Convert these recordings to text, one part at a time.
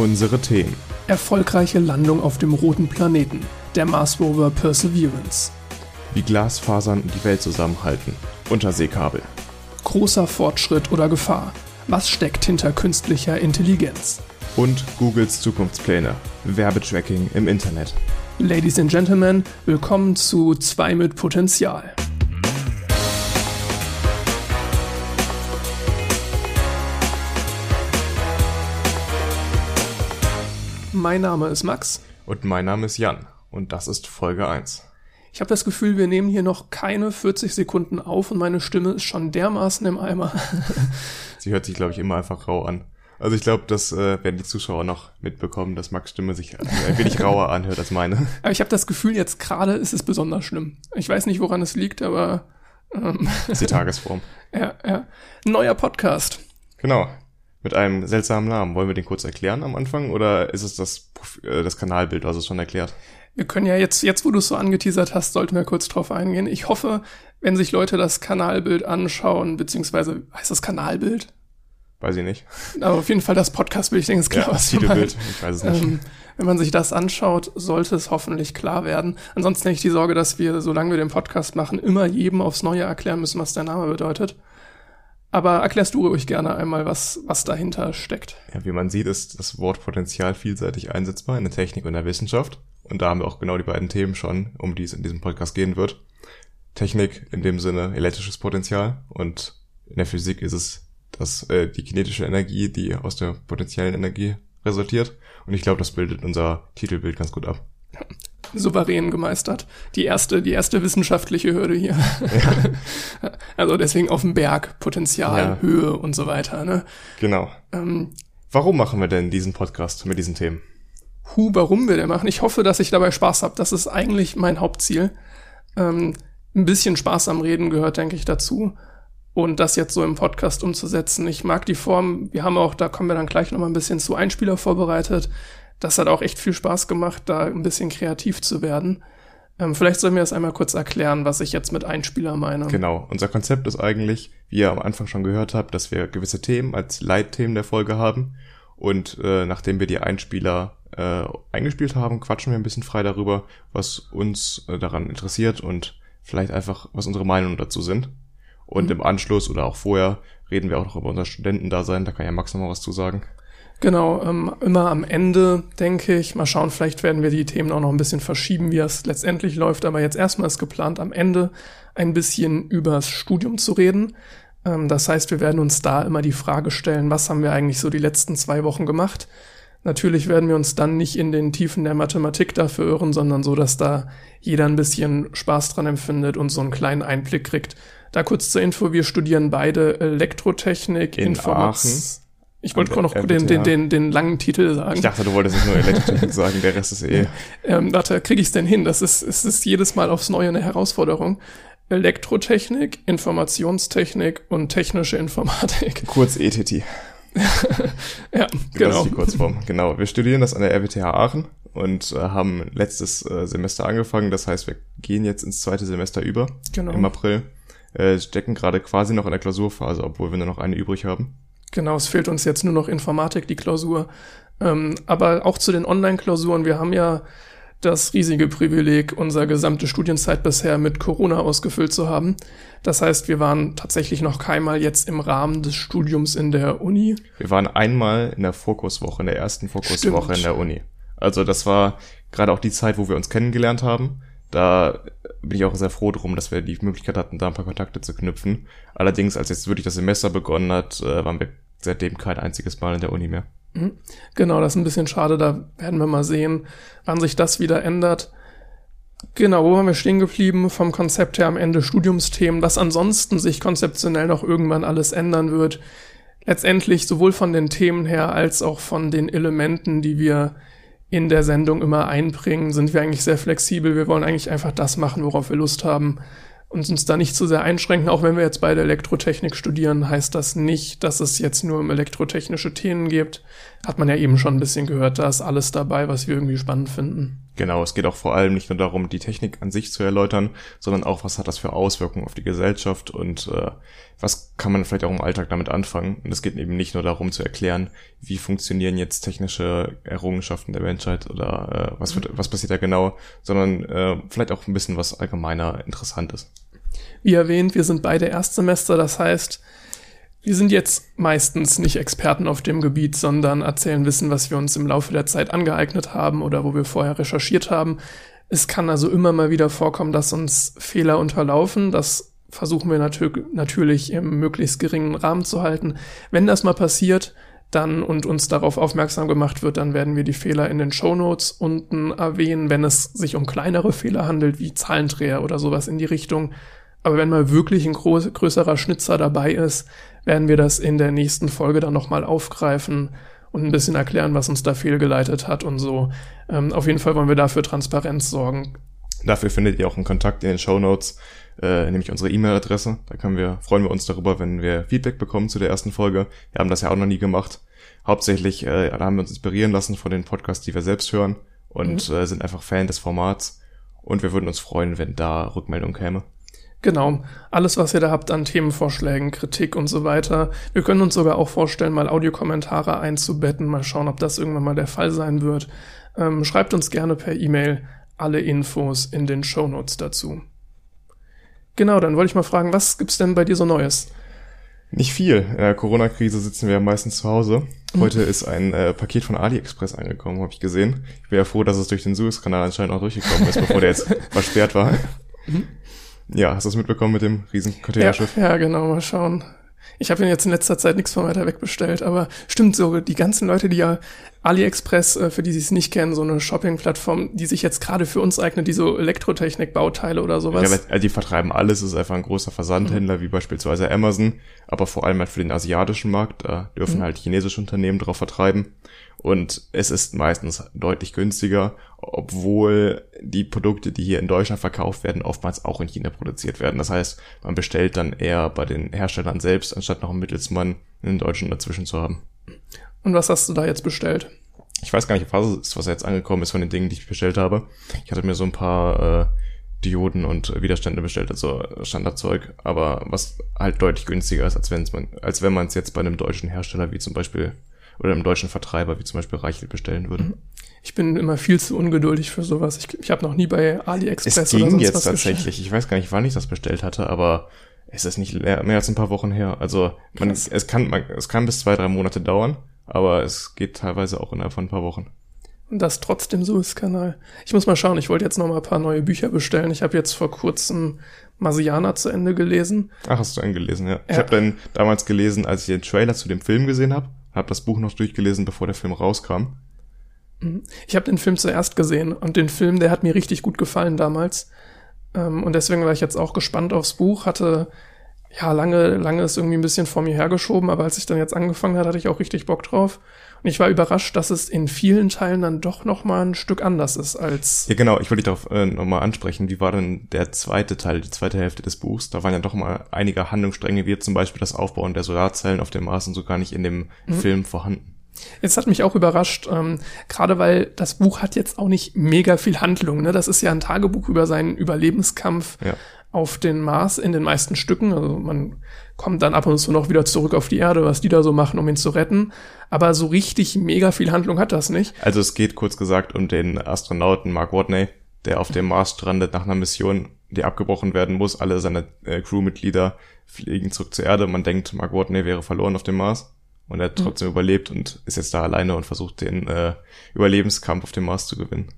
Unsere Themen. Erfolgreiche Landung auf dem roten Planeten, der Mars Rover Perseverance. Wie Glasfasern die Welt zusammenhalten. Unterseekabel. Großer Fortschritt oder Gefahr. Was steckt hinter künstlicher Intelligenz? Und Googles Zukunftspläne. Werbetracking im Internet. Ladies and Gentlemen, willkommen zu 2 mit Potenzial. Mein Name ist Max. Und mein Name ist Jan. Und das ist Folge 1. Ich habe das Gefühl, wir nehmen hier noch keine 40 Sekunden auf und meine Stimme ist schon dermaßen im Eimer. Sie hört sich, glaube ich, immer einfach rau an. Also ich glaube, das äh, werden die Zuschauer noch mitbekommen, dass Max Stimme sich ein wenig rauer anhört als meine. Aber ich habe das Gefühl, jetzt gerade ist es besonders schlimm. Ich weiß nicht, woran es liegt, aber... Ähm, das ist die Tagesform. ja, ja. Neuer Podcast. Genau. Mit einem seltsamen Namen. Wollen wir den kurz erklären am Anfang oder ist es das, äh, das Kanalbild, was es schon erklärt? Wir können ja jetzt, jetzt wo du es so angeteasert hast, sollten wir kurz drauf eingehen. Ich hoffe, wenn sich Leute das Kanalbild anschauen, beziehungsweise heißt das Kanalbild? Weiß ich nicht. Aber auf jeden Fall das Podcastbild, ich denke, ist klar, ja, was Titelbild, ich weiß es nicht. Ähm, wenn man sich das anschaut, sollte es hoffentlich klar werden. Ansonsten hätte ich die Sorge, dass wir, solange wir den Podcast machen, immer jedem aufs Neue erklären müssen, was der Name bedeutet. Aber erklärst du ruhig gerne einmal, was, was dahinter steckt. Ja, wie man sieht, ist das Wort Potenzial vielseitig einsetzbar in der Technik und der Wissenschaft. Und da haben wir auch genau die beiden Themen schon, um die es in diesem Podcast gehen wird. Technik in dem Sinne elektrisches Potenzial und in der Physik ist es das, äh, die kinetische Energie, die aus der potenziellen Energie resultiert. Und ich glaube, das bildet unser Titelbild ganz gut ab souverän gemeistert. Die erste, die erste wissenschaftliche Hürde hier. Ja. also deswegen auf dem Berg, Potenzial, ja. Höhe und so weiter. Ne? Genau. Ähm, warum machen wir denn diesen Podcast mit diesen Themen? Hu, warum wir den machen? Ich hoffe, dass ich dabei Spaß habe. Das ist eigentlich mein Hauptziel. Ähm, ein bisschen Spaß am Reden gehört, denke ich, dazu. Und das jetzt so im Podcast umzusetzen. Ich mag die Form. Wir haben auch, da kommen wir dann gleich nochmal ein bisschen zu Einspieler vorbereitet das hat auch echt viel Spaß gemacht, da ein bisschen kreativ zu werden. Ähm, vielleicht sollen wir das einmal kurz erklären, was ich jetzt mit Einspieler meine. Genau. Unser Konzept ist eigentlich, wie ihr am Anfang schon gehört habt, dass wir gewisse Themen als Leitthemen der Folge haben. Und äh, nachdem wir die Einspieler äh, eingespielt haben, quatschen wir ein bisschen frei darüber, was uns äh, daran interessiert und vielleicht einfach, was unsere Meinungen dazu sind. Und mhm. im Anschluss oder auch vorher reden wir auch noch über unser Studentendasein. Da kann ja Max noch mal was zu sagen. Genau, ähm, immer am Ende, denke ich. Mal schauen, vielleicht werden wir die Themen auch noch ein bisschen verschieben, wie es letztendlich läuft. Aber jetzt erstmal ist geplant, am Ende ein bisschen übers Studium zu reden. Ähm, das heißt, wir werden uns da immer die Frage stellen, was haben wir eigentlich so die letzten zwei Wochen gemacht? Natürlich werden wir uns dann nicht in den Tiefen der Mathematik dafür irren, sondern so, dass da jeder ein bisschen Spaß dran empfindet und so einen kleinen Einblick kriegt. Da kurz zur Info, wir studieren beide Elektrotechnik, in Informatik. Ich wollte gerade noch den, den, den, den langen Titel sagen. Ich dachte, du wolltest nicht nur Elektrotechnik sagen, der Rest ist eh. Ähm, warte, kriege ich es denn hin? Das ist, es ist jedes Mal aufs Neue eine Herausforderung. Elektrotechnik, Informationstechnik und technische Informatik. Kurz ETT. ja, genau. Das ist die Kurzform. Genau. Wir studieren das an der RWTH Aachen und äh, haben letztes äh, Semester angefangen. Das heißt, wir gehen jetzt ins zweite Semester über. Genau. Im April. Äh, stecken gerade quasi noch in der Klausurphase, obwohl wir nur noch eine übrig haben. Genau, es fehlt uns jetzt nur noch Informatik, die Klausur. Ähm, aber auch zu den Online-Klausuren. Wir haben ja das riesige Privileg, unsere gesamte Studienzeit bisher mit Corona ausgefüllt zu haben. Das heißt, wir waren tatsächlich noch keinmal jetzt im Rahmen des Studiums in der Uni. Wir waren einmal in der Fokuswoche, in der ersten Fokuswoche in der Uni. Also das war gerade auch die Zeit, wo wir uns kennengelernt haben. Da bin ich auch sehr froh drum, dass wir die Möglichkeit hatten, da ein paar Kontakte zu knüpfen. Allerdings, als jetzt wirklich das Semester begonnen hat, äh, waren wir seitdem kein einziges Mal in der Uni mehr. Mhm. Genau, das ist ein bisschen schade. Da werden wir mal sehen, wann sich das wieder ändert. Genau, wo waren wir stehen geblieben? Vom Konzept her am Ende Studiumsthemen, was ansonsten sich konzeptionell noch irgendwann alles ändern wird. Letztendlich sowohl von den Themen her als auch von den Elementen, die wir in der Sendung immer einbringen, sind wir eigentlich sehr flexibel. Wir wollen eigentlich einfach das machen, worauf wir Lust haben und uns da nicht zu sehr einschränken. Auch wenn wir jetzt beide Elektrotechnik studieren, heißt das nicht, dass es jetzt nur um elektrotechnische Themen geht. Hat man ja eben schon ein bisschen gehört, da ist alles dabei, was wir irgendwie spannend finden. Genau, es geht auch vor allem nicht nur darum, die Technik an sich zu erläutern, sondern auch, was hat das für Auswirkungen auf die Gesellschaft und äh, was kann man vielleicht auch im Alltag damit anfangen. Und es geht eben nicht nur darum zu erklären, wie funktionieren jetzt technische Errungenschaften der Menschheit oder äh, was, wird, was passiert da genau, sondern äh, vielleicht auch ein bisschen was allgemeiner interessant ist. Wie erwähnt, wir sind beide Erstsemester, das heißt, wir sind jetzt meistens nicht Experten auf dem Gebiet, sondern erzählen Wissen, was wir uns im Laufe der Zeit angeeignet haben oder wo wir vorher recherchiert haben. Es kann also immer mal wieder vorkommen, dass uns Fehler unterlaufen. Das versuchen wir natür natürlich im möglichst geringen Rahmen zu halten. Wenn das mal passiert, dann und uns darauf aufmerksam gemacht wird, dann werden wir die Fehler in den Show Notes unten erwähnen, wenn es sich um kleinere Fehler handelt, wie Zahlendreher oder sowas in die Richtung. Aber wenn mal wirklich ein größerer Schnitzer dabei ist, werden wir das in der nächsten Folge dann nochmal aufgreifen und ein bisschen erklären, was uns da fehlgeleitet hat und so. Ähm, auf jeden Fall wollen wir dafür Transparenz sorgen. Dafür findet ihr auch einen Kontakt in den Show Notes, äh, nämlich unsere E-Mail-Adresse. Da können wir, freuen wir uns darüber, wenn wir Feedback bekommen zu der ersten Folge. Wir haben das ja auch noch nie gemacht. Hauptsächlich äh, da haben wir uns inspirieren lassen von den Podcasts, die wir selbst hören und mhm. äh, sind einfach Fan des Formats. Und wir würden uns freuen, wenn da Rückmeldung käme. Genau, alles, was ihr da habt an Themenvorschlägen, Kritik und so weiter. Wir können uns sogar auch vorstellen, mal Audiokommentare einzubetten, mal schauen, ob das irgendwann mal der Fall sein wird. Ähm, schreibt uns gerne per E-Mail alle Infos in den Show Notes dazu. Genau, dann wollte ich mal fragen, was gibt's denn bei dir so Neues? Nicht viel. In der Corona-Krise sitzen wir ja meistens zu Hause. Heute ist ein äh, Paket von AliExpress angekommen, habe ich gesehen. Ich bin ja froh, dass es durch den Suezkanal anscheinend auch durchgekommen ist, bevor der jetzt versperrt war. Ja, hast du es mitbekommen mit dem riesen Containerschiff? Ja, ja, genau, mal schauen. Ich habe jetzt in letzter Zeit nichts von weiter weg bestellt, aber stimmt so, die ganzen Leute, die ja AliExpress, äh, für die sie es nicht kennen, so eine Shopping-Plattform, die sich jetzt gerade für uns eignet, die so Elektrotechnik-Bauteile oder sowas. Ja, die vertreiben alles, ist einfach ein großer Versandhändler, mhm. wie beispielsweise Amazon, aber vor allem halt für den asiatischen Markt, da dürfen mhm. halt chinesische Unternehmen drauf vertreiben. Und es ist meistens deutlich günstiger, obwohl die Produkte, die hier in Deutschland verkauft werden, oftmals auch in China produziert werden. Das heißt, man bestellt dann eher bei den Herstellern selbst, anstatt noch einen Mittelsmann in Deutschland dazwischen zu haben. Und was hast du da jetzt bestellt? Ich weiß gar nicht, was ist, was jetzt angekommen ist von den Dingen, die ich bestellt habe. Ich hatte mir so ein paar äh, Dioden und Widerstände bestellt, also Standardzeug, aber was halt deutlich günstiger ist, als, wenn's man, als wenn man es jetzt bei einem deutschen Hersteller wie zum Beispiel oder einem deutschen Vertreiber wie zum Beispiel Reichelt bestellen würde. Mhm. Ich bin immer viel zu ungeduldig für sowas. Ich, ich habe noch nie bei AliExpress es ging oder sonst jetzt was tatsächlich. Bestellt. Ich weiß gar nicht, wann ich das bestellt hatte, aber es ist nicht mehr als ein paar Wochen her. Also man, es kann man, es kann bis zwei drei Monate dauern, aber es geht teilweise auch innerhalb von ein paar Wochen. Und das trotzdem Suezkanal. Ich muss mal schauen. Ich wollte jetzt noch mal ein paar neue Bücher bestellen. Ich habe jetzt vor kurzem Marsianer zu Ende gelesen. Ach, hast du einen gelesen, ja. ja. Ich habe dann damals gelesen, als ich den Trailer zu dem Film gesehen habe habe das Buch noch durchgelesen, bevor der Film rauskam. Mhm. Ich habe den Film zuerst gesehen und den Film, der hat mir richtig gut gefallen damals. Ähm, und deswegen war ich jetzt auch gespannt aufs Buch, hatte ja lange, lange ist irgendwie ein bisschen vor mir hergeschoben, aber als ich dann jetzt angefangen hat, hatte ich auch richtig Bock drauf. Und ich war überrascht, dass es in vielen Teilen dann doch noch mal ein Stück anders ist als. Ja, genau. Ich wollte dich darauf äh, nochmal ansprechen. Wie war denn der zweite Teil, die zweite Hälfte des Buchs? Da waren ja doch mal einige Handlungsstränge, wie zum Beispiel das Aufbauen der Solarzellen auf dem Mars und so gar nicht in dem mhm. Film vorhanden. Jetzt hat mich auch überrascht, ähm, gerade weil das Buch hat jetzt auch nicht mega viel Handlung. Ne? Das ist ja ein Tagebuch über seinen Überlebenskampf ja. auf den Mars in den meisten Stücken. Also man kommt dann ab und zu noch wieder zurück auf die Erde, was die da so machen, um ihn zu retten. Aber so richtig mega viel Handlung hat das nicht. Also es geht kurz gesagt um den Astronauten Mark Watney, der auf dem Mars strandet nach einer Mission, die abgebrochen werden muss. Alle seine äh, Crewmitglieder fliegen zurück zur Erde. Man denkt, Mark Watney wäre verloren auf dem Mars. Und er hat mhm. trotzdem mhm. überlebt und ist jetzt da alleine und versucht den äh, Überlebenskampf auf dem Mars zu gewinnen.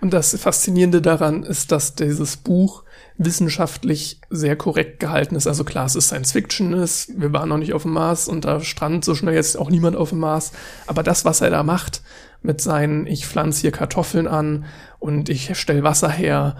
Und das Faszinierende daran ist, dass dieses Buch wissenschaftlich sehr korrekt gehalten ist. Also klar, es ist Science Fiction ist, wir waren noch nicht auf dem Mars und da strand so schnell jetzt auch niemand auf dem Mars. Aber das, was er da macht, mit seinen, ich pflanze hier Kartoffeln an und ich stelle Wasser her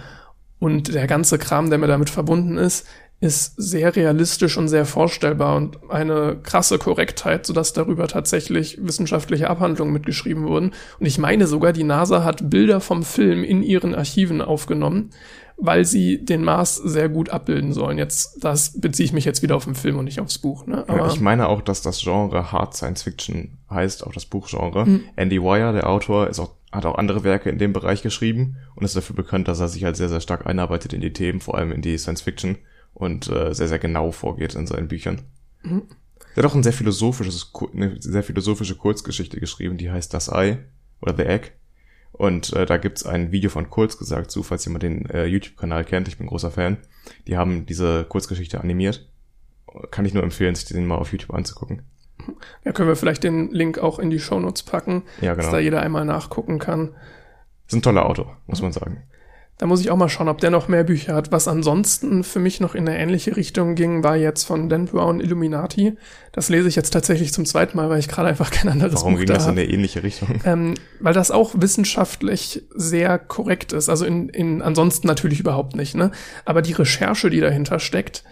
und der ganze Kram, der mir damit verbunden ist, ist sehr realistisch und sehr vorstellbar und eine krasse Korrektheit, sodass darüber tatsächlich wissenschaftliche Abhandlungen mitgeschrieben wurden. Und ich meine sogar, die NASA hat Bilder vom Film in ihren Archiven aufgenommen, weil sie den Mars sehr gut abbilden sollen. Jetzt, das beziehe ich mich jetzt wieder auf den Film und nicht aufs Buch. Ne? Aber ja, ich meine auch, dass das Genre Hard Science Fiction heißt, auch das Buchgenre. Mhm. Andy Wire, der Autor, ist auch hat auch andere Werke in dem Bereich geschrieben und ist dafür bekannt, dass er sich halt sehr, sehr stark einarbeitet in die Themen, vor allem in die Science Fiction und äh, sehr, sehr genau vorgeht in seinen Büchern. Mhm. Er hat auch ein sehr philosophisches, eine sehr philosophische Kurzgeschichte geschrieben, die heißt Das Ei oder The Egg. Und äh, da gibt's ein Video von Kurz gesagt zu, falls jemand den äh, YouTube-Kanal kennt, ich bin großer Fan. Die haben diese Kurzgeschichte animiert. Kann ich nur empfehlen, sich den mal auf YouTube anzugucken. Ja, können wir vielleicht den Link auch in die Shownotes packen, ja, genau. dass da jeder einmal nachgucken kann. ist ein toller Autor, muss man sagen. Da muss ich auch mal schauen, ob der noch mehr Bücher hat. Was ansonsten für mich noch in eine ähnliche Richtung ging, war jetzt von Dan Brown Illuminati. Das lese ich jetzt tatsächlich zum zweiten Mal, weil ich gerade einfach kein anderes Warum Buch ging da das in eine ähnliche Richtung? Ähm, weil das auch wissenschaftlich sehr korrekt ist. Also in, in ansonsten natürlich überhaupt nicht, ne? Aber die Recherche, die dahinter steckt,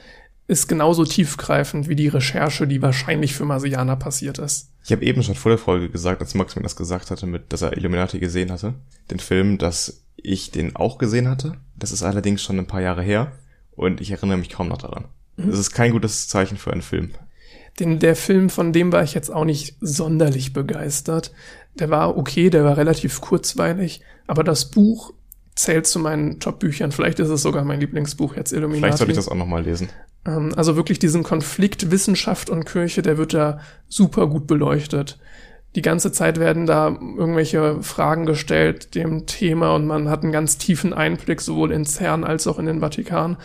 ist genauso tiefgreifend wie die Recherche, die wahrscheinlich für Marsianer passiert ist. Ich habe eben schon vor der Folge gesagt, als Max mir das gesagt hatte, mit, dass er Illuminati gesehen hatte, den Film, dass ich den auch gesehen hatte. Das ist allerdings schon ein paar Jahre her und ich erinnere mich kaum noch daran. Mhm. Das ist kein gutes Zeichen für einen Film. Den, der Film, von dem war ich jetzt auch nicht sonderlich begeistert. Der war okay, der war relativ kurzweilig, aber das Buch zählt zu meinen Top-Büchern. Vielleicht ist es sogar mein Lieblingsbuch jetzt Illuminati. Vielleicht sollte ich das auch nochmal lesen. Ähm, also wirklich diesen Konflikt Wissenschaft und Kirche, der wird da super gut beleuchtet die ganze Zeit werden da irgendwelche Fragen gestellt dem Thema und man hat einen ganz tiefen Einblick sowohl in CERN als auch in den Vatikan.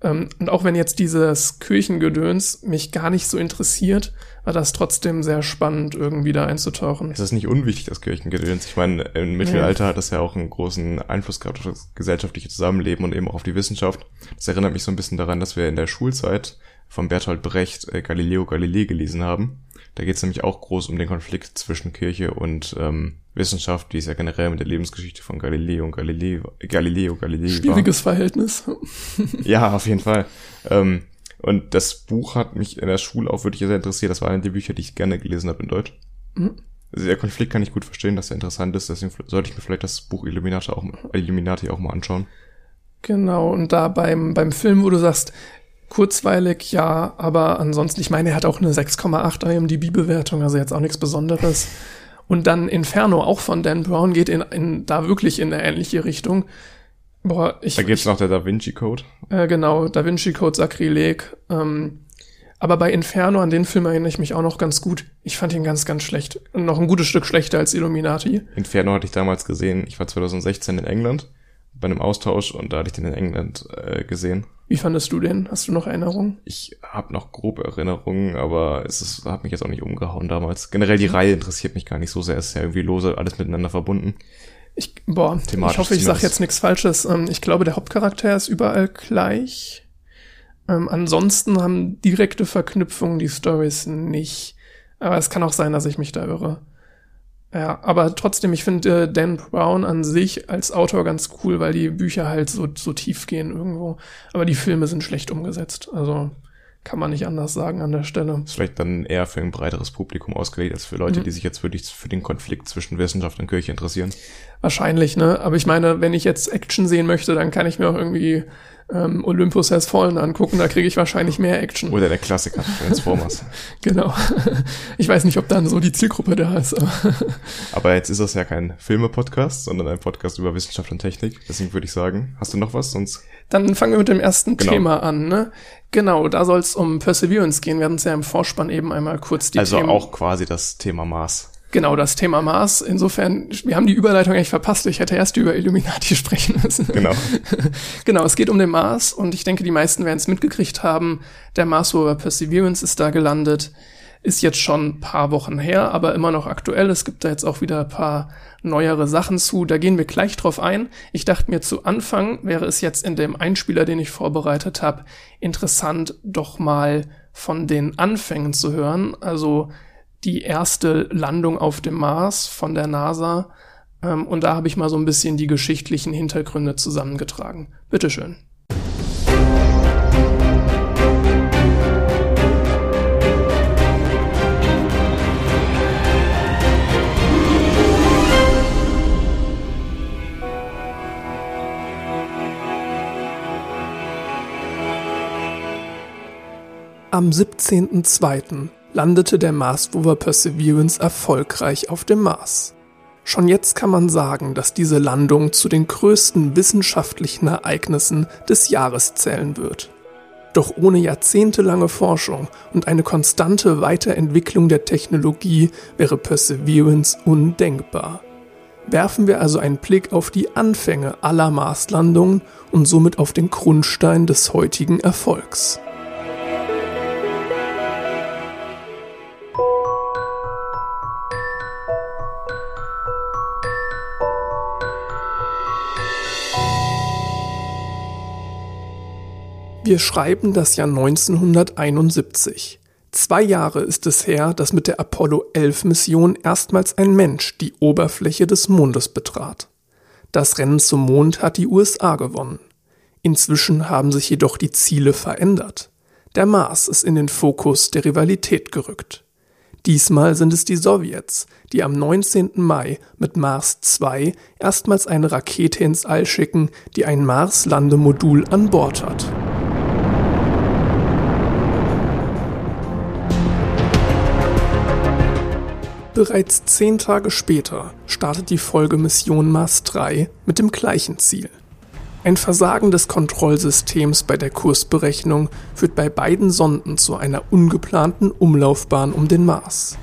Ähm, und auch wenn jetzt dieses Kirchengedöns mich gar nicht so interessiert, war das trotzdem sehr spannend, irgendwie da einzutauchen. Es ist nicht unwichtig, das Kirchengedöns. Ich meine, im Mittelalter ja. hat das ja auch einen großen Einfluss gehabt auf das gesellschaftliche Zusammenleben und eben auch auf die Wissenschaft. Das erinnert mich so ein bisschen daran, dass wir in der Schulzeit von Bertolt Brecht äh, Galileo Galilei gelesen haben. Da geht es nämlich auch groß um den Konflikt zwischen Kirche und ähm, Wissenschaft, wie es ja generell mit der Lebensgeschichte von Galileo und Galilei, Galileo Galilei Schwieriges war. Verhältnis. ja, auf jeden Fall. Ähm, und das Buch hat mich in der Schule auch wirklich sehr interessiert. Das war eine der Bücher, die ich gerne gelesen habe in Deutsch. Mhm. Also der Konflikt kann ich gut verstehen, dass er interessant ist. Deswegen sollte ich mir vielleicht das Buch Illuminati auch, Illuminati auch mal anschauen. Genau, und da beim, beim Film, wo du sagst, Kurzweilig, ja, aber ansonsten, ich meine, er hat auch eine 6,8 IMDb-Bewertung, also jetzt auch nichts Besonderes. Und dann Inferno, auch von Dan Brown, geht in, in da wirklich in eine ähnliche Richtung. Boah, ich, da gibt's ich, noch der Da Vinci Code. Äh, genau, Da Vinci Code Sakrileg. Ähm, aber bei Inferno, an den Film erinnere ich mich auch noch ganz gut. Ich fand ihn ganz, ganz schlecht. Und noch ein gutes Stück schlechter als Illuminati. Inferno hatte ich damals gesehen. Ich war 2016 in England bei einem Austausch und da hatte ich den in England äh, gesehen. Wie fandest du den? Hast du noch Erinnerungen? Ich habe noch grobe Erinnerungen, aber es ist, hat mich jetzt auch nicht umgehauen damals. Generell die Reihe interessiert mich gar nicht so sehr. Es ist ja irgendwie lose, alles miteinander verbunden. Ich, boah, Thematisch ich hoffe, ich sage jetzt nichts Falsches. Ähm, ich glaube, der Hauptcharakter ist überall gleich. Ähm, ansonsten haben direkte Verknüpfungen die Stories nicht. Aber es kann auch sein, dass ich mich da irre. Ja, aber trotzdem, ich finde äh, Dan Brown an sich als Autor ganz cool, weil die Bücher halt so, so tief gehen irgendwo. Aber die Filme sind schlecht umgesetzt. Also kann man nicht anders sagen an der Stelle. Ist vielleicht dann eher für ein breiteres Publikum ausgelegt, als für Leute, mhm. die sich jetzt wirklich für den Konflikt zwischen Wissenschaft und Kirche interessieren. Wahrscheinlich, ne? Aber ich meine, wenn ich jetzt Action sehen möchte, dann kann ich mir auch irgendwie ähm, Olympus Has Fallen angucken, da kriege ich wahrscheinlich mehr Action. Oder der Klassiker Transformers. genau. Ich weiß nicht, ob dann so die Zielgruppe da ist. Aber, aber jetzt ist das ja kein Filme-Podcast, sondern ein Podcast über Wissenschaft und Technik. Deswegen würde ich sagen, hast du noch was? Sonst dann fangen wir mit dem ersten genau. Thema an. Ne? Genau, da soll es um Perseverance gehen. Wir hatten es ja im Vorspann eben einmal kurz die Also Themen auch quasi das Thema Mars. Genau, das Thema Mars. Insofern, wir haben die Überleitung eigentlich verpasst. Ich hätte erst über Illuminati sprechen müssen. Genau. genau, es geht um den Mars und ich denke, die meisten werden es mitgekriegt haben. Der Mars Rover Perseverance ist da gelandet. Ist jetzt schon ein paar Wochen her, aber immer noch aktuell. Es gibt da jetzt auch wieder ein paar neuere Sachen zu. Da gehen wir gleich drauf ein. Ich dachte mir zu Anfang wäre es jetzt in dem Einspieler, den ich vorbereitet habe, interessant, doch mal von den Anfängen zu hören. Also die erste Landung auf dem Mars von der NASA. Ähm, und da habe ich mal so ein bisschen die geschichtlichen Hintergründe zusammengetragen. Bitteschön. Am 17.02 landete der Mars Rover Perseverance erfolgreich auf dem Mars. Schon jetzt kann man sagen, dass diese Landung zu den größten wissenschaftlichen Ereignissen des Jahres zählen wird. Doch ohne jahrzehntelange Forschung und eine konstante Weiterentwicklung der Technologie wäre Perseverance undenkbar. Werfen wir also einen Blick auf die Anfänge aller Marslandungen und somit auf den Grundstein des heutigen Erfolgs. Wir schreiben das Jahr 1971. Zwei Jahre ist es her, dass mit der Apollo 11 Mission erstmals ein Mensch die Oberfläche des Mondes betrat. Das Rennen zum Mond hat die USA gewonnen. Inzwischen haben sich jedoch die Ziele verändert. Der Mars ist in den Fokus der Rivalität gerückt. Diesmal sind es die Sowjets, die am 19. Mai mit Mars 2 erstmals eine Rakete ins All schicken, die ein Mars-Landemodul an Bord hat. Bereits zehn Tage später startet die Folgemission Mars 3 mit dem gleichen Ziel. Ein Versagen des Kontrollsystems bei der Kursberechnung führt bei beiden Sonden zu einer ungeplanten Umlaufbahn um den Mars.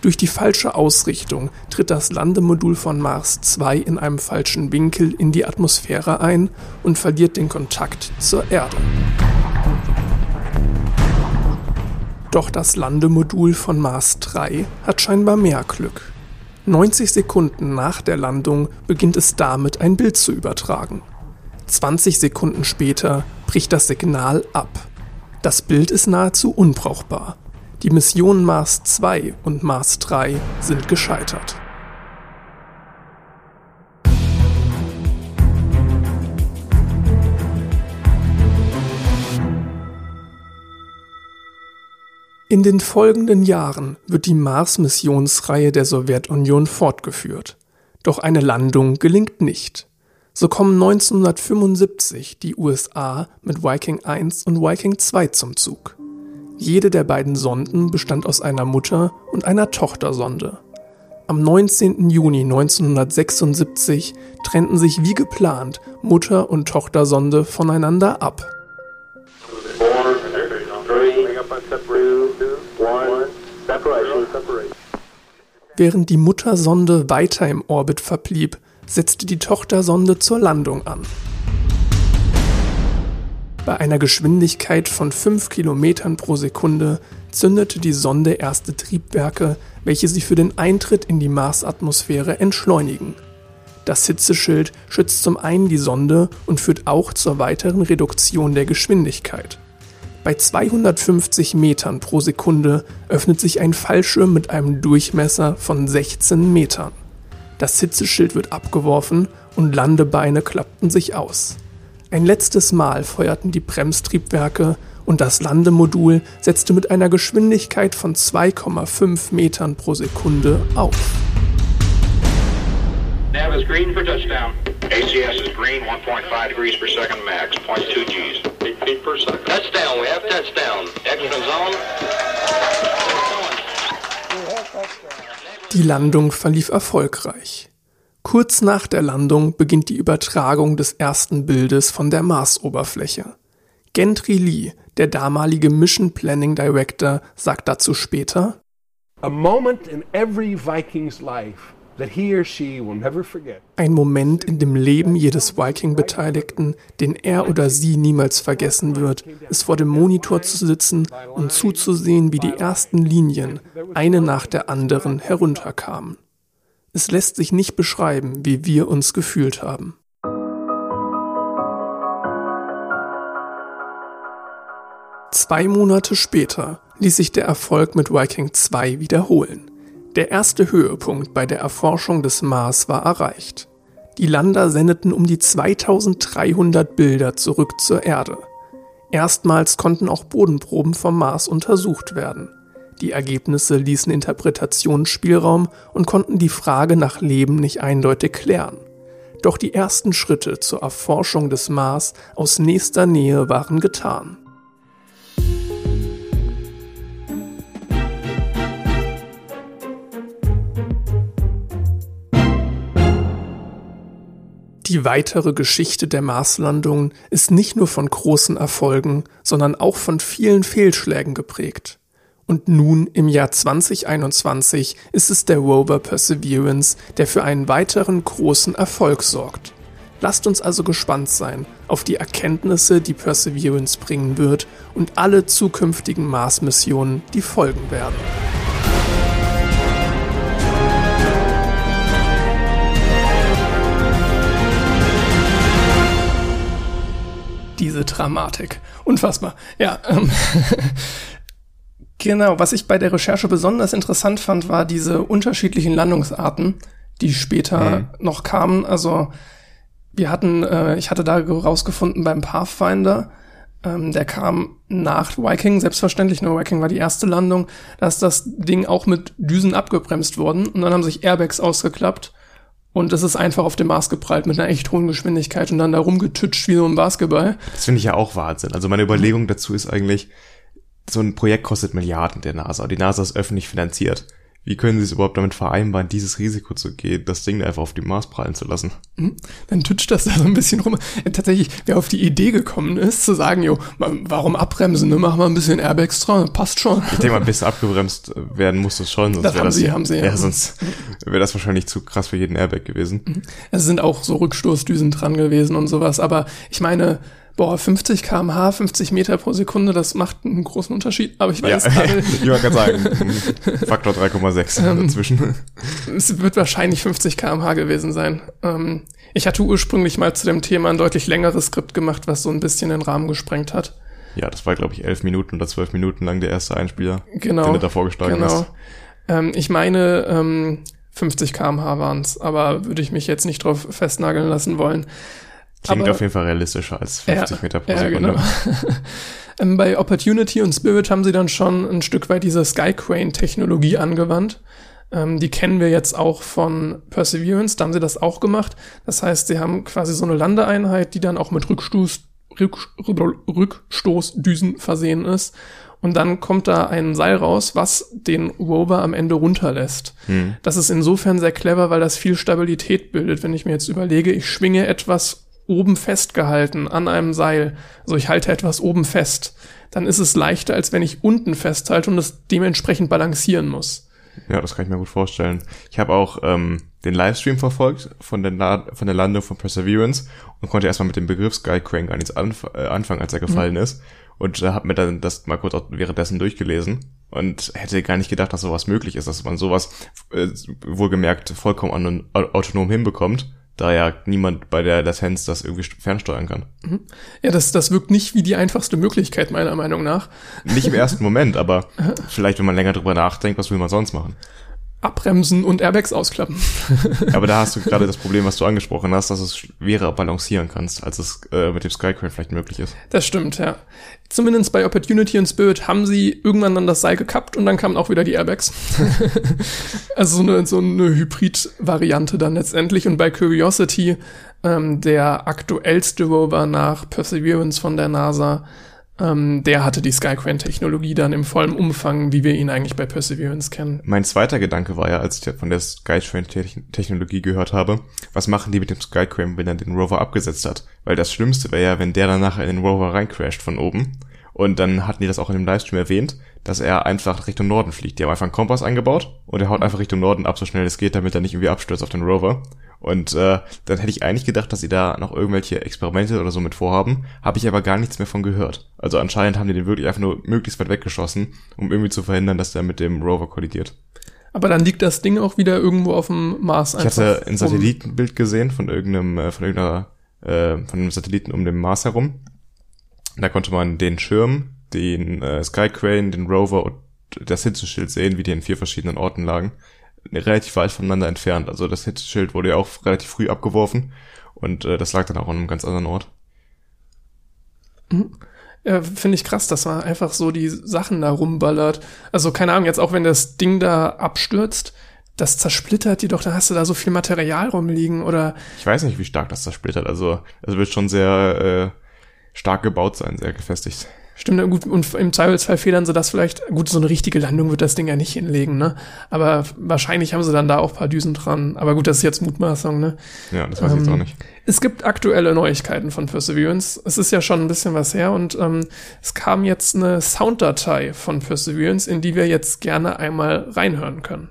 Durch die falsche Ausrichtung tritt das Landemodul von Mars 2 in einem falschen Winkel in die Atmosphäre ein und verliert den Kontakt zur Erde. Doch das Landemodul von Mars 3 hat scheinbar mehr Glück. 90 Sekunden nach der Landung beginnt es damit, ein Bild zu übertragen. 20 Sekunden später bricht das Signal ab. Das Bild ist nahezu unbrauchbar. Die Missionen Mars 2 und Mars 3 sind gescheitert. In den folgenden Jahren wird die Mars-Missionsreihe der Sowjetunion fortgeführt. Doch eine Landung gelingt nicht. So kommen 1975 die USA mit Viking 1 und Viking 2 zum Zug. Jede der beiden Sonden bestand aus einer Mutter- und einer Tochtersonde. Am 19. Juni 1976 trennten sich wie geplant Mutter- und Tochtersonde voneinander ab. Während die Muttersonde weiter im Orbit verblieb, setzte die Tochtersonde zur Landung an. Bei einer Geschwindigkeit von 5 km pro Sekunde zündete die Sonde erste Triebwerke, welche sie für den Eintritt in die Marsatmosphäre entschleunigen. Das Hitzeschild schützt zum einen die Sonde und führt auch zur weiteren Reduktion der Geschwindigkeit. Bei 250 Metern pro Sekunde öffnet sich ein Fallschirm mit einem Durchmesser von 16 Metern. Das Hitzeschild wird abgeworfen und Landebeine klappten sich aus. Ein letztes Mal feuerten die Bremstriebwerke und das Landemodul setzte mit einer Geschwindigkeit von 2,5 Metern pro Sekunde auf. Nav is green for touchdown. ACS is green, 1.5 degrees per second max, 0.2 Gs. 8 feet per second. Touchdown, we have touchdown. Extra zone. Die Landung verlief erfolgreich. Kurz nach der Landung beginnt die Übertragung des ersten Bildes von der Marsoberfläche. Gentry Lee, der damalige Mission Planning Director, sagt dazu später: A moment in every Viking's life ein Moment in dem Leben jedes Viking-Beteiligten, den er oder sie niemals vergessen wird, ist vor dem Monitor zu sitzen und zuzusehen, wie die ersten Linien, eine nach der anderen, herunterkamen. Es lässt sich nicht beschreiben, wie wir uns gefühlt haben. Zwei Monate später ließ sich der Erfolg mit Viking 2 wiederholen. Der erste Höhepunkt bei der Erforschung des Mars war erreicht. Die Lander sendeten um die 2300 Bilder zurück zur Erde. Erstmals konnten auch Bodenproben vom Mars untersucht werden. Die Ergebnisse ließen Interpretationsspielraum und konnten die Frage nach Leben nicht eindeutig klären. Doch die ersten Schritte zur Erforschung des Mars aus nächster Nähe waren getan. Die weitere Geschichte der Marslandungen ist nicht nur von großen Erfolgen, sondern auch von vielen Fehlschlägen geprägt. Und nun im Jahr 2021 ist es der Rover Perseverance, der für einen weiteren großen Erfolg sorgt. Lasst uns also gespannt sein auf die Erkenntnisse, die Perseverance bringen wird und alle zukünftigen Mars-Missionen, die folgen werden. Diese Dramatik. Unfassbar. Ja. Ähm, genau, was ich bei der Recherche besonders interessant fand, war diese unterschiedlichen Landungsarten, die später mhm. noch kamen. Also wir hatten, äh, ich hatte da rausgefunden beim Pathfinder, ähm, der kam nach Viking, selbstverständlich, nur Viking war die erste Landung, da ist das Ding auch mit Düsen abgebremst worden und dann haben sich Airbags ausgeklappt und es ist einfach auf dem Mars geprallt mit einer echt hohen Geschwindigkeit und dann da rumgetütscht wie so ein Basketball. Das finde ich ja auch Wahnsinn. Also meine Überlegung dazu ist eigentlich, so ein Projekt kostet Milliarden der NASA. Die NASA ist öffentlich finanziert. Wie können sie es überhaupt damit vereinbaren, dieses Risiko zu gehen, das Ding einfach auf die Mars prallen zu lassen? Mhm. Dann tütscht das da so ein bisschen rum. Tatsächlich, wer auf die Idee gekommen ist, zu sagen, jo, warum abbremsen, ne? Machen wir ein bisschen Airbags dran, passt schon. Ich denke mal, bis abgebremst werden muss das schon, sonst wäre das, sie, haben sie, ja. sonst wäre das wahrscheinlich zu krass für jeden Airbag gewesen. Mhm. Es sind auch so Rückstoßdüsen dran gewesen und sowas, aber ich meine, boah, 50 kmh, 50 Meter pro Sekunde, das macht einen großen Unterschied. Aber ich weiß ja, gerade. ich wollte gerade sagen, Faktor 3,6 ähm, dazwischen. Es wird wahrscheinlich 50 kmh gewesen sein. Ähm, ich hatte ursprünglich mal zu dem Thema ein deutlich längeres Skript gemacht, was so ein bisschen den Rahmen gesprengt hat. Ja, das war, glaube ich, elf Minuten oder zwölf Minuten lang der erste Einspieler, genau, den du da vorgeschlagen genau. hast. Ähm, ich meine, ähm, 50 kmh waren es, aber würde ich mich jetzt nicht drauf festnageln lassen wollen. Klingt Aber, auf jeden Fall realistischer als 50 ja, Meter pro Sekunde. Ja, genau. Ähm, bei Opportunity und Spirit haben sie dann schon ein Stück weit diese Skycrane-Technologie angewandt. Ähm, die kennen wir jetzt auch von Perseverance, da haben sie das auch gemacht. Das heißt, sie haben quasi so eine Landeeinheit, die dann auch mit Rückstoß, Rück, Rückstoßdüsen versehen ist. Und dann kommt da ein Seil raus, was den Rover am Ende runterlässt. Hm. Das ist insofern sehr clever, weil das viel Stabilität bildet. Wenn ich mir jetzt überlege, ich schwinge etwas oben festgehalten an einem Seil, also ich halte etwas oben fest, dann ist es leichter, als wenn ich unten festhalte und es dementsprechend balancieren muss. Ja, das kann ich mir gut vorstellen. Ich habe auch ähm, den Livestream verfolgt von der, La von der Landung von Perseverance und konnte erstmal mit dem Begriff Skycrane gar nichts anf äh, anfangen, als er gefallen mhm. ist. Und äh, habe mir dann das mal kurz währenddessen durchgelesen und hätte gar nicht gedacht, dass sowas möglich ist, dass man sowas äh, wohlgemerkt vollkommen autonom hinbekommt da ja niemand bei der Latenz das irgendwie fernsteuern kann. Mhm. Ja, das, das wirkt nicht wie die einfachste Möglichkeit, meiner Meinung nach. Nicht im ersten Moment, aber vielleicht, wenn man länger drüber nachdenkt, was will man sonst machen? abbremsen und Airbags ausklappen. Aber da hast du gerade das Problem, was du angesprochen hast, dass es schwerer balancieren kannst, als es äh, mit dem Skycrane vielleicht möglich ist. Das stimmt, ja. Zumindest bei Opportunity und Spirit haben sie irgendwann dann das Seil gekappt und dann kamen auch wieder die Airbags. also so eine, so eine Hybrid-Variante dann letztendlich. Und bei Curiosity, ähm, der aktuellste Rover nach Perseverance von der NASA, ähm, der hatte die Skycrane-Technologie dann im vollen Umfang, wie wir ihn eigentlich bei Perseverance kennen. Mein zweiter Gedanke war ja, als ich von der Skycrane-Technologie gehört habe, was machen die mit dem Skycrane, wenn er den Rover abgesetzt hat? Weil das Schlimmste wäre ja, wenn der dann nachher in den Rover reincrasht von oben. Und dann hatten die das auch in dem Livestream erwähnt, dass er einfach Richtung Norden fliegt. Die haben einfach einen Kompass eingebaut und er haut einfach Richtung Norden ab, so schnell es geht, damit er nicht irgendwie abstürzt auf den Rover. Und äh, dann hätte ich eigentlich gedacht, dass sie da noch irgendwelche Experimente oder so mit vorhaben, habe ich aber gar nichts mehr von gehört. Also anscheinend haben die den wirklich einfach nur möglichst weit weggeschossen, um irgendwie zu verhindern, dass der mit dem Rover kollidiert. Aber dann liegt das Ding auch wieder irgendwo auf dem Mars einfach. Ich hatte ein Satellitenbild gesehen von irgendeinem, äh, von irgendeiner, äh, von einem Satelliten um den Mars herum. Da konnte man den Schirm, den äh, Skycrane, den Rover und das Hitzeschild sehen, wie die in vier verschiedenen Orten lagen relativ weit voneinander entfernt. Also das Hitzeschild wurde ja auch relativ früh abgeworfen und äh, das lag dann auch an einem ganz anderen Ort. Mhm. Ja, Finde ich krass, dass man einfach so die Sachen da rumballert. Also keine Ahnung, jetzt auch wenn das Ding da abstürzt, das zersplittert die doch, da hast du da so viel Material rumliegen oder. Ich weiß nicht, wie stark das zersplittert. Also es wird schon sehr äh, stark gebaut sein, sehr gefestigt Stimmt, gut, und im Zweifelsfall federn sie das vielleicht, gut, so eine richtige Landung wird das Ding ja nicht hinlegen, ne? Aber wahrscheinlich haben sie dann da auch paar Düsen dran. Aber gut, das ist jetzt Mutmaßung, ne? Ja, das weiß ich jetzt auch nicht. Es gibt aktuelle Neuigkeiten von Perseverance. Es ist ja schon ein bisschen was her und ähm, es kam jetzt eine Sounddatei von Perseverance, in die wir jetzt gerne einmal reinhören können.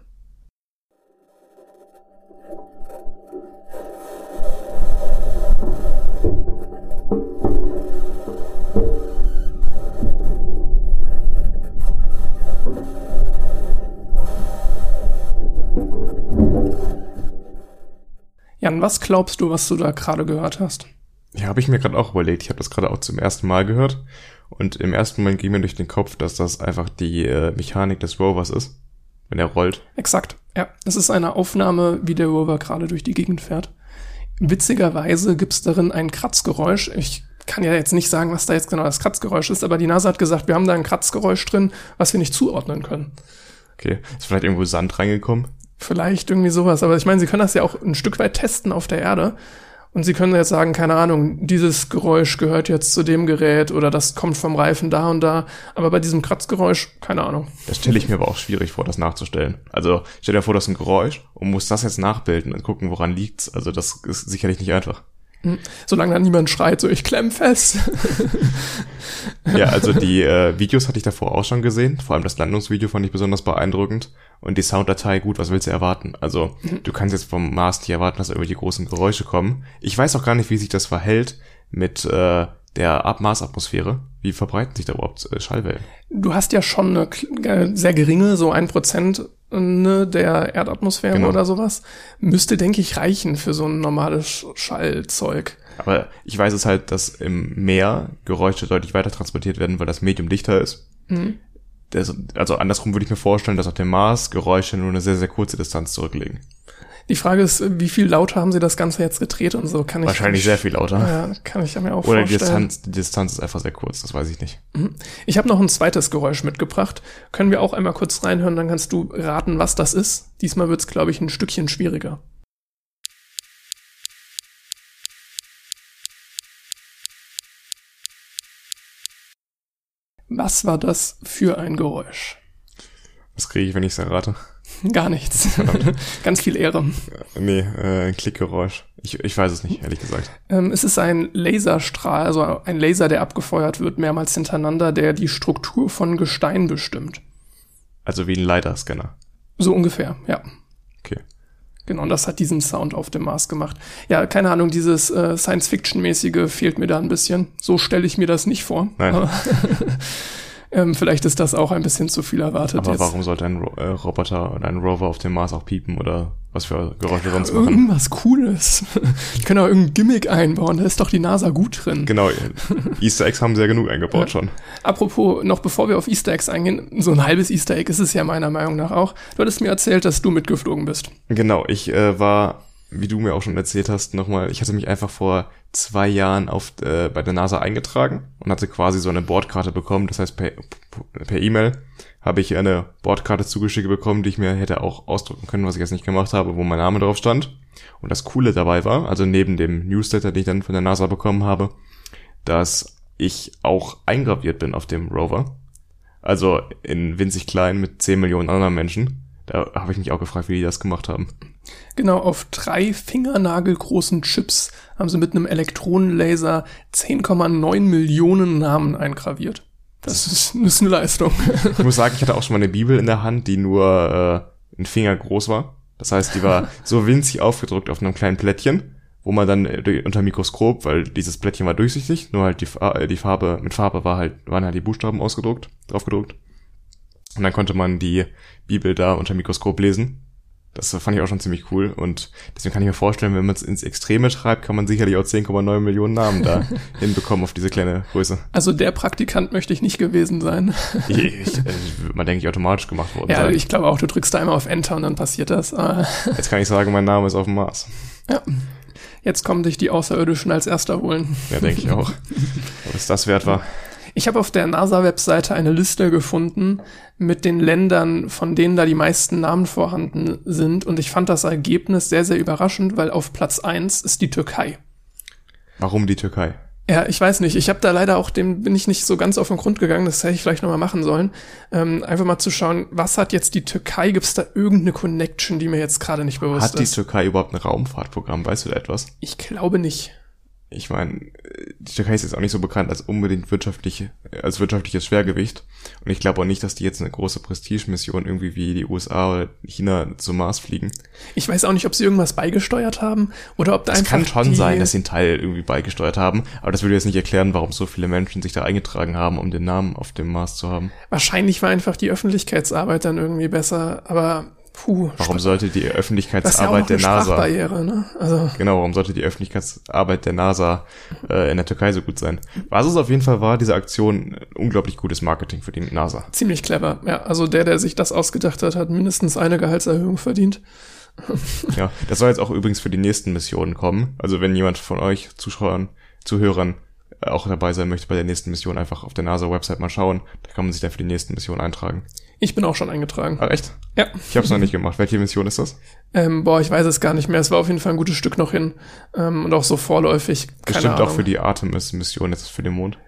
Jan, was glaubst du, was du da gerade gehört hast? Ja, habe ich mir gerade auch überlegt. Ich habe das gerade auch zum ersten Mal gehört. Und im ersten Moment ging mir durch den Kopf, dass das einfach die äh, Mechanik des Rovers ist, wenn er rollt. Exakt, ja. Es ist eine Aufnahme, wie der Rover gerade durch die Gegend fährt. Witzigerweise gibt's darin ein Kratzgeräusch. Ich kann ja jetzt nicht sagen, was da jetzt genau das Kratzgeräusch ist, aber die NASA hat gesagt, wir haben da ein Kratzgeräusch drin, was wir nicht zuordnen können. Okay, ist vielleicht irgendwo Sand reingekommen? Vielleicht irgendwie sowas. Aber ich meine, sie können das ja auch ein Stück weit testen auf der Erde. Und sie können jetzt sagen, keine Ahnung, dieses Geräusch gehört jetzt zu dem Gerät oder das kommt vom Reifen da und da. Aber bei diesem Kratzgeräusch, keine Ahnung. Das stelle ich mir aber auch schwierig vor, das nachzustellen. Also stell dir vor, das ist ein Geräusch und muss das jetzt nachbilden und gucken, woran liegt's. Also das ist sicherlich nicht einfach. Solange da niemand schreit, so ich klemm fest. ja, also die äh, Videos hatte ich davor auch schon gesehen. Vor allem das Landungsvideo fand ich besonders beeindruckend. Und die Sounddatei, gut, was willst du erwarten? Also, mhm. du kannst jetzt vom Mast nicht erwarten, dass irgendwelche großen Geräusche kommen. Ich weiß auch gar nicht, wie sich das verhält mit äh, der Abmaßatmosphäre. Wie verbreiten sich da überhaupt äh, Schallwellen? Du hast ja schon eine äh, sehr geringe, so ein Prozent ne, der Erdatmosphäre genau. oder sowas. Müsste, denke ich, reichen für so ein normales Schallzeug. Aber ich weiß es halt, dass im Meer Geräusche deutlich weiter transportiert werden, weil das Medium dichter ist. Mhm das, also andersrum würde ich mir vorstellen, dass auf dem Mars Geräusche nur eine sehr, sehr kurze Distanz zurücklegen. Die Frage ist, wie viel lauter haben sie das Ganze jetzt gedreht und so? Kann ich Wahrscheinlich sehr viel lauter. Ja, kann ich mir auch Oder vorstellen. Oder die Distanz, die Distanz ist einfach sehr kurz, das weiß ich nicht. Mhm. Ich habe noch ein zweites Geräusch mitgebracht. Können wir auch einmal kurz reinhören, dann kannst du raten, was das ist. Diesmal wird's, glaube ich, ein Stückchen schwieriger. Was war das für ein Geräusch? Was kriege ich, wenn ich es errate? Gar nichts. Ganz viel Ehre. Nee, äh, ein Klickgeräusch. Ich, ich weiß es nicht, ehrlich gesagt. Ähm, es ist ein Laserstrahl, also ein Laser, der abgefeuert wird, mehrmals hintereinander, der die Struktur von Gestein bestimmt. Also wie ein LiDAR-Scanner. So ungefähr, ja. Okay. Genau, und das hat diesen Sound auf dem Mars gemacht. Ja, keine Ahnung, dieses äh, Science-Fiction-mäßige fehlt mir da ein bisschen. So stelle ich mir das nicht vor. Nein. ähm, vielleicht ist das auch ein bisschen zu viel erwartet. Aber jetzt. warum sollte ein Ro äh, Roboter oder ein Rover auf dem Mars auch piepen oder was für Geräusche sonst machen? Irgendwas Cooles. ich kann auch irgendein Gimmick einbauen, da ist doch die NASA gut drin. Genau, Easter Eggs haben sie ja genug eingebaut ja. schon. Apropos, noch bevor wir auf Easter Eggs eingehen, so ein halbes Easter Egg ist es ja meiner Meinung nach auch. Du hattest mir erzählt, dass du mitgeflogen bist. Genau, ich äh, war wie du mir auch schon erzählt hast, nochmal, ich hatte mich einfach vor zwei Jahren auf, äh, bei der NASA eingetragen und hatte quasi so eine Bordkarte bekommen. Das heißt, per, per E-Mail habe ich eine Bordkarte zugeschickt bekommen, die ich mir hätte auch ausdrucken können, was ich jetzt nicht gemacht habe, wo mein Name drauf stand. Und das Coole dabei war, also neben dem Newsletter, den ich dann von der NASA bekommen habe, dass ich auch eingraviert bin auf dem Rover. Also in winzig klein mit 10 Millionen anderen Menschen. Da habe ich mich auch gefragt, wie die das gemacht haben. Genau, auf drei fingernagelgroßen Chips haben sie mit einem Elektronenlaser 10,9 Millionen Namen eingraviert. Das ist, das ist eine Leistung. Ich muss sagen, ich hatte auch schon mal eine Bibel in der Hand, die nur äh, ein Finger groß war. Das heißt, die war so winzig aufgedruckt auf einem kleinen Plättchen, wo man dann äh, unter Mikroskop, weil dieses Plättchen war durchsichtig, nur halt die, äh, die Farbe, mit Farbe war halt, waren halt die Buchstaben ausgedruckt, draufgedruckt. Und dann konnte man die Bibel da unter Mikroskop lesen. Das fand ich auch schon ziemlich cool. Und deswegen kann ich mir vorstellen, wenn man es ins Extreme treibt, kann man sicherlich auch 10,9 Millionen Namen da hinbekommen auf diese kleine Größe. Also der Praktikant möchte ich nicht gewesen sein. ich, ich, also man denke ich automatisch gemacht worden. Ja, sein. ich glaube auch, du drückst da einmal auf Enter und dann passiert das. Ah. Jetzt kann ich sagen, mein Name ist auf dem Mars. Ja. Jetzt kommen dich die Außerirdischen als erster holen. Ja, denke ich auch. Ob es das wert war. Ich habe auf der NASA-Webseite eine Liste gefunden mit den Ländern, von denen da die meisten Namen vorhanden sind. Und ich fand das Ergebnis sehr, sehr überraschend, weil auf Platz eins ist die Türkei. Warum die Türkei? Ja, ich weiß nicht. Ich habe da leider auch, dem bin ich nicht so ganz auf den Grund gegangen. Das hätte ich vielleicht nochmal machen sollen. Ähm, einfach mal zu schauen, was hat jetzt die Türkei? Gibt es da irgendeine Connection, die mir jetzt gerade nicht bewusst Hat die ist? Türkei überhaupt ein Raumfahrtprogramm? Weißt du da etwas? Ich glaube nicht. Ich meine, die Türkei ist jetzt auch nicht so bekannt als unbedingt wirtschaftliche, als wirtschaftliches Schwergewicht. Und ich glaube auch nicht, dass die jetzt eine große Prestigemission irgendwie wie die USA oder China zum Mars fliegen. Ich weiß auch nicht, ob sie irgendwas beigesteuert haben oder ob da Es einfach kann schon sein, dass sie einen Teil irgendwie beigesteuert haben, aber das würde jetzt nicht erklären, warum so viele Menschen sich da eingetragen haben, um den Namen auf dem Mars zu haben. wahrscheinlich war einfach die Öffentlichkeitsarbeit dann irgendwie besser, aber puh, Warum sollte die ja Öffentlichkeitsarbeit noch der NASA, ne? Also genau, warum sollte die Öffentlichkeitsarbeit der NASA äh, in der Türkei so gut sein? Was es auf jeden Fall war, diese Aktion, äh, unglaublich gutes Marketing für die NASA. ziemlich clever. Ja, also der, der sich das ausgedacht hat, hat mindestens eine Gehaltserhöhung verdient. Ja, das soll jetzt auch übrigens für die nächsten Missionen kommen. Also wenn jemand von euch Zuschauern, Zuhörern auch dabei sein möchte bei der nächsten Mission, einfach auf der NASA-Website mal schauen. Da kann man sich dann für die nächsten Missionen eintragen. Ich bin auch schon eingetragen. Ah, echt? Ja. Ich habe es noch nicht gemacht. Welche Mission ist das? Ähm, boah, ich weiß es gar nicht mehr. Es war auf jeden Fall ein gutes Stück noch hin. Ähm, und auch so vorläufig. Keine Bestimmt Ahnung. auch für die Artemis-Mission jetzt für den Mond.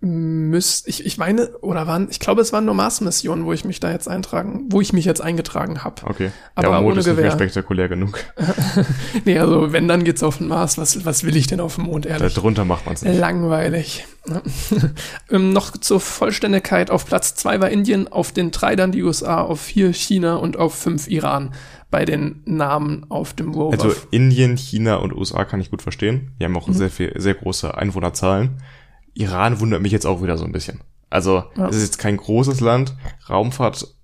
Müsst, ich, ich meine, oder waren, ich glaube, es waren nur Mars-Missionen, wo ich mich da jetzt eintragen, wo ich mich jetzt eingetragen habe. Okay. Aber ja, Mond ohne ist nicht mehr Gewehr. spektakulär genug. Nee, also wenn, dann geht's auf den Mars. Was, was will ich denn auf dem Mond, ehrlich? Darunter macht man es nicht. Langweilig. ähm, noch zur Vollständigkeit. Auf Platz zwei war Indien, auf den drei dann die USA, auf vier China und auf fünf Iran bei den Namen auf dem Rover. Also Indien, China und USA kann ich gut verstehen. Die Mhm. haben auch sehr viel, sehr große Einwohnerzahlen. Iran wundert mich jetzt auch wieder so ein bisschen. Also, Ja. es ist jetzt kein großes Land. Raumfahrt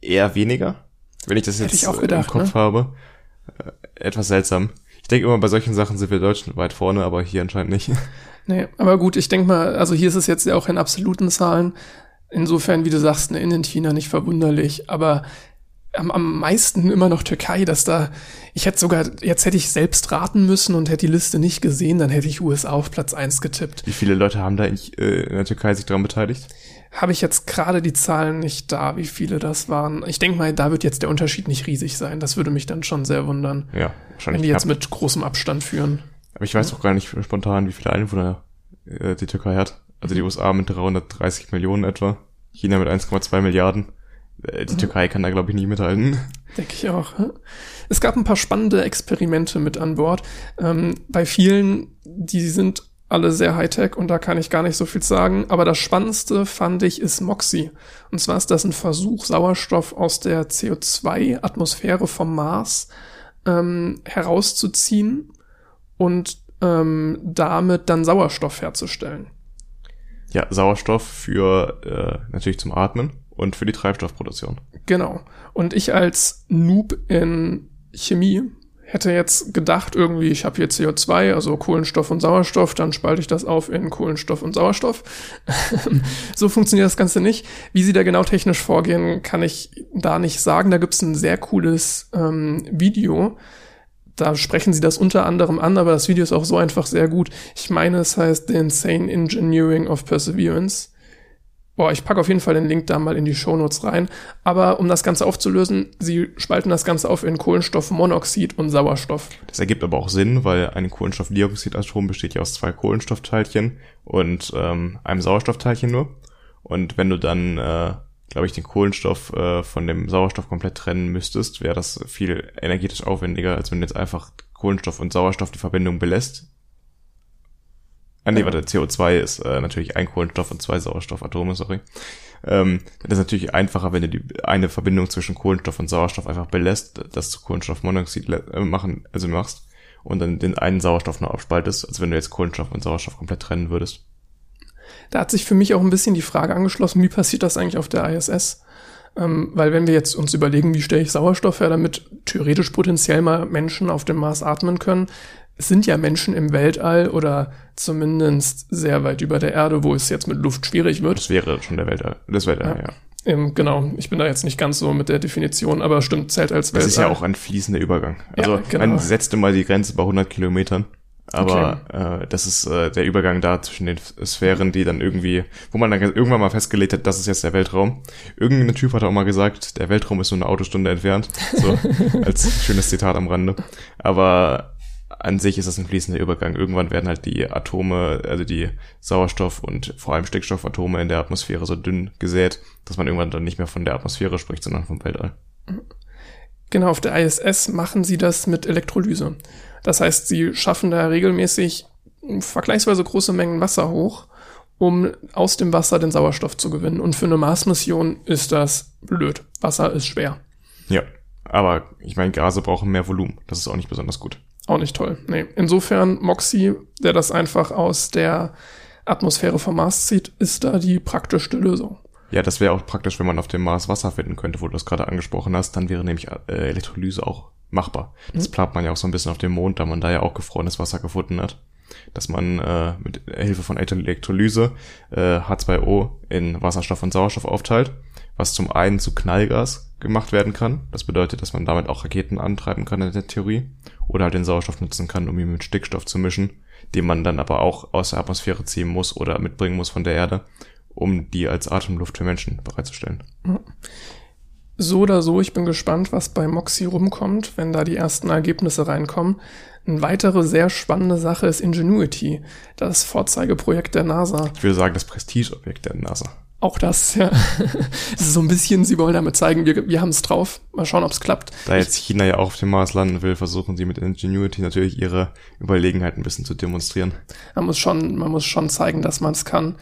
eher weniger. Wenn ich das jetzt ich auch gedacht, im Kopf ne? habe. Äh, etwas seltsam. Ich denke immer, bei solchen Sachen sind wir Deutschen weit vorne, aber hier anscheinend nicht. Nee, aber gut, ich denke mal, also hier ist es jetzt ja auch in absoluten Zahlen. Insofern, wie du sagst, ne, in China nicht verwunderlich, aber am, am meisten immer noch Türkei, dass da, ich hätte sogar, jetzt hätte ich selbst raten müssen und hätte die Liste nicht gesehen, dann hätte ich USA auf Platz eins getippt. Wie viele Leute haben da in, äh, in der Türkei sich daran beteiligt? Habe ich jetzt gerade die Zahlen nicht da, wie viele das waren. Ich denke mal, da wird jetzt der Unterschied nicht riesig sein. Das würde mich dann schon sehr wundern, Ja, wenn wahrscheinlich die jetzt mit großem Abstand führen. Aber ich weiß auch gar nicht spontan, wie viele Einwohner äh, die Türkei hat. Also die USA mit 330 Millionen etwa, China mit 1,2 Milliarden. Äh, die Türkei kann da, glaube ich, nicht mithalten. Denke ich auch. Es gab ein paar spannende Experimente mit an Bord. Ähm, bei vielen, die sind alle sehr Hightech und da kann ich gar nicht so viel sagen. Aber das Spannendste fand ich ist Moxie. Und zwar ist das ein Versuch, Sauerstoff aus der CO2-Atmosphäre vom Mars ähm, herauszuziehen und ähm, damit dann Sauerstoff herzustellen. Ja, Sauerstoff für äh, natürlich zum Atmen und für die Treibstoffproduktion. Genau. Und ich als Noob in Chemie hätte jetzt gedacht, irgendwie, ich habe hier CO2, also Kohlenstoff und Sauerstoff, dann spalte ich das auf in Kohlenstoff und Sauerstoff. so funktioniert das Ganze nicht. Wie sie da genau technisch vorgehen, kann ich da nicht sagen. Da gibt's ein sehr cooles ähm, Video. Da sprechen sie das unter anderem an, aber das Video ist auch so einfach sehr gut. Ich meine, es heißt The Insane Engineering of Perseverance. Boah, ich packe auf jeden Fall den Link da mal in die Shownotes rein. Aber um das Ganze aufzulösen, sie spalten das Ganze auf in Kohlenstoffmonoxid und Sauerstoff. Das ergibt aber auch Sinn, weil ein Kohlenstoffdioxidatom besteht ja aus zwei Kohlenstoffteilchen und ähm, einem Sauerstoffteilchen nur. Und wenn du dann, äh, glaube ich, den Kohlenstoff äh, von dem Sauerstoff komplett trennen müsstest, wäre das viel energetisch aufwendiger, als wenn du jetzt einfach Kohlenstoff und Sauerstoff die Verbindung belässt. Ah, nee, warte, CO2 ist äh, natürlich ein Kohlenstoff und zwei Sauerstoffatome, sorry. Ähm, das ist natürlich einfacher, wenn du die eine Verbindung zwischen Kohlenstoff und Sauerstoff einfach belässt, das zu Kohlenstoffmonoxid le- äh, machen, also machst und dann den einen Sauerstoff nur abspaltest, als wenn du jetzt Kohlenstoff und Sauerstoff komplett trennen würdest. Da hat sich für mich auch ein bisschen die Frage angeschlossen, wie passiert das eigentlich auf der ISS? Ähm, weil wenn wir jetzt uns überlegen, wie stelle ich Sauerstoff her, damit theoretisch potenziell mal Menschen auf dem Mars atmen können, es sind ja Menschen im Weltall oder zumindest sehr weit über der Erde, wo es jetzt mit Luft schwierig wird. Das wäre schon der Weltall. Das Weltall, ja. Ähm, genau, ich bin da jetzt nicht ganz so mit der Definition, aber stimmt, zählt als Das ist ja Weltall. auch ein fließender Übergang. Also Ja, genau. man setzte mal die Grenze bei 100 Kilometern. Aber äh, das ist äh, der Übergang da zwischen den Sphären, die dann irgendwie, wo man dann irgendwann mal festgelegt hat, das ist jetzt der Weltraum. Irgendein Typ hat auch mal gesagt, der Weltraum ist so eine Autostunde entfernt. So als schönes Zitat am Rande. Aber an sich ist das ein fließender Übergang. Irgendwann werden halt die Atome, also die Sauerstoff- und vor allem Stickstoffatome in der Atmosphäre so dünn gesät, dass man irgendwann dann nicht mehr von der Atmosphäre spricht, sondern vom Weltall. Genau, auf der ISS machen sie das mit Elektrolyse. Das heißt, sie schaffen da regelmäßig vergleichsweise große Mengen Wasser hoch, um aus dem Wasser den Sauerstoff zu gewinnen. Und für eine Mars-Mission ist das blöd. Wasser ist schwer. Ja, aber ich meine, Gase brauchen mehr Volumen. Das ist auch nicht besonders gut. Auch nicht toll. Nee. Insofern, Moxie, der das einfach aus der Atmosphäre vom Mars zieht, ist da die praktischste Lösung. Ja, das wäre auch praktisch, wenn man auf dem Mars Wasser finden könnte, wo du das gerade angesprochen hast. Dann wäre nämlich äh, Elektrolyse auch machbar. Das mhm. plant man ja auch so ein bisschen auf dem Mond, da man da ja auch gefrorenes Wasser gefunden hat. Dass man äh, mit Hilfe von Elektrolyse äh, H2O in Wasserstoff und Sauerstoff aufteilt, was zum einen zu Knallgas gemacht werden kann. Das bedeutet, dass man damit auch Raketen antreiben kann in der Theorie. Oder halt den Sauerstoff nutzen kann, um ihn mit Stickstoff zu mischen, den man dann aber auch aus der Atmosphäre ziehen muss oder mitbringen muss von der Erde, um die als Atemluft für Menschen bereitzustellen. So oder so, ich bin gespannt, was bei Moxie rumkommt, wenn da die ersten Ergebnisse reinkommen. Eine weitere sehr spannende Sache ist Ingenuity, das Vorzeigeprojekt der NASA. Ich würde sagen, das Prestigeobjekt der NASA. Auch das, ja. es ist so ein bisschen, sie wollen damit zeigen, wir, wir haben es drauf. Mal schauen, ob es klappt. Da jetzt China ja auch auf dem Mars landen will, versuchen sie mit Ingenuity natürlich ihre Überlegenheit ein bisschen zu demonstrieren. Man muss schon, man muss schon zeigen, dass man es kann.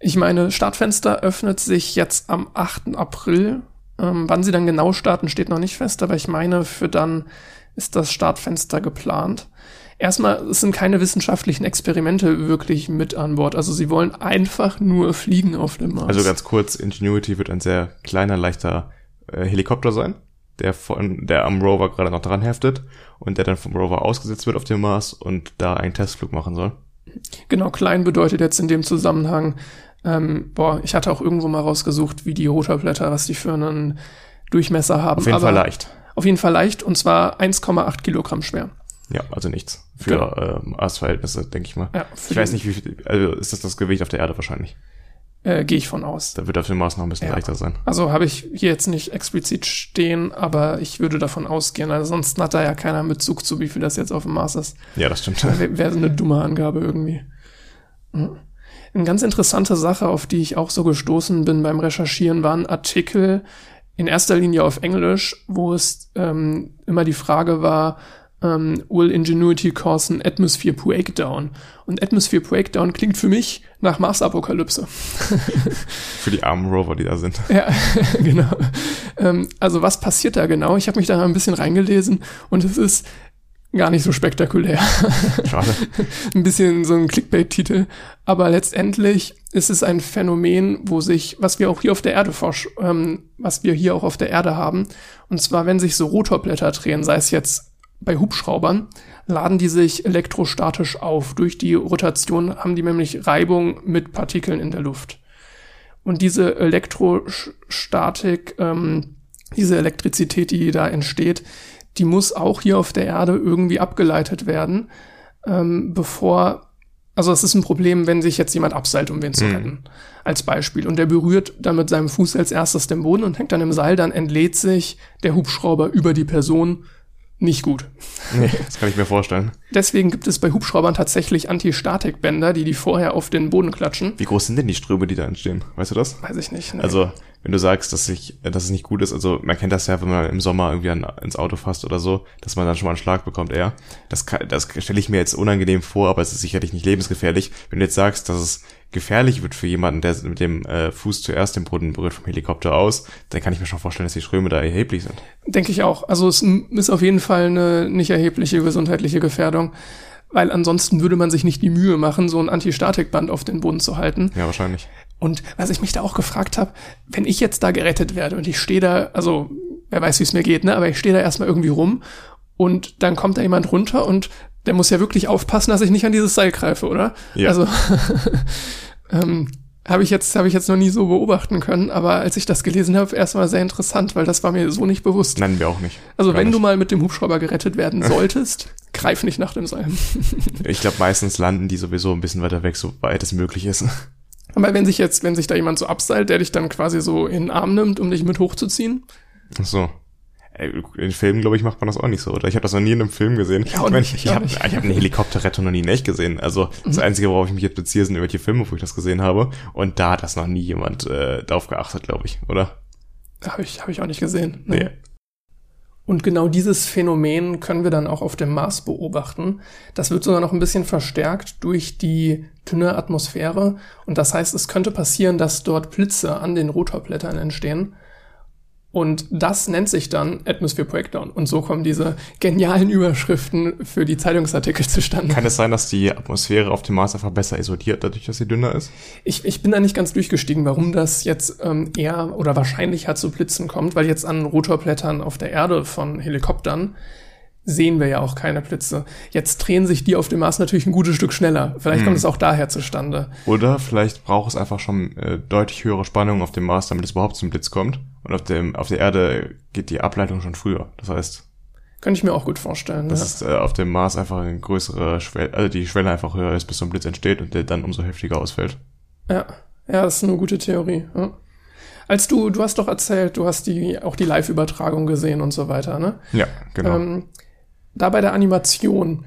Ich meine, Startfenster öffnet sich jetzt am 8. April. Ähm, wann sie dann genau starten, steht noch nicht fest, aber ich meine, für dann ist das Startfenster geplant. Erstmal, es sind keine wissenschaftlichen Experimente wirklich mit an Bord. Also sie wollen einfach nur fliegen auf dem Mars. Also ganz kurz, Ingenuity wird ein sehr kleiner, leichter äh, Helikopter sein, der von, der am Rover gerade noch dran heftet und der dann vom Rover ausgesetzt wird auf dem Mars und da einen Testflug machen soll. Genau, klein bedeutet jetzt in dem Zusammenhang, ähm, boah, ich hatte auch irgendwo mal rausgesucht, wie die Rotorblätter, was die für einen Durchmesser haben. Auf jeden Fall leicht. Auf jeden Fall leicht und zwar 1,8 Kilogramm schwer. Ja, also nichts. Für genau. ähm, Mars-Verhältnisse, denke ich mal. Ja, ich weiß nicht, wie viel, also ist das das Gewicht auf der Erde wahrscheinlich? Äh, Gehe ich von aus. Da wird auf dem Mars noch ein bisschen ja. leichter sein. Also habe ich hier jetzt nicht explizit stehen, aber ich würde davon ausgehen. Also sonst hat da ja keiner Bezug zu, wie viel das jetzt auf dem Mars ist. Ja, das stimmt. Wäre wär eine dumme Angabe irgendwie. Mhm. Eine ganz interessante Sache, auf die ich auch so gestoßen bin beim Recherchieren, war ein Artikel in erster Linie auf Englisch, wo es ähm, immer die Frage war, ähm, Will Ingenuity cause an Atmosphere Breakdown? Und Atmosphere Breakdown klingt für mich nach Mars-Apokalypse. für die armen Rover, die da sind. Ja, genau. Ähm, also was passiert da genau? Ich habe mich da ein bisschen reingelesen und es ist gar nicht so spektakulär. Schade. ein bisschen so ein Clickbait-Titel. Aber letztendlich ist es ein Phänomen, wo sich, was wir auch hier auf der Erde forsch, ähm, was wir hier auch auf der Erde haben. Und zwar, wenn sich so Rotorblätter drehen, sei es jetzt bei Hubschraubern, laden die sich elektrostatisch auf. Durch die Rotation haben die nämlich Reibung mit Partikeln in der Luft. Und diese Elektrostatik, ähm, diese Elektrizität, die da entsteht, die muss auch hier auf der Erde irgendwie abgeleitet werden, ähm, bevor, also es ist ein Problem, wenn sich jetzt jemand abseilt, um wen zu mhm. retten, als Beispiel. Und der berührt dann mit seinem Fuß als erstes den Boden und hängt dann im Seil, dann entlädt sich der Hubschrauber über die Person nicht gut. Nee, das kann ich mir vorstellen. Deswegen gibt es bei Hubschraubern tatsächlich Anti-Statik-Bänder, die die vorher auf den Boden klatschen. Wie groß sind denn die Ströme, die da entstehen? Weißt du das? Weiß ich nicht. Nee. Also, wenn du sagst, dass, ich, dass es nicht gut ist, also man kennt das ja, wenn man im Sommer irgendwie an, ins Auto fasst oder so, dass man dann schon mal einen Schlag bekommt eher. Das, kann, das stelle ich mir jetzt unangenehm vor, aber es ist sicherlich nicht lebensgefährlich. Wenn du jetzt sagst, dass es gefährlich wird für jemanden, der mit dem äh, Fuß zuerst den Boden berührt vom Helikopter aus, dann kann ich mir schon vorstellen, dass die Ströme da erheblich sind. Denke ich auch. Also es ist auf jeden Fall eine nicht erhebliche gesundheitliche Gefährdung, weil ansonsten würde man sich nicht die Mühe machen, so ein Antistatikband auf den Boden zu halten. Ja, wahrscheinlich. Und was ich mich da auch gefragt habe, wenn ich jetzt da gerettet werde und ich stehe da, also wer weiß, wie es mir geht, ne, aber ich stehe da erstmal irgendwie rum und dann kommt da jemand runter und der muss ja wirklich aufpassen, dass ich nicht an dieses Seil greife, oder? Ja. Also ähm, habe ich jetzt habe ich jetzt noch nie so beobachten können, aber als ich das gelesen habe, erstmal sehr interessant, weil das war mir so nicht bewusst. Nein, wir auch nicht. Also Gar wenn nicht. du mal mit dem Hubschrauber gerettet werden solltest, greif nicht nach dem Seil. ich glaube, meistens landen die sowieso ein bisschen weiter weg, so weit es möglich ist. Aber wenn sich jetzt, wenn sich da jemand so abseilt, der dich dann quasi so in den Arm nimmt, um dich mit hochzuziehen. Ach so. In Filmen, glaube ich, macht man das auch nicht so, oder? Ich habe das noch nie in einem Film gesehen. Ja, ich meine, nicht, ich habe ich hab eine Helikopterrettung noch nie in echt gesehen. Also das Einzige, worauf ich mich jetzt beziehe, sind irgendwelche Filme, wo ich das gesehen habe. Und da hat das noch nie jemand äh, darauf geachtet, glaube ich, oder? Habe ich, hab ich auch nicht gesehen. Nee. Und genau dieses Phänomen können wir dann auch auf dem Mars beobachten. Das wird sogar noch ein bisschen verstärkt durch die dünne Atmosphäre. Und das heißt, es könnte passieren, dass dort Blitze an den Rotorblättern entstehen. Und das nennt sich dann Atmosphere Breakdown. Und so kommen diese genialen Überschriften für die Zeitungsartikel zustande. Kann es sein, dass die Atmosphäre auf dem Mars einfach besser isoliert, dadurch, dass sie dünner ist? Ich, ich bin da nicht ganz durchgestiegen, warum das jetzt ähm, eher oder wahrscheinlicher zu Blitzen kommt, weil jetzt an Rotorblättern auf der Erde von Helikoptern sehen wir ja auch keine Blitze. Jetzt drehen sich die auf dem Mars natürlich ein gutes Stück schneller. Vielleicht Hm. kommt es auch daher zustande. Oder vielleicht braucht es einfach schon äh, deutlich höhere Spannung auf dem Mars, damit es überhaupt zum Blitz kommt. Und auf dem auf der Erde geht die Ableitung schon früher. Das heißt, Könnte ich mir auch gut vorstellen. dass ja. es äh, auf dem Mars einfach eine größere Schwelle, also die Schwelle einfach höher ist, bis so ein Blitz entsteht und der dann umso heftiger ausfällt. Ja, ja, das ist eine gute Theorie. Ja. Als du, du hast doch erzählt, du hast die, auch die Live-Übertragung gesehen und so weiter, ne? Ja, genau. Ähm, da bei der Animation,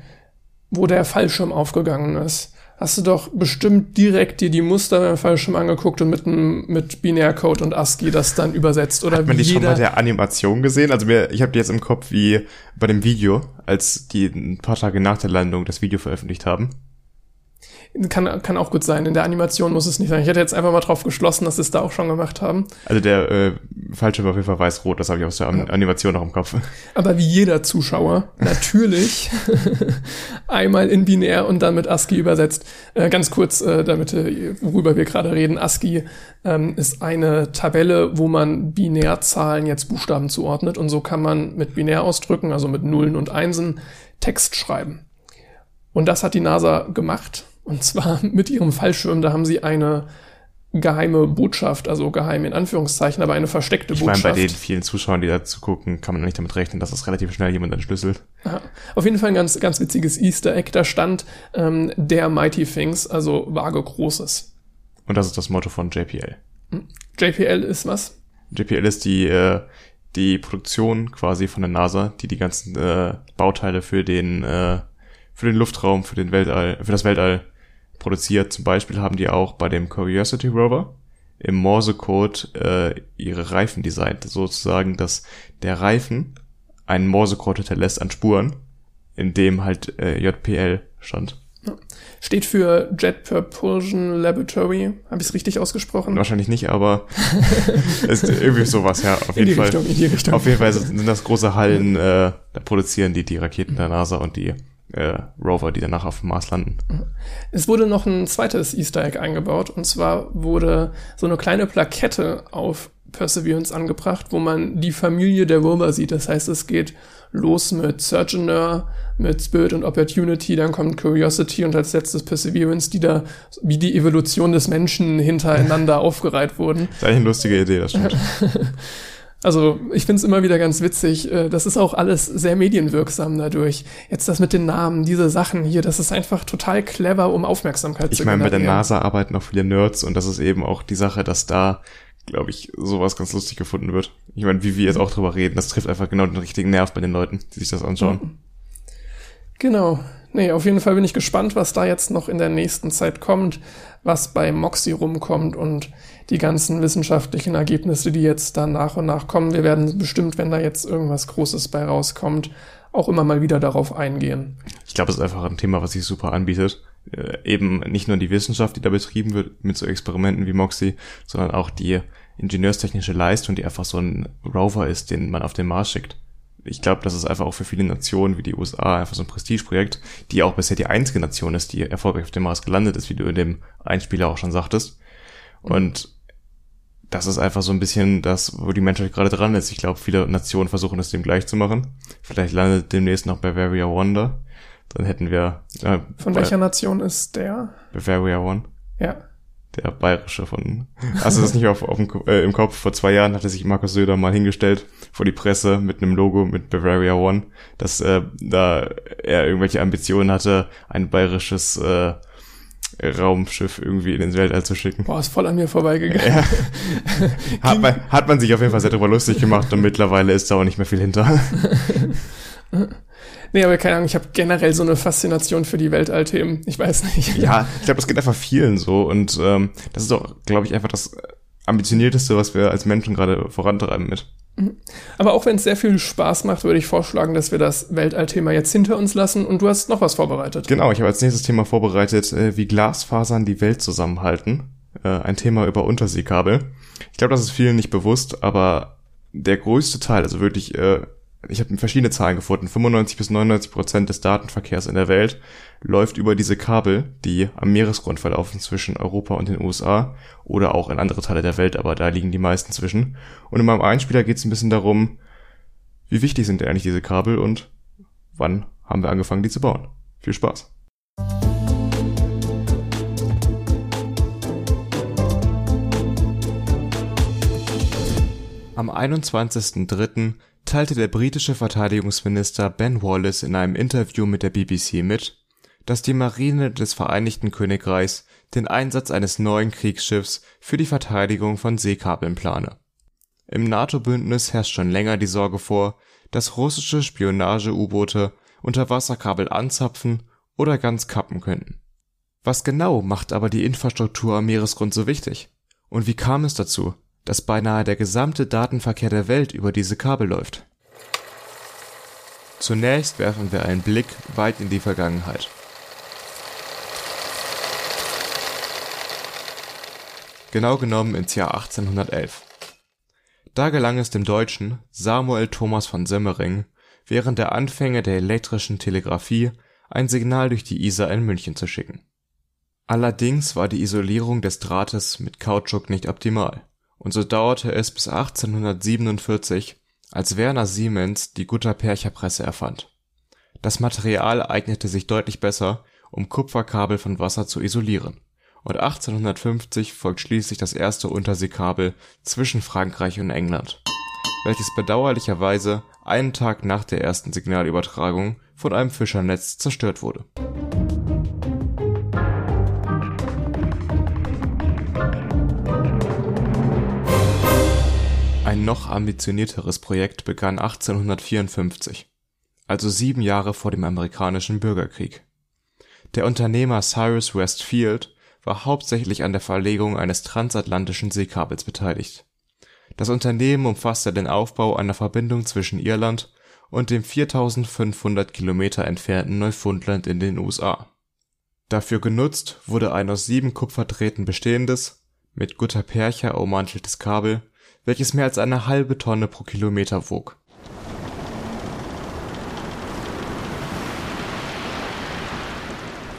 wo der Fallschirm aufgegangen ist, hast du doch bestimmt direkt dir die Muster beim Fallschirm angeguckt und mit, einem- mit Binärcode und ASCII das dann übersetzt. Oder Hat man wie die schon bei der Animation gesehen? Also mir, ich habe die jetzt im Kopf wie bei dem Video, als die ein paar Tage nach der Landung das Video veröffentlicht haben. Kann, kann auch gut sein. In der Animation muss es nicht sein. Ich hätte jetzt einfach mal drauf geschlossen, dass sie es da auch schon gemacht haben. Also der äh, Fallschirm war auf jeden Fall weiß-rot, das habe ich aus der An Animation noch im Kopf. Aber wie jeder Zuschauer natürlich einmal in binär und dann mit ASCII übersetzt. Äh, ganz kurz, äh, damit äh, worüber wir gerade reden. ASCII ähm, ist eine Tabelle, wo man Binärzahlen jetzt Buchstaben zuordnet und so kann man mit Binärausdrücken, also mit Nullen und Einsen, Text schreiben. Und das hat die NASA gemacht. Und zwar mit ihrem Fallschirm. Da haben sie eine geheime Botschaft, also geheim in Anführungszeichen, aber eine versteckte Ich meine, Botschaft. bei den vielen Zuschauern, die dazu gucken, kann man nicht damit rechnen, dass das relativ schnell jemand entschlüsselt. Ja, auf jeden Fall ein ganz, ganz witziges Easter Egg. Da stand ähm, der Mighty Things, also vage Großes. Und das ist das Motto von JPL. JPL ist was? JPL ist die, äh, die Produktion quasi von der NASA, die die ganzen äh, Bauteile für den, äh, für den Luftraum, für den Weltall, für das Weltall produziert. Zum Beispiel haben die auch bei dem Curiosity Rover im Morsecode äh, ihre Reifen designt, sozusagen, dass der Reifen einen Morsecode hinterlässt an Spuren, in dem halt äh, JPL stand. Steht für Jet Propulsion Laboratory. Habe ich es richtig ausgesprochen? Wahrscheinlich nicht, aber ist irgendwie sowas, ja, auf in die jeden Fall. Richtung, in die Richtung. Auf jeden Fall sind das große Hallen, äh, da produzieren die die Raketen der NASA und die äh, Rover, die danach auf dem Mars landen. Es wurde noch ein zweites Easter Egg eingebaut. Und zwar wurde so eine kleine Plakette auf Perseverance angebracht, wo man die Familie der Rover sieht. Das heißt, es geht los mit Surgeoner, mit Spirit und Opportunity, dann kommt Curiosity und als letztes Perseverance, die da wie die Evolution des Menschen hintereinander aufgereiht wurden. ist eigentlich eine lustige Idee, das stimmt. Also ich finde es immer wieder ganz witzig. äh, Das ist auch alles sehr medienwirksam dadurch. Jetzt das mit den Namen, diese Sachen hier, das ist einfach total clever, um Aufmerksamkeit Ich zu meine, bei der generieren. NASA arbeiten auch viele Nerds und das ist eben auch die Sache, dass da, glaube ich, sowas ganz lustig gefunden wird. Ich meine, wie wir jetzt auch drüber reden, das trifft einfach genau den richtigen Nerv bei den Leuten, die sich das anschauen. Genau. Nee, auf jeden Fall bin ich gespannt, was da jetzt noch in der nächsten Zeit kommt, was bei Moxie rumkommt und die ganzen wissenschaftlichen Ergebnisse, die jetzt da nach und nach kommen. Wir werden bestimmt, wenn da jetzt irgendwas Großes bei rauskommt, auch immer mal wieder darauf eingehen. Ich glaube, es ist einfach ein Thema, was sich super anbietet. Äh, eben nicht nur die Wissenschaft, die da betrieben wird mit so Experimenten wie Moxie, sondern auch die ingenieurstechnische Leistung, die einfach so ein Rover ist, den man auf den Mars schickt. Ich glaube, das ist einfach auch für viele Nationen wie die USA einfach so ein Prestigeprojekt, die auch bisher die einzige Nation ist, die erfolgreich auf dem Mars gelandet ist, wie du in dem Einspieler auch schon sagtest. Und das ist einfach so ein bisschen das, wo die Menschheit gerade dran ist. Ich glaube, viele Nationen versuchen es dem gleich zu machen. Vielleicht landet demnächst noch Bavaria One da. Dann hätten wir äh, Von welcher Nation ist der? Bavaria One, Ja. Der bayerische von. Hast du das nicht auf, auf dem, äh, im Kopf? Vor zwei Jahren hatte sich Markus Söder mal hingestellt vor die Presse mit einem Logo mit Bavaria One, dass äh, da er irgendwelche Ambitionen hatte, ein bayerisches äh, Raumschiff irgendwie in den Weltall zu schicken. Boah, ist voll an mir vorbeigegangen. Ja. hat, man, hat man sich auf jeden Fall sehr darüber lustig gemacht und mittlerweile ist da auch nicht mehr viel hinter. nee, aber keine Ahnung, ich habe generell so eine Faszination für die Weltallthemen. Ich weiß nicht. Ja, ich glaube, das geht einfach vielen so und ähm, das ist doch, glaube ich, einfach das ambitionierteste, was wir als Menschen gerade vorantreiben mit. Mhm. Aber auch wenn es sehr viel Spaß macht, würde ich vorschlagen, dass wir das Weltallthema jetzt hinter uns lassen und du hast noch was vorbereitet. Genau, ich habe als nächstes Thema vorbereitet, äh, wie Glasfasern die Welt zusammenhalten. Äh, ein Thema über Unterseekabel. Ich glaube, das ist vielen nicht bewusst, aber der größte Teil, also wirklich äh, ich habe verschiedene Zahlen gefunden, 95 bis 99 Prozent des Datenverkehrs in der Welt läuft über diese Kabel, die am Meeresgrund verlaufen zwischen Europa und den USA oder auch in andere Teile der Welt, aber da liegen die meisten zwischen. Und in meinem Einspieler geht es ein bisschen darum, wie wichtig sind eigentlich diese Kabel und wann haben wir angefangen, die zu bauen. Viel Spaß! Am 21.03 teilte der britische Verteidigungsminister Ben Wallace in einem Interview mit der BBC mit, dass die Marine des Vereinigten Königreichs den Einsatz eines neuen Kriegsschiffs für die Verteidigung von Seekabeln plane. Im NATO-Bündnis herrscht schon länger die Sorge vor, dass russische Spionage-U-Boote Unterwasserkabel anzapfen oder ganz kappen könnten. Was genau macht aber die Infrastruktur am Meeresgrund so wichtig? Und wie kam es dazu, dass beinahe der gesamte Datenverkehr der Welt über diese Kabel läuft. Zunächst werfen wir einen Blick weit in die Vergangenheit. Genau genommen ins Jahr 1811. Da gelang es dem Deutschen Samuel Thomas von Semmering während der Anfänge der elektrischen Telegrafie ein Signal durch die Isar in München zu schicken. Allerdings war die Isolierung des Drahtes mit Kautschuk nicht optimal und so dauerte es bis 1847, als Werner Siemens die Guttapercha-Presse erfand. Das Material eignete sich deutlich besser, um Kupferkabel von Wasser zu isolieren, und 1850 folgt schließlich das erste Unterseekabel zwischen Frankreich und England, welches bedauerlicherweise einen Tag nach der ersten Signalübertragung von einem Fischernetz zerstört wurde Ein noch ambitionierteres Projekt begann 1854, also sieben Jahre vor dem Amerikanischen Bürgerkrieg. Der Unternehmer Cyrus West Field war hauptsächlich an der Verlegung eines transatlantischen Seekabels beteiligt. Das Unternehmen umfasste den Aufbau einer Verbindung zwischen Irland und dem 4500 Kilometer entfernten Neufundland in den USA. Dafür genutzt wurde ein aus sieben Kupferdrähten bestehendes, mit Guttapercha ummanteltes Kabel welches mehr als eine halbe Tonne pro Kilometer wog.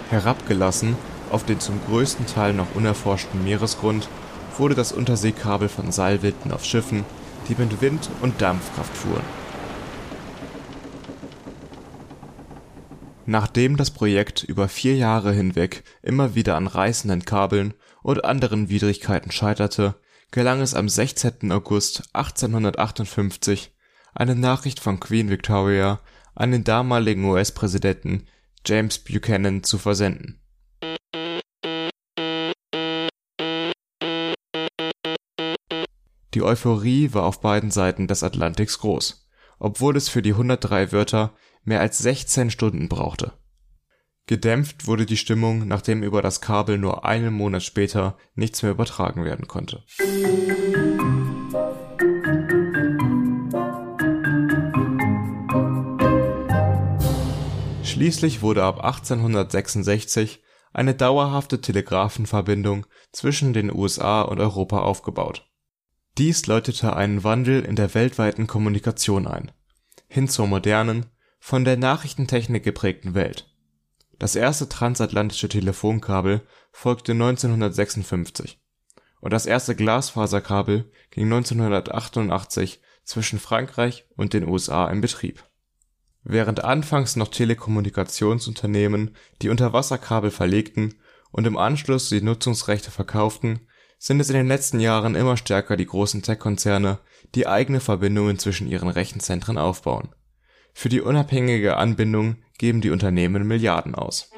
Herabgelassen auf den zum größten Teil noch unerforschten Meeresgrund wurde das Unterseekabel von Seilwinden auf Schiffen, die mit Wind und Dampfkraft fuhren. Nachdem das Projekt über vier Jahre hinweg immer wieder an reißenden Kabeln und anderen Widrigkeiten scheiterte gelang es am 16. August 1858, eine Nachricht von Queen Victoria an den damaligen US-Präsidenten James Buchanan zu versenden. Die Euphorie war auf beiden Seiten des Atlantiks groß, obwohl es für die 103 Wörter mehr als 16 Stunden brauchte Gedämpft wurde die Stimmung, nachdem über das Kabel nur einen Monat später nichts mehr übertragen werden konnte. Schließlich wurde ab 1866 eine dauerhafte Telegrafenverbindung zwischen den USA und Europa aufgebaut. Dies läutete einen Wandel in der weltweiten Kommunikation ein, hin zur modernen, von der Nachrichtentechnik geprägten Welt das erste transatlantische Telefonkabel folgte 1956 und das erste Glasfaserkabel ging 1988 zwischen Frankreich und den USA in Betrieb. Während anfangs noch Telekommunikationsunternehmen die Unterwasserkabel verlegten und im Anschluss die Nutzungsrechte verkauften, sind es in den letzten Jahren immer stärker die großen Tech-Konzerne, die eigene Verbindungen zwischen ihren Rechenzentren aufbauen. Für die unabhängige Anbindung geben die Unternehmen Milliarden aus.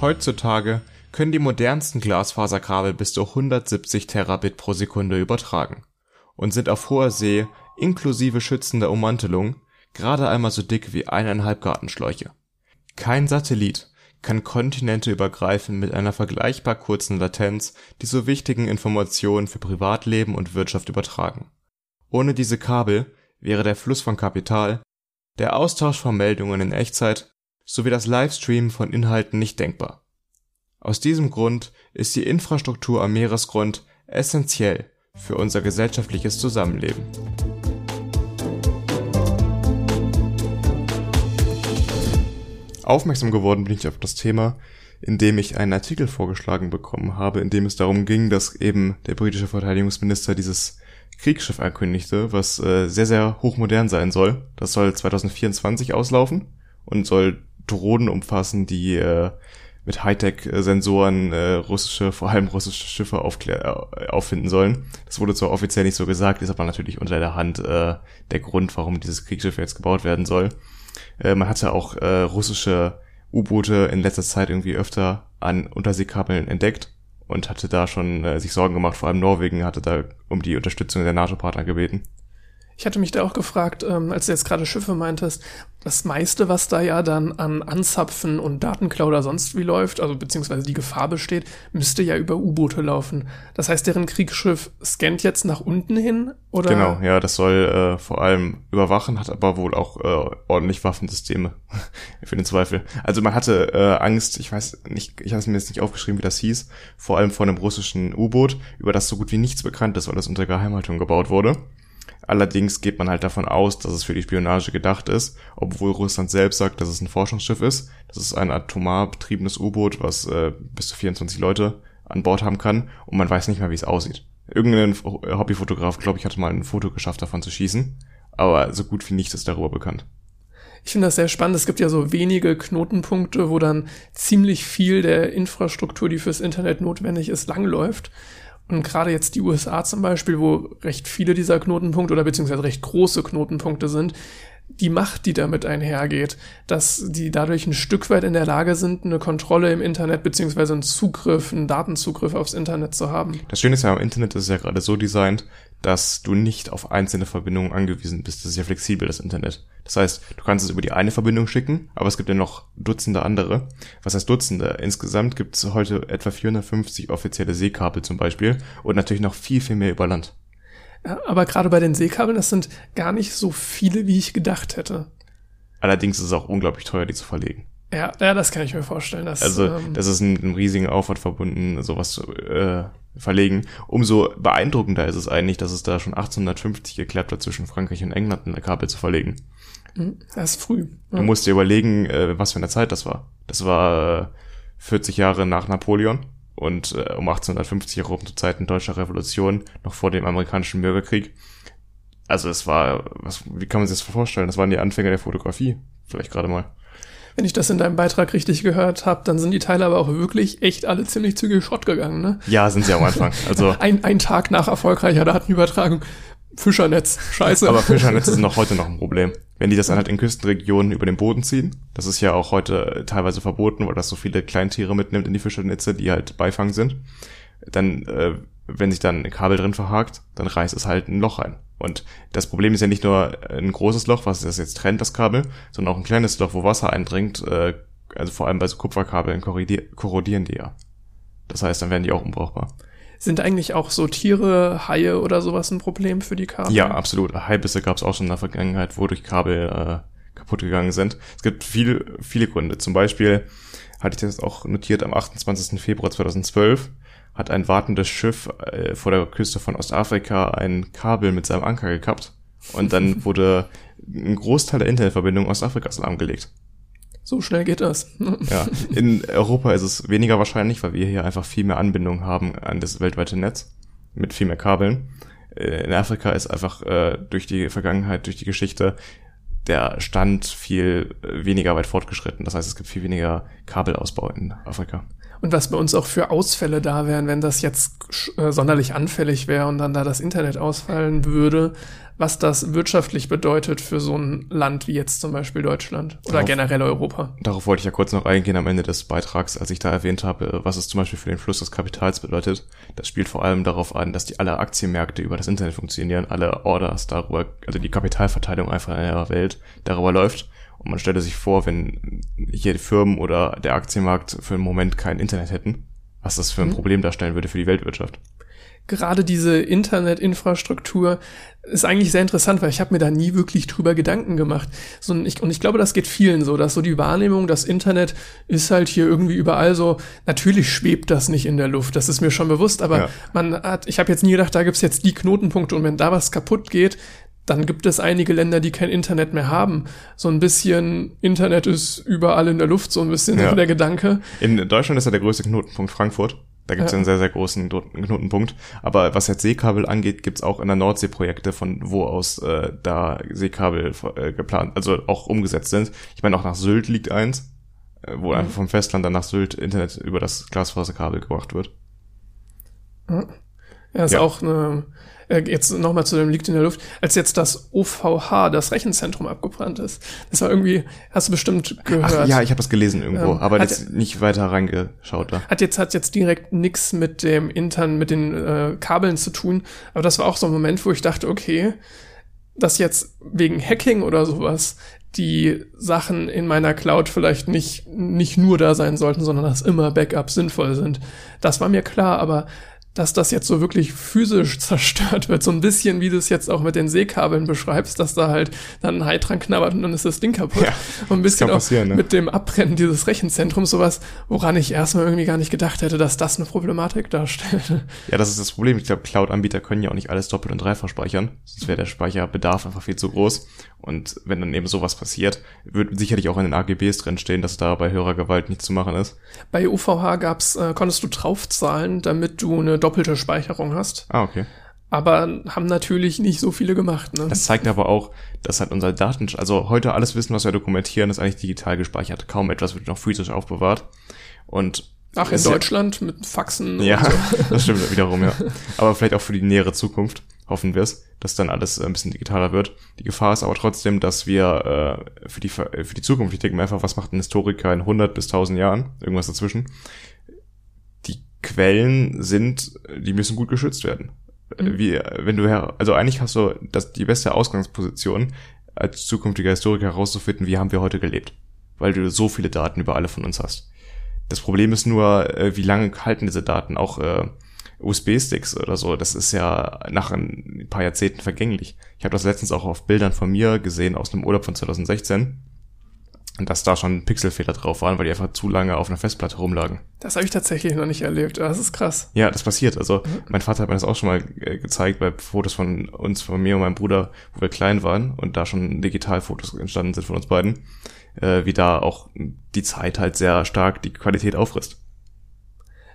Heutzutage können die modernsten Glasfaserkabel bis zu 170 Terabit pro Sekunde übertragen und sind auf hoher See inklusive schützender Ummantelung gerade einmal so dick wie eineinhalb Gartenschläuche. Kein Satellit kann kontinenteübergreifend mit einer vergleichbar kurzen Latenz die so wichtigen Informationen für Privatleben und Wirtschaft übertragen. Ohne diese Kabel wäre der Fluss von Kapital, der Austausch von Meldungen in Echtzeit sowie das Livestreamen von Inhalten nicht denkbar. Aus diesem Grund ist die Infrastruktur am Meeresgrund essentiell für unser gesellschaftliches Zusammenleben. Aufmerksam geworden bin ich auf das Thema, indem ich einen Artikel vorgeschlagen bekommen habe, in dem es darum ging, dass eben der britische Verteidigungsminister dieses Kriegsschiff ankündigte, was äh, sehr, sehr hochmodern sein soll. Das soll 2024 auslaufen und soll Drohnen umfassen, die äh, mit Hightech-Sensoren äh, russische, vor allem russische Schiffe äh, auffinden sollen. Das wurde zwar offiziell nicht so gesagt, ist aber natürlich unter der Hand äh, der Grund, warum dieses Kriegsschiff jetzt gebaut werden soll. Äh, man hatte auch äh, russische U-Boote in letzter Zeit irgendwie öfter an Unterseekabeln entdeckt und hatte da schon äh, sich Sorgen gemacht. Vor allem Norwegen hatte da um die Unterstützung der NATO-Partner gebeten. Ich hatte mich da auch gefragt, ähm, als du jetzt gerade Schiffe meintest, das meiste, was da ja dann an Anzapfen und Datenklau oder sonst wie läuft, also beziehungsweise die Gefahr besteht, müsste ja über U-Boote laufen. Das heißt, deren Kriegsschiff scannt jetzt nach unten hin, oder? Genau, ja, das soll äh, vor allem überwachen, hat aber wohl auch äh, ordentlich Waffensysteme für den Zweifel. Also man hatte äh, Angst, ich weiß nicht, ich habe es mir jetzt nicht aufgeschrieben, wie das hieß, vor allem vor einem russischen U-Boot, über das so gut wie nichts bekannt ist, weil das unter Geheimhaltung gebaut wurde. Allerdings geht man halt davon aus, dass es für die Spionage gedacht ist, obwohl Russland selbst sagt, dass es ein Forschungsschiff ist. Das ist ein atomar betriebenes U-Boot, was äh, bis zu 24 Leute an Bord haben kann und man weiß nicht mehr, wie es aussieht. Irgendein Hobbyfotograf, glaube ich, hatte mal ein Foto geschafft, davon zu schießen, aber so gut wie nichts ist darüber bekannt. Ich finde das sehr spannend. Es gibt ja so wenige Knotenpunkte, wo dann ziemlich viel der Infrastruktur, die fürs Internet notwendig ist, langläuft. Und gerade jetzt die USA zum Beispiel, wo recht viele dieser Knotenpunkte oder beziehungsweise recht große Knotenpunkte sind, die Macht, die damit einhergeht, dass die dadurch ein Stück weit in der Lage sind, eine Kontrolle im Internet beziehungsweise einen Zugriff, einen Datenzugriff aufs Internet zu haben. Das Schöne ist ja, im Internet ist ja gerade so designt, dass du nicht auf einzelne Verbindungen angewiesen bist. Das ist ja flexibel, das Internet. Das heißt, du kannst es über die eine Verbindung schicken, aber es gibt ja noch Dutzende andere. Was heißt Dutzende? Insgesamt gibt es heute etwa 450 offizielle Seekabel zum Beispiel und natürlich noch viel, viel mehr über Land. Ja, aber gerade bei den Seekabeln, das sind gar nicht so viele, wie ich gedacht hätte. Allerdings ist es auch unglaublich teuer, die zu verlegen. Ja, ja, das kann ich mir vorstellen. Dass, also ähm, das ist ein, ein riesigen Aufwand verbunden, sowas zu äh, verlegen. Umso beeindruckender ist es eigentlich, dass es da schon 1850 geklappt hat, zwischen Frankreich und England ein Kabel zu verlegen. Mhm, das ist früh. Ja. Du musst dir überlegen, äh, was für eine Zeit das war. Das war äh, 40 Jahre nach Napoleon und äh, um 1850 herum zur Zeiten deutscher Revolution, noch vor dem amerikanischen Bürgerkrieg. Also es war, was, wie kann man sich das vorstellen? Das waren die Anfänge der Fotografie, vielleicht gerade mal. Wenn ich das in deinem Beitrag richtig gehört habe, dann sind die Teile aber auch wirklich echt alle ziemlich zügig Schrott gegangen, ne? Ja, sind sie am Anfang. Also ein, ein Tag nach erfolgreicher Datenübertragung. Fischernetz, scheiße. Aber Fischernetz ist noch heute noch ein Problem. Wenn die das dann halt in Küstenregionen über den Boden ziehen, das ist ja auch heute teilweise verboten, weil das so viele Kleintiere mitnimmt in die Fischernetze, die halt Beifang sind, dann, äh, wenn sich dann ein Kabel drin verhakt, dann reißt es halt ein Loch rein. Und das Problem ist ja nicht nur ein großes Loch, was das jetzt trennt, das Kabel, sondern auch ein kleines Loch, wo Wasser eindringt, äh, also vor allem bei so Kupferkabeln korrodieren die ja. Das heißt, dann werden die auch unbrauchbar. Sind eigentlich auch so Tiere, Haie oder sowas ein Problem für die Kabel? Ja, absolut. Haibisse gab es auch schon in der Vergangenheit, wodurch Kabel äh, kaputt gegangen sind. Es gibt viele, viele Gründe. Zum Beispiel hatte ich das auch notiert am 28. Februar 2012 hat ein wartendes Schiff äh, vor der Küste von Ostafrika ein Kabel mit seinem Anker gekappt und dann wurde ein Großteil der Internetverbindung Ostafrikas lahmgelegt. So schnell geht das. ja, in Europa ist es weniger wahrscheinlich, weil wir hier einfach viel mehr Anbindung haben an das weltweite Netz mit viel mehr Kabeln. Äh, in Afrika ist einfach äh, durch die Vergangenheit, durch die Geschichte der Stand viel äh, weniger weit fortgeschritten. Das heißt, es gibt viel weniger Kabelausbau in Afrika. Und was bei uns auch für Ausfälle da wären, wenn das jetzt äh, sonderlich anfällig wäre und dann da das Internet ausfallen würde. was das wirtschaftlich bedeutet für so ein Land wie jetzt zum Beispiel Deutschland oder Darauf- generell Europa. Darauf wollte ich ja kurz noch eingehen am Ende des Beitrags, als ich da erwähnt habe, was es zum Beispiel für den Fluss des Kapitals bedeutet. Das spielt vor allem darauf an, dass die alle Aktienmärkte über das Internet funktionieren, alle Orders darüber, also die Kapitalverteilung einfach in der Welt darüber läuft. Und man stelle sich vor, wenn hier die Firmen oder der Aktienmarkt für einen Moment kein Internet hätten, was das für ein Mhm. Problem darstellen würde für die Weltwirtschaft. Gerade diese Internetinfrastruktur ist eigentlich sehr interessant, weil ich habe mir da nie wirklich drüber Gedanken gemacht. So, und, ich, und ich glaube, das geht vielen so, dass so die Wahrnehmung, das Internet ist halt hier irgendwie überall so, natürlich schwebt das nicht in der Luft, das ist mir schon bewusst, aber Ja. man hat, ich habe jetzt nie gedacht, da gibt's jetzt die Knotenpunkte und wenn da was kaputt geht, dann gibt es einige Länder, die kein Internet mehr haben. So ein bisschen Internet ist überall in der Luft, so ein bisschen Ja. der Gedanke. In Deutschland ist ja der größte Knotenpunkt Frankfurt. Da gibt es Ja. einen sehr, sehr großen Kno- Knotenpunkt. Aber was jetzt Seekabel angeht, gibt es auch in der Nordsee Projekte, von wo aus äh, da Seekabel äh, geplant, also auch umgesetzt sind. Ich meine, auch nach Sylt liegt eins, äh, wo Mhm. einfach vom Festland dann nach Sylt Internet über das Glasfaserkabel gebracht wird. Ja, ist Ja. auch eine, äh, jetzt nochmal zu dem liegt in der Luft, als jetzt das OVH, das Rechenzentrum abgebrannt ist. Das war irgendwie, hast du bestimmt gehört. Ach ja, ich habe das gelesen irgendwo, Ähm, aber hat- jetzt nicht weiter reingeschaut da. hat jetzt hat jetzt direkt nix mit dem intern mit den äh, Kabeln zu tun, aber das war auch so ein Moment, wo ich dachte, okay, dass jetzt wegen Hacking oder sowas die Sachen in meiner Cloud vielleicht nicht nicht nur da sein sollten, sondern dass immer Backups sinnvoll sind. Das war mir klar, aber dass das jetzt so wirklich physisch zerstört wird, so ein bisschen wie du es jetzt auch mit den Seekabeln beschreibst, dass da halt dann ein Hai dran knabbert und dann ist das Ding kaputt. Ja, und ein bisschen auch ne? mit dem Abbrennen dieses Rechenzentrums sowas, woran ich erstmal irgendwie gar nicht gedacht hätte, dass das eine Problematik darstellt. Ja, das ist das Problem. Ich glaube, Cloud-Anbieter können ja auch nicht alles doppelt und dreifach speichern. Sonst wäre der Speicherbedarf einfach viel zu groß. Und wenn dann eben sowas passiert, wird sicherlich auch in den AGBs drinstehen, dass da bei Hörergewalt nichts zu machen ist. Bei UVH gab's, äh, konntest du draufzahlen, damit du eine doppelte Speicherung hast. Ah, okay. Aber haben natürlich nicht so viele gemacht. Ne? Das zeigt aber auch, dass halt unser Daten, also heute alles Wissen, was wir dokumentieren, ist eigentlich digital gespeichert. Kaum etwas wird noch physisch aufbewahrt. Und Ach, in ist ja- Deutschland mit Faxen Ja, und so. das stimmt wiederum, ja. Aber vielleicht auch für die nähere Zukunft, hoffen wir es, dass dann alles äh, ein bisschen digitaler wird. Die Gefahr ist aber trotzdem, dass wir äh, für, die, äh, für die Zukunft, ich denke mir einfach, was macht ein Historiker in 100 bis 1000 Jahren, irgendwas dazwischen, die Quellen sind, die müssen gut geschützt werden. Äh, Mhm. Wie, wenn du, her also eigentlich hast du das, die beste Ausgangsposition, als zukünftiger Historiker herauszufinden, wie haben wir heute gelebt. Weil du so viele Daten über alle von uns hast. Das Problem ist nur, wie lange halten diese Daten auch äh, USB-Sticks oder so. Das ist ja nach ein paar Jahrzehnten vergänglich. Ich habe das letztens auch auf Bildern von mir gesehen aus einem Urlaub von 2016. Und dass da schon Pixelfehler drauf waren, weil die einfach zu lange auf einer Festplatte rumlagen. Das habe ich tatsächlich noch nicht erlebt. Das ist krass. Ja, das passiert. Also mein Vater hat mir das auch schon mal äh, gezeigt bei Fotos von uns, von mir und meinem Bruder, wo wir klein waren und da schon Digitalfotos entstanden sind von uns beiden, äh, wie da auch die Zeit halt sehr stark die Qualität auffrisst.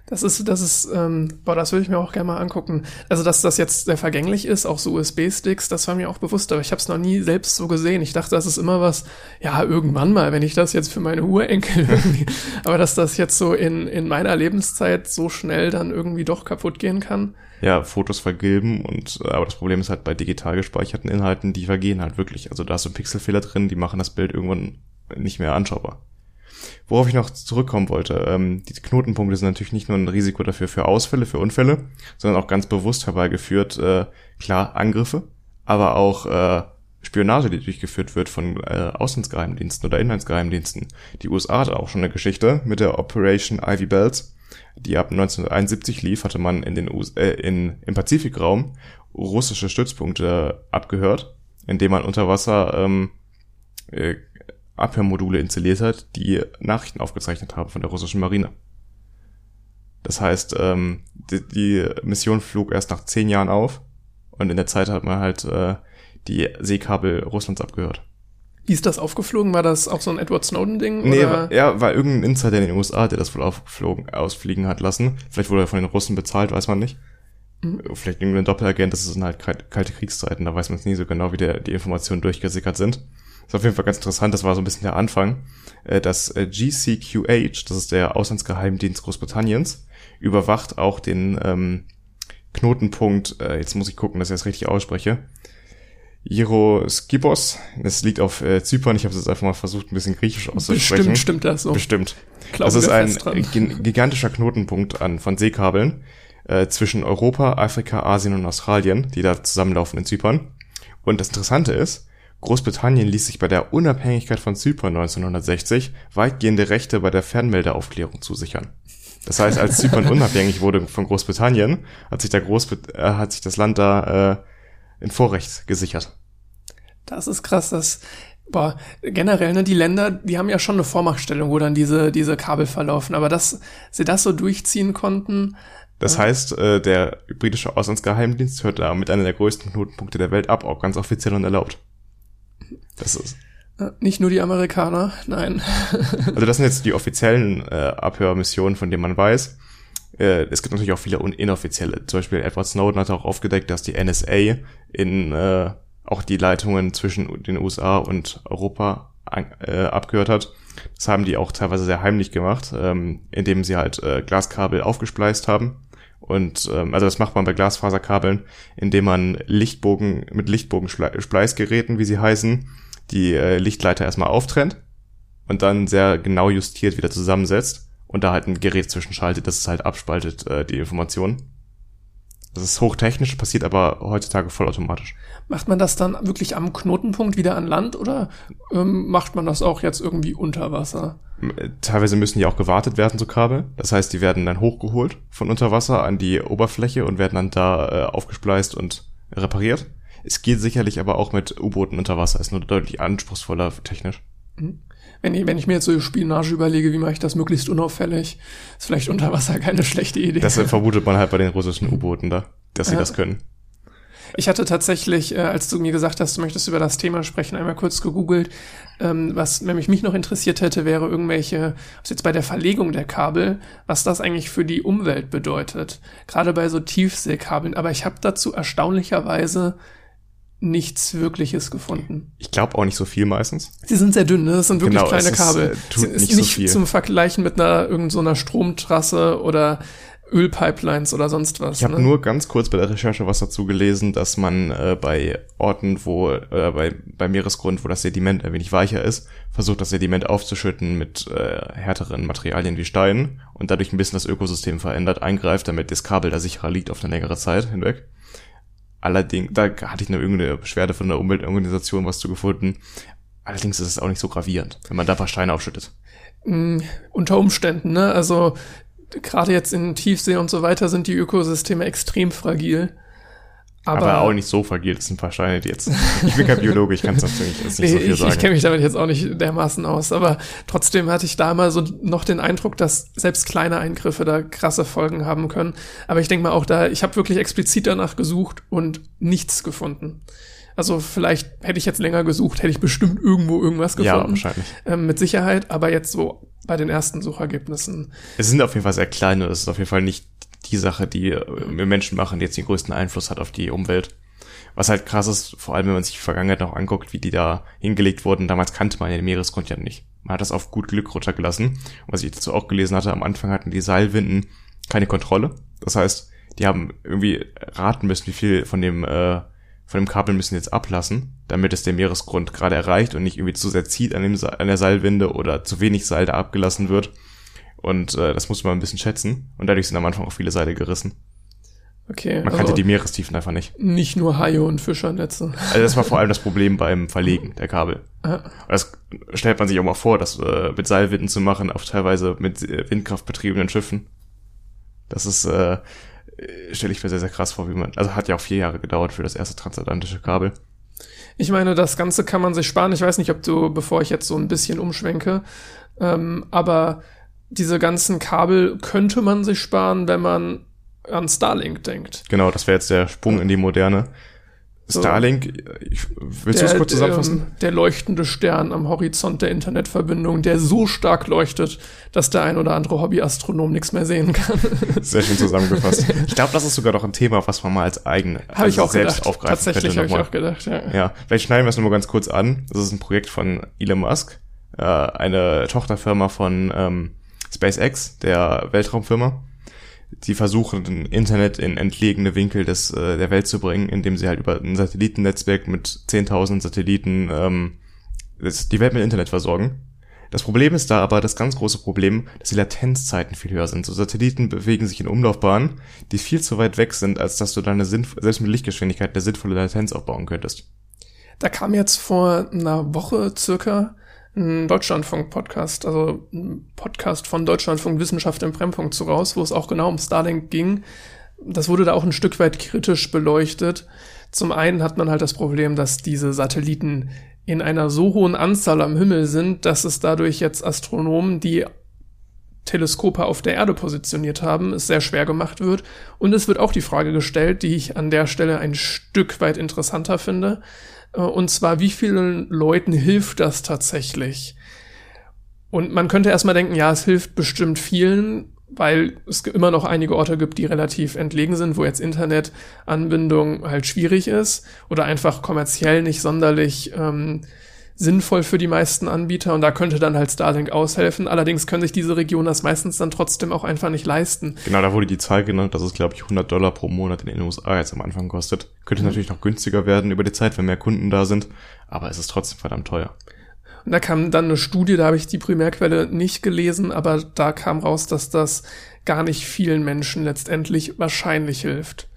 Das ist, das ist, ähm, boah, das würde ich mir auch gerne mal angucken. Also, dass das jetzt sehr vergänglich ist, auch so USB-Sticks, das war mir auch bewusst, aber ich habe es noch nie selbst so gesehen. Ich dachte, das ist immer was, ja, irgendwann mal, wenn ich das jetzt für meine Urenkel irgendwie, aber dass das jetzt so in, in meiner Lebenszeit so schnell dann irgendwie doch kaputt gehen kann. Ja, Fotos vergilben und äh, aber das Problem ist halt bei digital gespeicherten Inhalten, die vergehen halt wirklich. Also da hast du Pixelfehler drin, die machen das Bild irgendwann nicht mehr anschaubar. Worauf ich noch zurückkommen wollte, ähm, die Knotenpunkte sind natürlich nicht nur ein Risiko dafür für Ausfälle, für Unfälle, sondern auch ganz bewusst herbeigeführt, äh, klar, Angriffe, aber auch äh, Spionage, die durchgeführt wird von äh, Auslandsgeheimdiensten oder Inlandsgeheimdiensten. Die USA hatte auch schon eine Geschichte mit der Operation Ivy Bells, die ab 1971 lief, hatte man in den US äh, in, im Pazifikraum russische Stützpunkte abgehört, indem man unter Wasser ähm, äh, Abhörmodule installiert hat, die Nachrichten aufgezeichnet haben von der russischen Marine. Das heißt, ähm, die, die Mission flog erst nach zehn Jahren auf und in der Zeit hat man halt äh, die Seekabel Russlands abgehört. Wie ist das aufgeflogen? War das auch so ein Edward Snowden-Ding? Nee, war, ja, war irgendein Insider in den USA, der das wohl aufgeflogen, ausfliegen hat lassen. Vielleicht wurde er von den Russen bezahlt, weiß man nicht. Mhm. Vielleicht irgendein Doppelagent, das sind halt kal- kalte Kriegszeiten, da weiß man es nie so genau, wie der, die Informationen durchgesickert sind. Ist auf jeden Fall ganz interessant, das war so ein bisschen der Anfang. Äh, Das äh, GCQH, das ist der Auslandsgeheimdienst Großbritanniens, überwacht auch den ähm, Knotenpunkt, äh, jetzt muss ich gucken, dass ich das richtig ausspreche, Gyroskibos. Das liegt auf äh, Zypern. Ich habe es jetzt einfach mal versucht, ein bisschen griechisch auszusprechen. Bestimmt stimmt das so. Bestimmt. Glauben das ist ein gi- gigantischer Knotenpunkt an von Seekabeln äh, zwischen Europa, Afrika, Asien und Australien, die da zusammenlaufen in Zypern. Und das Interessante ist, Großbritannien ließ sich bei der Unabhängigkeit von Zypern 1960 weitgehende Rechte bei der Fernmeldeaufklärung zusichern. Das heißt, als Zypern unabhängig wurde von Großbritannien, hat sich, der Großbrit äh, hat sich das Land da äh, in Vorrecht gesichert. Das ist krass, das, boah, generell, ne, die Länder, die haben ja schon eine Vormachtstellung, wo dann diese, diese Kabel verlaufen, aber dass sie das so durchziehen konnten, Das heißt, äh, der britische Auslandsgeheimdienst hört da mit einer der größten Knotenpunkte der Welt ab, auch ganz offiziell und erlaubt. Das ist, äh, nicht nur die Amerikaner, nein. also das sind jetzt die offiziellen äh, Abhörmissionen, von denen man weiß. Äh, es gibt natürlich auch viele inoffizielle. Zum Beispiel Edward Snowden hat auch aufgedeckt, dass die NSA in äh, auch die Leitungen zwischen den USA und Europa an, äh, abgehört hat. Das haben die auch teilweise sehr heimlich gemacht, ähm, indem sie halt äh, Glaskabel aufgespleist haben. Und ähm, also das macht man bei Glasfaserkabeln, indem man Lichtbogen mit Lichtbogen-Spleißgeräten, wie sie heißen, die äh, Lichtleiter erstmal auftrennt und dann sehr genau justiert wieder zusammensetzt und da halt ein Gerät zwischenschaltet, das es halt abspaltet, äh, die Informationen. Das ist hochtechnisch, passiert aber heutzutage vollautomatisch. Macht man das dann wirklich am Knotenpunkt wieder an Land oder ähm, macht man das auch jetzt irgendwie unter Wasser? Teilweise müssen die auch gewartet werden, so Kabel. Das heißt, die werden dann hochgeholt von unter Wasser an die Oberfläche und werden dann da äh, aufgespleist und repariert. Es geht sicherlich aber auch mit U-Booten unter Wasser, ist nur deutlich anspruchsvoller technisch. Wenn ich, wenn ich mir jetzt so Spionage überlege, wie mache ich das möglichst unauffällig, ist vielleicht unter Wasser keine schlechte Idee. Das äh, vermutet man halt bei den russischen U-Booten da, dass sie Ja. das können. Ich hatte tatsächlich, äh, als du mir gesagt hast, du möchtest über das Thema sprechen, einmal kurz gegoogelt. Ähm, was nämlich mich noch interessiert hätte, wäre irgendwelche, was jetzt bei der Verlegung der Kabel, was das eigentlich für die Umwelt bedeutet. Gerade bei so Tiefseekabeln. Aber ich habe dazu erstaunlicherweise nichts Wirkliches gefunden. Ich glaube auch nicht so viel meistens. Sie sind sehr dünn, ne? das sind wirklich Genau, kleine ist, Kabel. äh, tut Sie- ist nicht so nicht viel. zum Vergleichen mit einer irgendeiner so einer Stromtrasse oder Ölpipelines oder sonst was. Ich habe ne? nur ganz kurz bei der Recherche was dazu gelesen, dass man äh, bei Orten, wo äh, bei, bei Meeresgrund, wo das Sediment ein wenig weicher ist, versucht das Sediment aufzuschütten mit äh, härteren Materialien wie Steinen und dadurch ein bisschen das Ökosystem verändert, eingreift, damit das Kabel da sicherer liegt auf eine längere Zeit hinweg. Allerdings, da hatte ich eine irgendeine Beschwerde von der Umweltorganisation was zu gefunden. Allerdings ist es auch nicht so gravierend, wenn man da ein paar Steine aufschüttet. Mm, unter Umständen, ne? Also gerade jetzt in Tiefsee und so weiter sind die Ökosysteme extrem fragil. Aber, Aber, auch nicht so paar Steine, die jetzt. Ich bin kein Biologe, ich kann es natürlich jetzt nicht so viel ich, sagen. ich kenne mich damit jetzt auch nicht dermaßen aus, aber trotzdem hatte ich da mal so noch den Eindruck, dass selbst kleine Eingriffe da krasse Folgen haben können. Aber ich denke mal auch da, ich habe wirklich explizit danach gesucht und nichts gefunden. Also vielleicht hätte ich jetzt länger gesucht, hätte ich bestimmt irgendwo irgendwas ja, gefunden. wahrscheinlich. ähm, mit Sicherheit, aber jetzt so bei den ersten Suchergebnissen. Es sind auf jeden Fall sehr kleine, das ist auf jeden Fall nicht die Sache, die äh, wir Menschen machen, die jetzt den größten Einfluss hat auf die Umwelt. Was halt krass ist, vor allem wenn man sich die Vergangenheit noch anguckt, wie die da hingelegt wurden. Damals kannte man den Meeresgrund ja nicht. Man hat das auf gut Glück runtergelassen. Was ich dazu auch gelesen hatte, am Anfang hatten die Seilwinden keine Kontrolle. Das heißt, die haben irgendwie raten müssen, wie viel von dem, äh, von dem Kabel müssen jetzt ablassen, damit es den Meeresgrund gerade erreicht und nicht irgendwie zu sehr zieht an, dem, Sa- an der Seilwinde oder zu wenig Seil da abgelassen wird. Und äh, das musste man ein bisschen schätzen. Und dadurch sind am Anfang auch viele Seile gerissen. Okay, Man kannte die Meerestiefen einfach nicht. nicht nur Haie und Fischernetze. Also das war vor allem das Problem beim Verlegen der Kabel. Ah, Das stellt man sich auch mal vor, das äh, mit Seilwinden zu machen, auf teilweise mit Windkraft betriebenen Schiffen. Das ist, äh, stelle ich mir sehr, sehr krass vor, wie man, also hat ja auch vier Jahre gedauert für das erste transatlantische Kabel. Ich meine, das Ganze kann man sich sparen. Ich weiß nicht, ob du, bevor ich jetzt so ein bisschen umschwenke, ähm, aber diese ganzen Kabel könnte man sich sparen, wenn man an Starlink denkt. Genau, das wäre jetzt der Sprung in die Moderne. Starlink, ich, willst du es Der, kurz zusammenfassen? ähm, der leuchtende Stern am Horizont der Internetverbindung, der so stark leuchtet, dass der ein oder andere Hobbyastronom nichts mehr sehen kann. Sehr schön zusammengefasst. Ich glaube, das ist sogar noch ein Thema, was man mal als eigene Habe ich auch selbst gedacht. aufgreifen Tatsächlich habe könnte. ich auch gedacht, ja. Ja, vielleicht schneiden wir es nochmal ganz kurz an. Das ist ein Projekt von Elon Musk, äh, eine Tochterfirma von ähm, SpaceX, der Weltraumfirma. die versuchen, Internet in entlegene Winkel des, äh, der Welt zu bringen, indem sie halt über ein Satellitennetzwerk mit 10.000 Satelliten ähm, die Welt mit Internet versorgen. Das Problem ist da aber das ganz große Problem, dass die Latenzzeiten viel höher sind. So Satelliten bewegen sich in Umlaufbahnen, die viel zu weit weg sind, als dass du da eine selbst mit Lichtgeschwindigkeit eine sinnvolle Latenz aufbauen könntest. Da kam jetzt vor einer Woche circa ein Deutschlandfunk-Podcast, also ein Podcast von Deutschlandfunk Wissenschaft im Brennpunkt zu raus, wo es auch genau um Starlink ging. Das wurde da auch ein Stück weit kritisch beleuchtet. Zum einen hat man halt das Problem, dass diese Satelliten in einer so hohen Anzahl am Himmel sind, dass es dadurch jetzt Astronomen, die Teleskope auf der Erde positioniert haben, es sehr schwer gemacht wird. Und es wird auch die Frage gestellt, die ich an der Stelle ein Stück weit interessanter finde. Äh, und zwar, wie vielen Leuten hilft das tatsächlich? Und man könnte erstmal denken, ja, es hilft bestimmt vielen, weil es immer noch einige Orte gibt, die relativ entlegen sind, wo jetzt Internetanbindung halt schwierig ist oder einfach kommerziell nicht sonderlich ähm, sinnvoll für die meisten Anbieter und da könnte dann halt Starlink aushelfen. Allerdings können sich diese Regionen das meistens dann trotzdem auch einfach nicht leisten. Genau, da wurde die Zahl genannt, dass es glaube ich 100 Dollar pro Monat in den USA jetzt am Anfang kostet. Könnte mhm. natürlich noch günstiger werden über die Zeit, wenn mehr Kunden da sind, aber es ist trotzdem verdammt teuer. Und da kam dann eine Studie, da habe ich die Primärquelle nicht gelesen, aber da kam raus, dass das gar nicht vielen Menschen letztendlich wahrscheinlich hilft.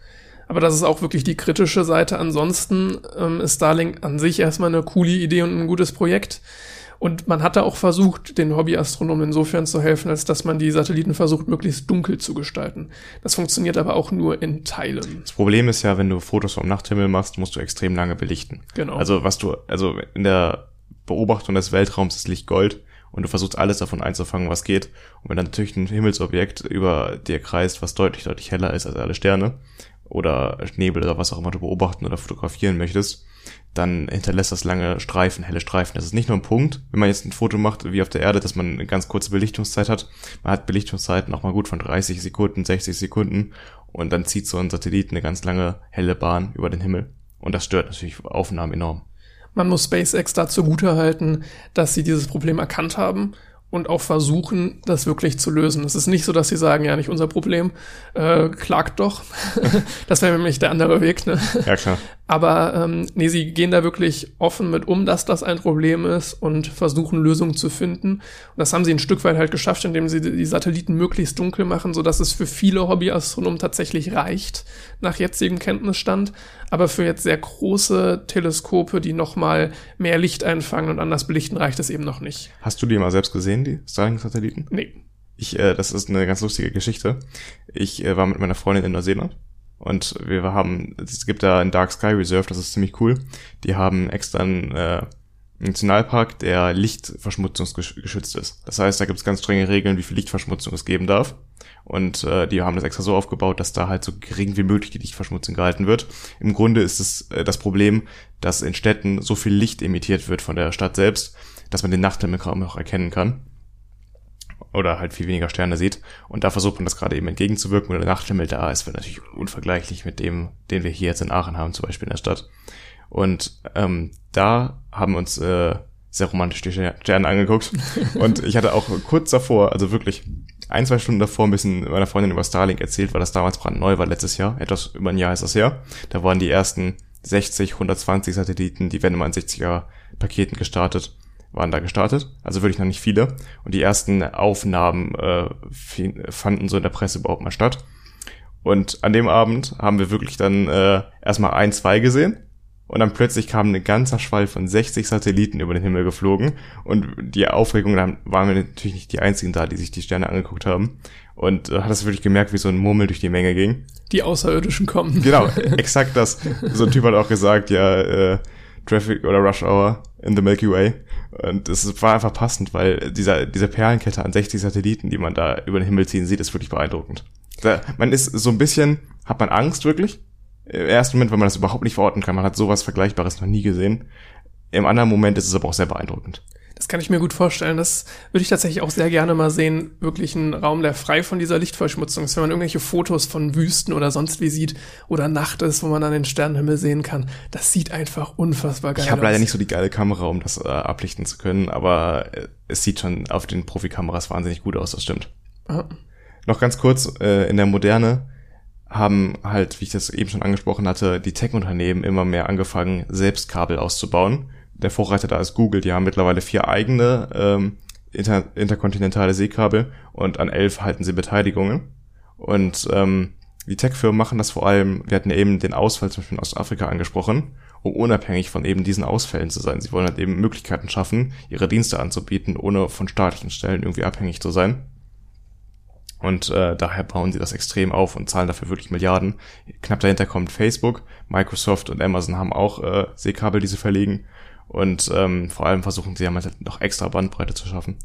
Aber das ist auch wirklich die kritische Seite. Ansonsten ähm, ist Starlink an sich erstmal eine coole Idee und ein gutes Projekt. Und man hatte auch versucht, den Hobbyastronomen insofern zu helfen, als dass man die Satelliten versucht, möglichst dunkel zu gestalten. Das funktioniert aber auch nur in Teilen. Das Problem ist ja, wenn du Fotos vom Nachthimmel machst, musst du extrem lange belichten. Genau. Also was du, also in der Beobachtung des Weltraums ist Licht Gold und du versuchst alles davon einzufangen, was geht. Und wenn dann natürlich ein Himmelsobjekt über dir kreist, was deutlich, deutlich heller ist als alle Sterne oder Nebel oder was auch immer du beobachten oder fotografieren möchtest, dann hinterlässt das lange Streifen, helle Streifen. Das ist nicht nur ein Punkt, wenn man jetzt ein Foto macht, wie auf der Erde, dass man eine ganz kurze Belichtungszeit hat. Man hat Belichtungszeiten auch mal gut von 30 Sekunden, 60 Sekunden und dann zieht so ein Satellit eine ganz lange helle Bahn über den Himmel. Und das stört natürlich Aufnahmen enorm. Man muss SpaceX dazu halten, dass sie dieses Problem erkannt haben und auch versuchen, das wirklich zu lösen. Es ist nicht so, dass sie sagen, ja, nicht unser Problem, äh, klagt doch. das wäre nämlich der andere Weg. Ne? Ja, klar. Aber ähm, nee, sie gehen da wirklich offen mit um, dass das ein Problem ist und versuchen Lösungen zu finden. Und das haben sie ein Stück weit halt geschafft, indem sie die Satelliten möglichst dunkel machen, so dass es für viele Hobbyastronomen tatsächlich reicht, nach jetzigem Kenntnisstand. Aber für jetzt sehr große Teleskope, die nochmal mehr Licht einfangen und anders belichten, reicht es eben noch nicht. Hast du die mal selbst gesehen, die Starlink-Satelliten? Nee. Ich, äh, das ist eine ganz lustige Geschichte. Ich äh, war mit meiner Freundin in Neuseeland und wir haben, es gibt da ein Dark Sky Reserve, das ist ziemlich cool. Die haben extra einen äh, Nationalpark, der lichtverschmutzungsgeschützt ist. Das heißt, da gibt es ganz strenge Regeln, wie viel Lichtverschmutzung es geben darf. Und äh, die haben das extra so aufgebaut, dass da halt so gering wie möglich die Lichtverschmutzung gehalten wird. Im Grunde ist es äh, das Problem, dass in Städten so viel Licht emittiert wird von der Stadt selbst, dass man den Nachthimmel kaum noch erkennen kann oder halt viel weniger Sterne sieht. Und da versucht man das gerade eben entgegenzuwirken, weil der Nachthimmel da ist, wird natürlich unvergleichlich mit dem, den wir hier jetzt in Aachen haben, zum Beispiel in der Stadt. Und ähm, da haben uns äh, sehr romantisch die Sterne angeguckt. Und ich hatte auch kurz davor, also wirklich ein, zwei Stunden davor ein bisschen meiner Freundin über Starlink erzählt, weil das damals brandneu war letztes Jahr. Etwas über ein Jahr ist das her. Da waren die ersten 60, 120 Satelliten, die werden immer in 60er Paketen gestartet waren da gestartet, also wirklich noch nicht viele. Und die ersten Aufnahmen äh, fanden so in der Presse überhaupt mal statt. Und an dem Abend haben wir wirklich dann äh, erstmal ein, zwei gesehen. Und dann plötzlich kam ein ganzer Schwall von 60 Satelliten über den Himmel geflogen. Und die Aufregung, dann waren wir natürlich nicht die einzigen da, die sich die Sterne angeguckt haben. Und äh, hat das wirklich gemerkt, wie so ein Murmel durch die Menge ging. Die Außerirdischen kommen. Genau, exakt das. So ein Typ hat auch gesagt, ja, äh, Traffic oder Rush Hour in the Milky Way. Und es war einfach passend, weil dieser, diese Perlenkette an 60 Satelliten, die man da über den Himmel ziehen sieht, ist wirklich beeindruckend. Da, man ist so ein bisschen, hat man Angst wirklich? Im ersten Moment, weil man das überhaupt nicht verorten kann. Man hat sowas Vergleichbares noch nie gesehen. Im anderen Moment ist es aber auch sehr beeindruckend. Das kann ich mir gut vorstellen. Das würde ich tatsächlich auch sehr gerne mal sehen. Wirklich ein Raum, der frei von dieser Lichtverschmutzung ist. Wenn man irgendwelche Fotos von Wüsten oder sonst wie sieht oder Nacht ist, wo man dann den Sternenhimmel sehen kann. Das sieht einfach unfassbar geil aus. Ich habe leider nicht so die geile Kamera, um das äh, ablichten zu können, aber äh, es sieht schon auf den Profikameras wahnsinnig gut aus, das stimmt. Aha. Noch ganz kurz, äh, in der Moderne haben halt, wie ich das eben schon angesprochen hatte, die Tech-Unternehmen immer mehr angefangen, selbst Kabel auszubauen. Der Vorreiter da ist Google, die haben mittlerweile vier eigene ähm, inter interkontinentale Seekabel und an elf halten sie Beteiligungen. Und ähm, die Tech-Firmen machen das vor allem, wir hatten eben den Ausfall zum Beispiel in Ostafrika angesprochen, um unabhängig von eben diesen Ausfällen zu sein. Sie wollen halt eben Möglichkeiten schaffen, ihre Dienste anzubieten, ohne von staatlichen Stellen irgendwie abhängig zu sein. Und äh, daher bauen sie das extrem auf und zahlen dafür wirklich Milliarden. Knapp dahinter kommt Facebook, Microsoft und Amazon haben auch äh, Seekabel, die sie verlegen. Und ähm, vor allem versuchen sie ja mal noch extra Bandbreite zu schaffen.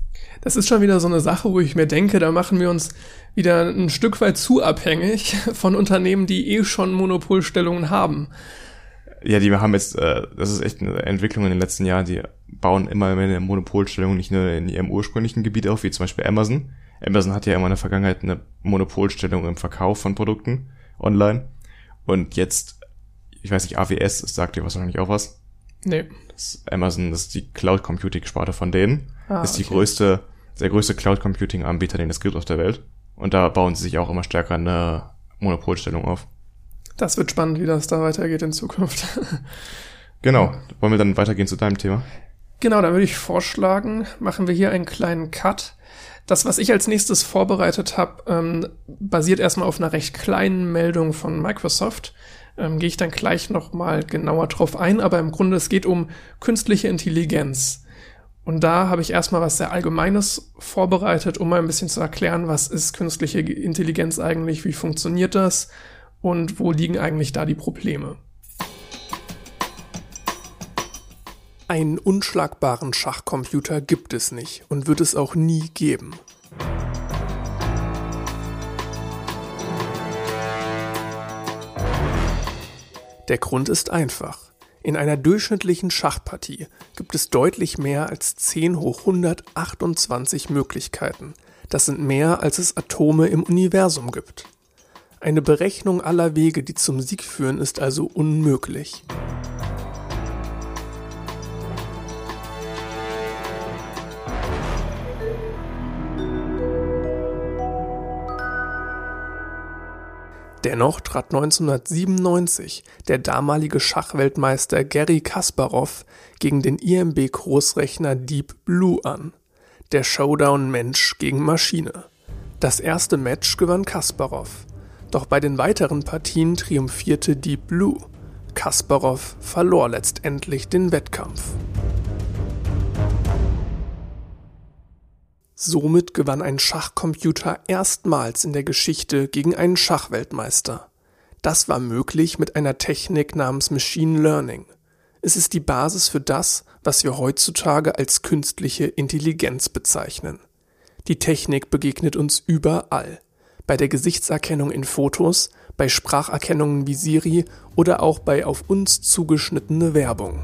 Das ist schon wieder so eine Sache, wo ich mir denke, da machen wir uns wieder ein Stück weit zu abhängig von Unternehmen, die eh schon Monopolstellungen haben. Ja, die haben jetzt, äh, das ist echt eine Entwicklung in den letzten Jahren, die bauen immer mehr eine Monopolstellung nicht nur in ihrem ursprünglichen Gebiet auf, wie zum Beispiel Amazon, Amazon hat ja immer in der Vergangenheit eine Monopolstellung im Verkauf von Produkten online. Und jetzt, ich weiß nicht, AWS, sagt dir wahrscheinlich auch was. Nee. Das Amazon, das ist die Cloud Computing Sparte von denen. Ah, ist die okay. größte, der größte Cloud Computing Anbieter, den es gibt auf der Welt. Und da bauen sie sich auch immer stärker eine Monopolstellung auf. Das wird spannend, wie das da weitergeht in Zukunft. genau. Wollen wir dann weitergehen zu deinem Thema? Genau, dann würde ich vorschlagen, machen wir hier einen kleinen Cut das, was ich als nächstes vorbereitet habe, ähm, basiert erstmal auf einer recht kleinen Meldung von Microsoft. Ähm, Gehe ich dann gleich nochmal genauer drauf ein, aber im Grunde es geht um künstliche Intelligenz. Und da habe ich erstmal was sehr Allgemeines vorbereitet, um mal ein bisschen zu erklären, was ist künstliche Intelligenz eigentlich, wie funktioniert das und wo liegen eigentlich da die Probleme. Einen unschlagbaren Schachcomputer gibt es nicht und wird es auch nie geben. Der Grund ist einfach. In einer durchschnittlichen Schachpartie gibt es deutlich mehr als 10 hoch 128 Möglichkeiten. Das sind mehr, als es Atome im Universum gibt. Eine Berechnung aller Wege, die zum Sieg führen, ist also unmöglich. Dennoch trat 1997 der damalige Schachweltmeister Garry Kasparov gegen den IMB-Großrechner Deep Blue an. Der Showdown Mensch gegen Maschine. Das erste Match gewann Kasparov. Doch bei den weiteren Partien triumphierte Deep Blue. Kasparov verlor letztendlich den Wettkampf. Somit gewann ein Schachcomputer erstmals in der Geschichte gegen einen Schachweltmeister. Das war möglich mit einer Technik namens Machine Learning. Es ist die Basis für das, was wir heutzutage als künstliche Intelligenz bezeichnen. Die Technik begegnet uns überall. Bei der Gesichtserkennung in Fotos, bei Spracherkennungen wie Siri oder auch bei auf uns zugeschnittene Werbung.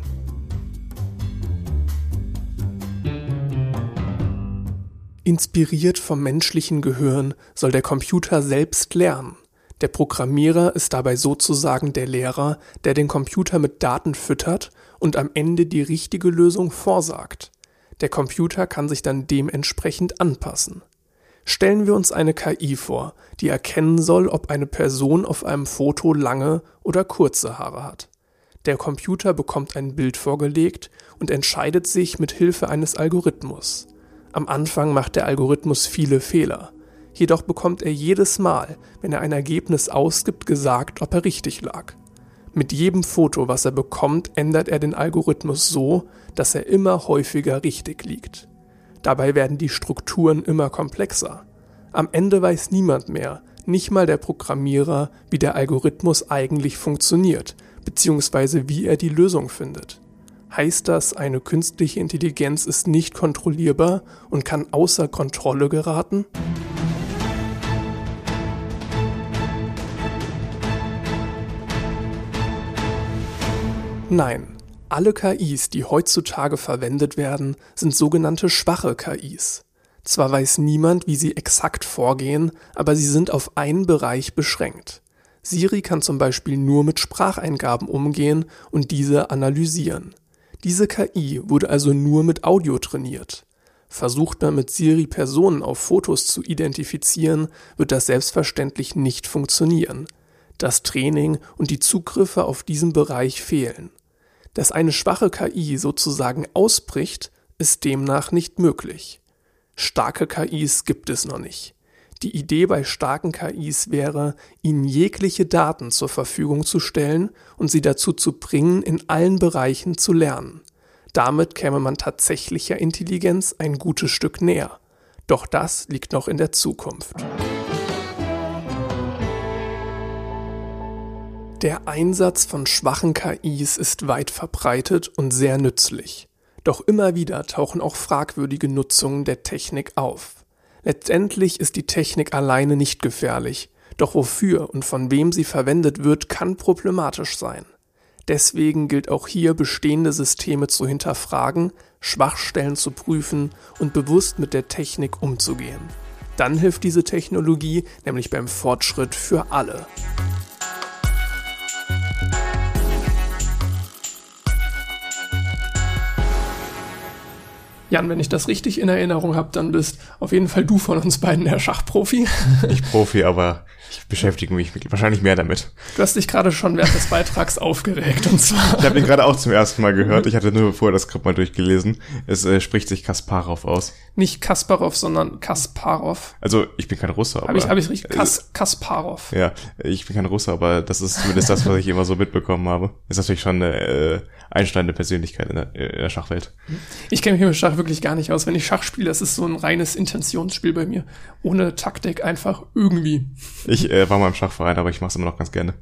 Inspiriert vom menschlichen Gehirn soll der Computer selbst lernen. Der Programmierer ist dabei sozusagen der Lehrer, der den Computer mit Daten füttert und am Ende die richtige Lösung vorsagt. Der Computer kann sich dann dementsprechend anpassen. Stellen wir uns eine KI vor, die erkennen soll, ob eine Person auf einem Foto lange oder kurze Haare hat. Der Computer bekommt ein Bild vorgelegt und entscheidet sich mit Hilfe eines Algorithmus. Am Anfang macht der Algorithmus viele Fehler. Jedoch bekommt er jedes Mal, wenn er ein Ergebnis ausgibt, gesagt, ob er richtig lag. Mit jedem Foto, was er bekommt, ändert er den Algorithmus so, dass er immer häufiger richtig liegt. Dabei werden die Strukturen immer komplexer. Am Ende weiß niemand mehr, nicht mal der Programmierer, wie der Algorithmus eigentlich funktioniert, beziehungsweise wie er die Lösung findet. Heißt das, eine künstliche Intelligenz ist nicht kontrollierbar und kann außer Kontrolle geraten? Nein, alle KIs, die heutzutage verwendet werden, sind sogenannte schwache KIs. Zwar weiß niemand, wie sie exakt vorgehen, aber sie sind auf einen Bereich beschränkt. Siri kann zum Beispiel nur mit Spracheingaben umgehen und diese analysieren. Diese KI wurde also nur mit Audio trainiert. Versucht man mit Siri Personen auf Fotos zu identifizieren, wird das selbstverständlich nicht funktionieren. Das Training und die Zugriffe auf diesen Bereich fehlen. Dass eine schwache KI sozusagen ausbricht, ist demnach nicht möglich. Starke KIs gibt es noch nicht. Die Idee bei starken KIs wäre, ihnen jegliche Daten zur Verfügung zu stellen und sie dazu zu bringen, in allen Bereichen zu lernen. Damit käme man tatsächlicher Intelligenz ein gutes Stück näher. Doch das liegt noch in der Zukunft. Der Einsatz von schwachen KIs ist weit verbreitet und sehr nützlich. Doch immer wieder tauchen auch fragwürdige Nutzungen der Technik auf. Letztendlich ist die Technik alleine nicht gefährlich, doch wofür und von wem sie verwendet wird, kann problematisch sein. Deswegen gilt auch hier bestehende Systeme zu hinterfragen, Schwachstellen zu prüfen und bewusst mit der Technik umzugehen. Dann hilft diese Technologie nämlich beim Fortschritt für alle. Jan, wenn ich das richtig in Erinnerung habe, dann bist auf jeden Fall du von uns beiden der Schachprofi. Nicht Profi, aber ich beschäftige mich wahrscheinlich mehr damit. Du hast dich gerade schon während des Beitrags aufgeregt und zwar. Ich habe ihn gerade auch zum ersten Mal gehört. Ich hatte nur vorher das Skript mal durchgelesen. Es äh, spricht sich Kasparov aus. Nicht Kasparov, sondern Kasparov. Also ich bin kein Russe, aber. Habe ich, hab ich richtig? Kas, Kasparov. Ja, ich bin kein Russe, aber das ist zumindest das, was ich immer so mitbekommen habe. Ist natürlich schon eine äh, einsteigende Persönlichkeit in der, in der Schachwelt. Ich kenne mich mit Schach wirklich gar nicht aus. Wenn ich Schach spiele, das ist so ein reines Intentionsspiel bei mir. Ohne Taktik einfach irgendwie. Ich äh, war mal im Schachverein, aber ich mache es immer noch ganz gerne.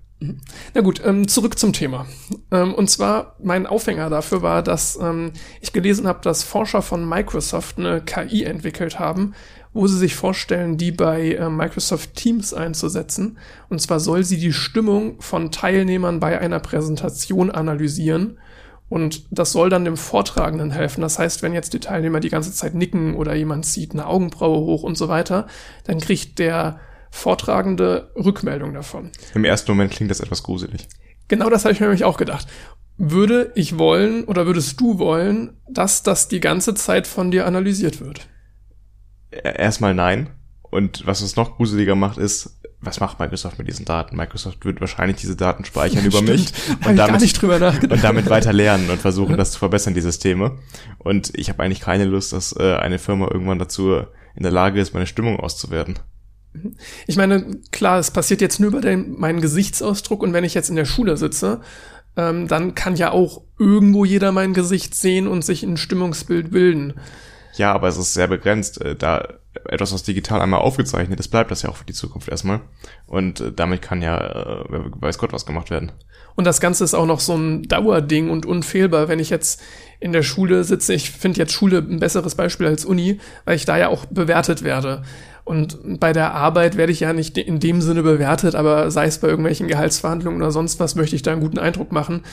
Na gut, ähm, zurück zum Thema. Ähm, und zwar, mein Aufhänger dafür war, dass ähm, ich gelesen habe, dass Forscher von Microsoft eine KI entwickelt haben, wo sie sich vorstellen, die bei äh, Microsoft Teams einzusetzen. Und zwar soll sie die Stimmung von Teilnehmern bei einer Präsentation analysieren. Und das soll dann dem Vortragenden helfen. Das heißt, wenn jetzt die Teilnehmer die ganze Zeit nicken oder jemand zieht eine Augenbraue hoch und so weiter, dann kriegt der Vortragende Rückmeldung davon. Im ersten Moment klingt das etwas gruselig. Genau das habe ich mir nämlich auch gedacht. Würde ich wollen oder würdest du wollen, dass das die ganze Zeit von dir analysiert wird? Erstmal nein. Und was es noch gruseliger macht, ist, was macht Microsoft mit diesen Daten? Microsoft wird wahrscheinlich diese Daten speichern über mich und damit, und damit weiter lernen und versuchen, das zu verbessern, die Systeme. Und ich habe eigentlich keine Lust, dass äh, eine Firma irgendwann dazu in der Lage ist, meine Stimmung auszuwerten. Ich meine, klar, es passiert jetzt nur über den, meinen Gesichtsausdruck und wenn ich jetzt in der Schule sitze, ähm, dann kann ja auch irgendwo jeder mein Gesicht sehen und sich ein Stimmungsbild bilden. Ja, aber es ist sehr begrenzt. Äh, da etwas, was digital einmal aufgezeichnet ist, bleibt das ja auch für die Zukunft erstmal. Und äh, damit kann ja, äh, weiß Gott, was gemacht werden. Und das Ganze ist auch noch so ein Dauerding und unfehlbar. Wenn ich jetzt in der Schule sitze, ich finde jetzt Schule ein besseres Beispiel als Uni, weil ich da ja auch bewertet werde. Und bei der Arbeit werde ich ja nicht in dem Sinne bewertet, aber sei es bei irgendwelchen Gehaltsverhandlungen oder sonst was, möchte ich da einen guten Eindruck machen.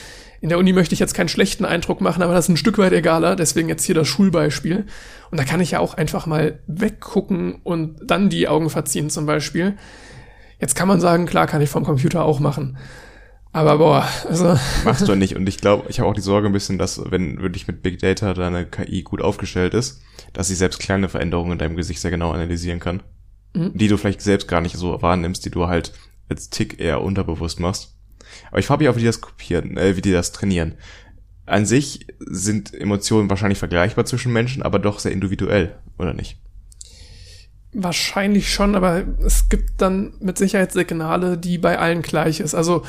In der Uni möchte ich jetzt keinen schlechten Eindruck machen, aber das ist ein Stück weit egaler, deswegen jetzt hier das Schulbeispiel. Und da kann ich ja auch einfach mal weggucken und dann die Augen verziehen zum Beispiel. Jetzt kann man sagen, klar kann ich vom Computer auch machen. Aber boah, also. Machst du nicht. Und ich glaube, ich habe auch die Sorge ein bisschen, dass, wenn wirklich mit Big Data deine KI gut aufgestellt ist, dass sie selbst kleine Veränderungen in deinem Gesicht sehr genau analysieren kann. Mhm. Die du vielleicht selbst gar nicht so wahrnimmst, die du halt als Tick eher unterbewusst machst. Aber ich frage mich auch, wie die das kopieren, äh, wie die das trainieren. An sich sind Emotionen wahrscheinlich vergleichbar zwischen Menschen, aber doch sehr individuell, oder nicht? Wahrscheinlich schon, aber es gibt dann mit Sicherheit Signale, die bei allen gleich ist. Also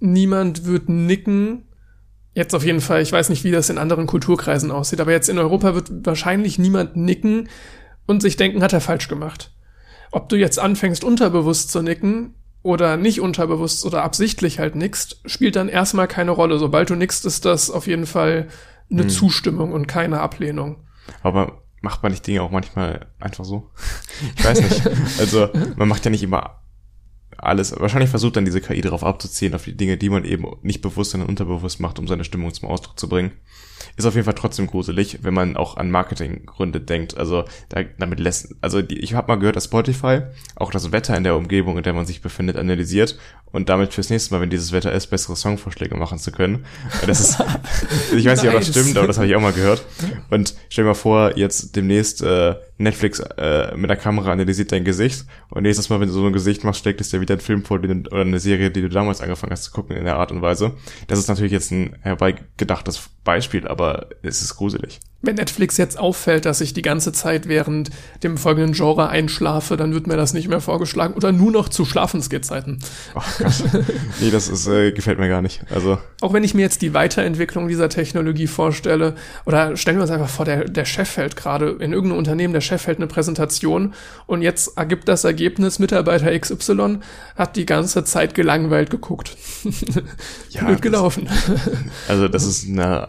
niemand wird nicken. Jetzt auf jeden Fall, ich weiß nicht, wie das in anderen Kulturkreisen aussieht, aber jetzt in Europa wird wahrscheinlich niemand nicken und sich denken, hat er falsch gemacht. Ob du jetzt anfängst, unterbewusst zu nicken oder nicht unterbewusst oder absichtlich halt nickst, spielt dann erstmal keine Rolle. Sobald du nickst, ist das auf jeden Fall eine hm. Zustimmung und keine Ablehnung. Aber macht man nicht Dinge auch manchmal einfach so? ich weiß nicht. Also man macht ja nicht immer alles, wahrscheinlich versucht dann diese KI darauf abzuziehen, auf die Dinge, die man eben nicht bewusst, sondern unterbewusst macht, um seine Stimmung zum Ausdruck zu bringen. Ist auf jeden Fall trotzdem gruselig, wenn man auch an Marketinggründe denkt. Also da, damit lässt, also die, ich habe mal gehört, dass Spotify auch das Wetter in der Umgebung, in der man sich befindet, analysiert und damit fürs nächste Mal, wenn dieses Wetter ist, bessere Songvorschläge machen zu können. Das ist, ich weiß nicht, ob das stimmt, aber das habe ich auch mal gehört. Und stell dir mal vor, jetzt demnächst äh, Netflix äh, mit der Kamera analysiert dein Gesicht und nächstes Mal, wenn du so ein Gesicht machst, steckt es dir wieder ein Film vor den, oder eine Serie, die du damals angefangen hast zu gucken in der Art und Weise. Das ist natürlich jetzt ein herbeigedachtes Beispiel, aber es ist gruselig. Wenn Netflix jetzt auffällt, dass ich die ganze Zeit während dem folgenden Genre einschlafe, dann wird mir das nicht mehr vorgeschlagen oder nur noch zu Schlafensgezeiten. Oh nee, das ist, äh, gefällt mir gar nicht. Also. Auch wenn ich mir jetzt die Weiterentwicklung dieser Technologie vorstelle, oder stellen wir uns einfach vor, der, der Chef hält gerade in irgendeinem Unternehmen, der Chef hält eine Präsentation und jetzt ergibt das Ergebnis, Mitarbeiter XY hat die ganze Zeit gelangweilt geguckt. ja, Blöd gelaufen. also das ist eine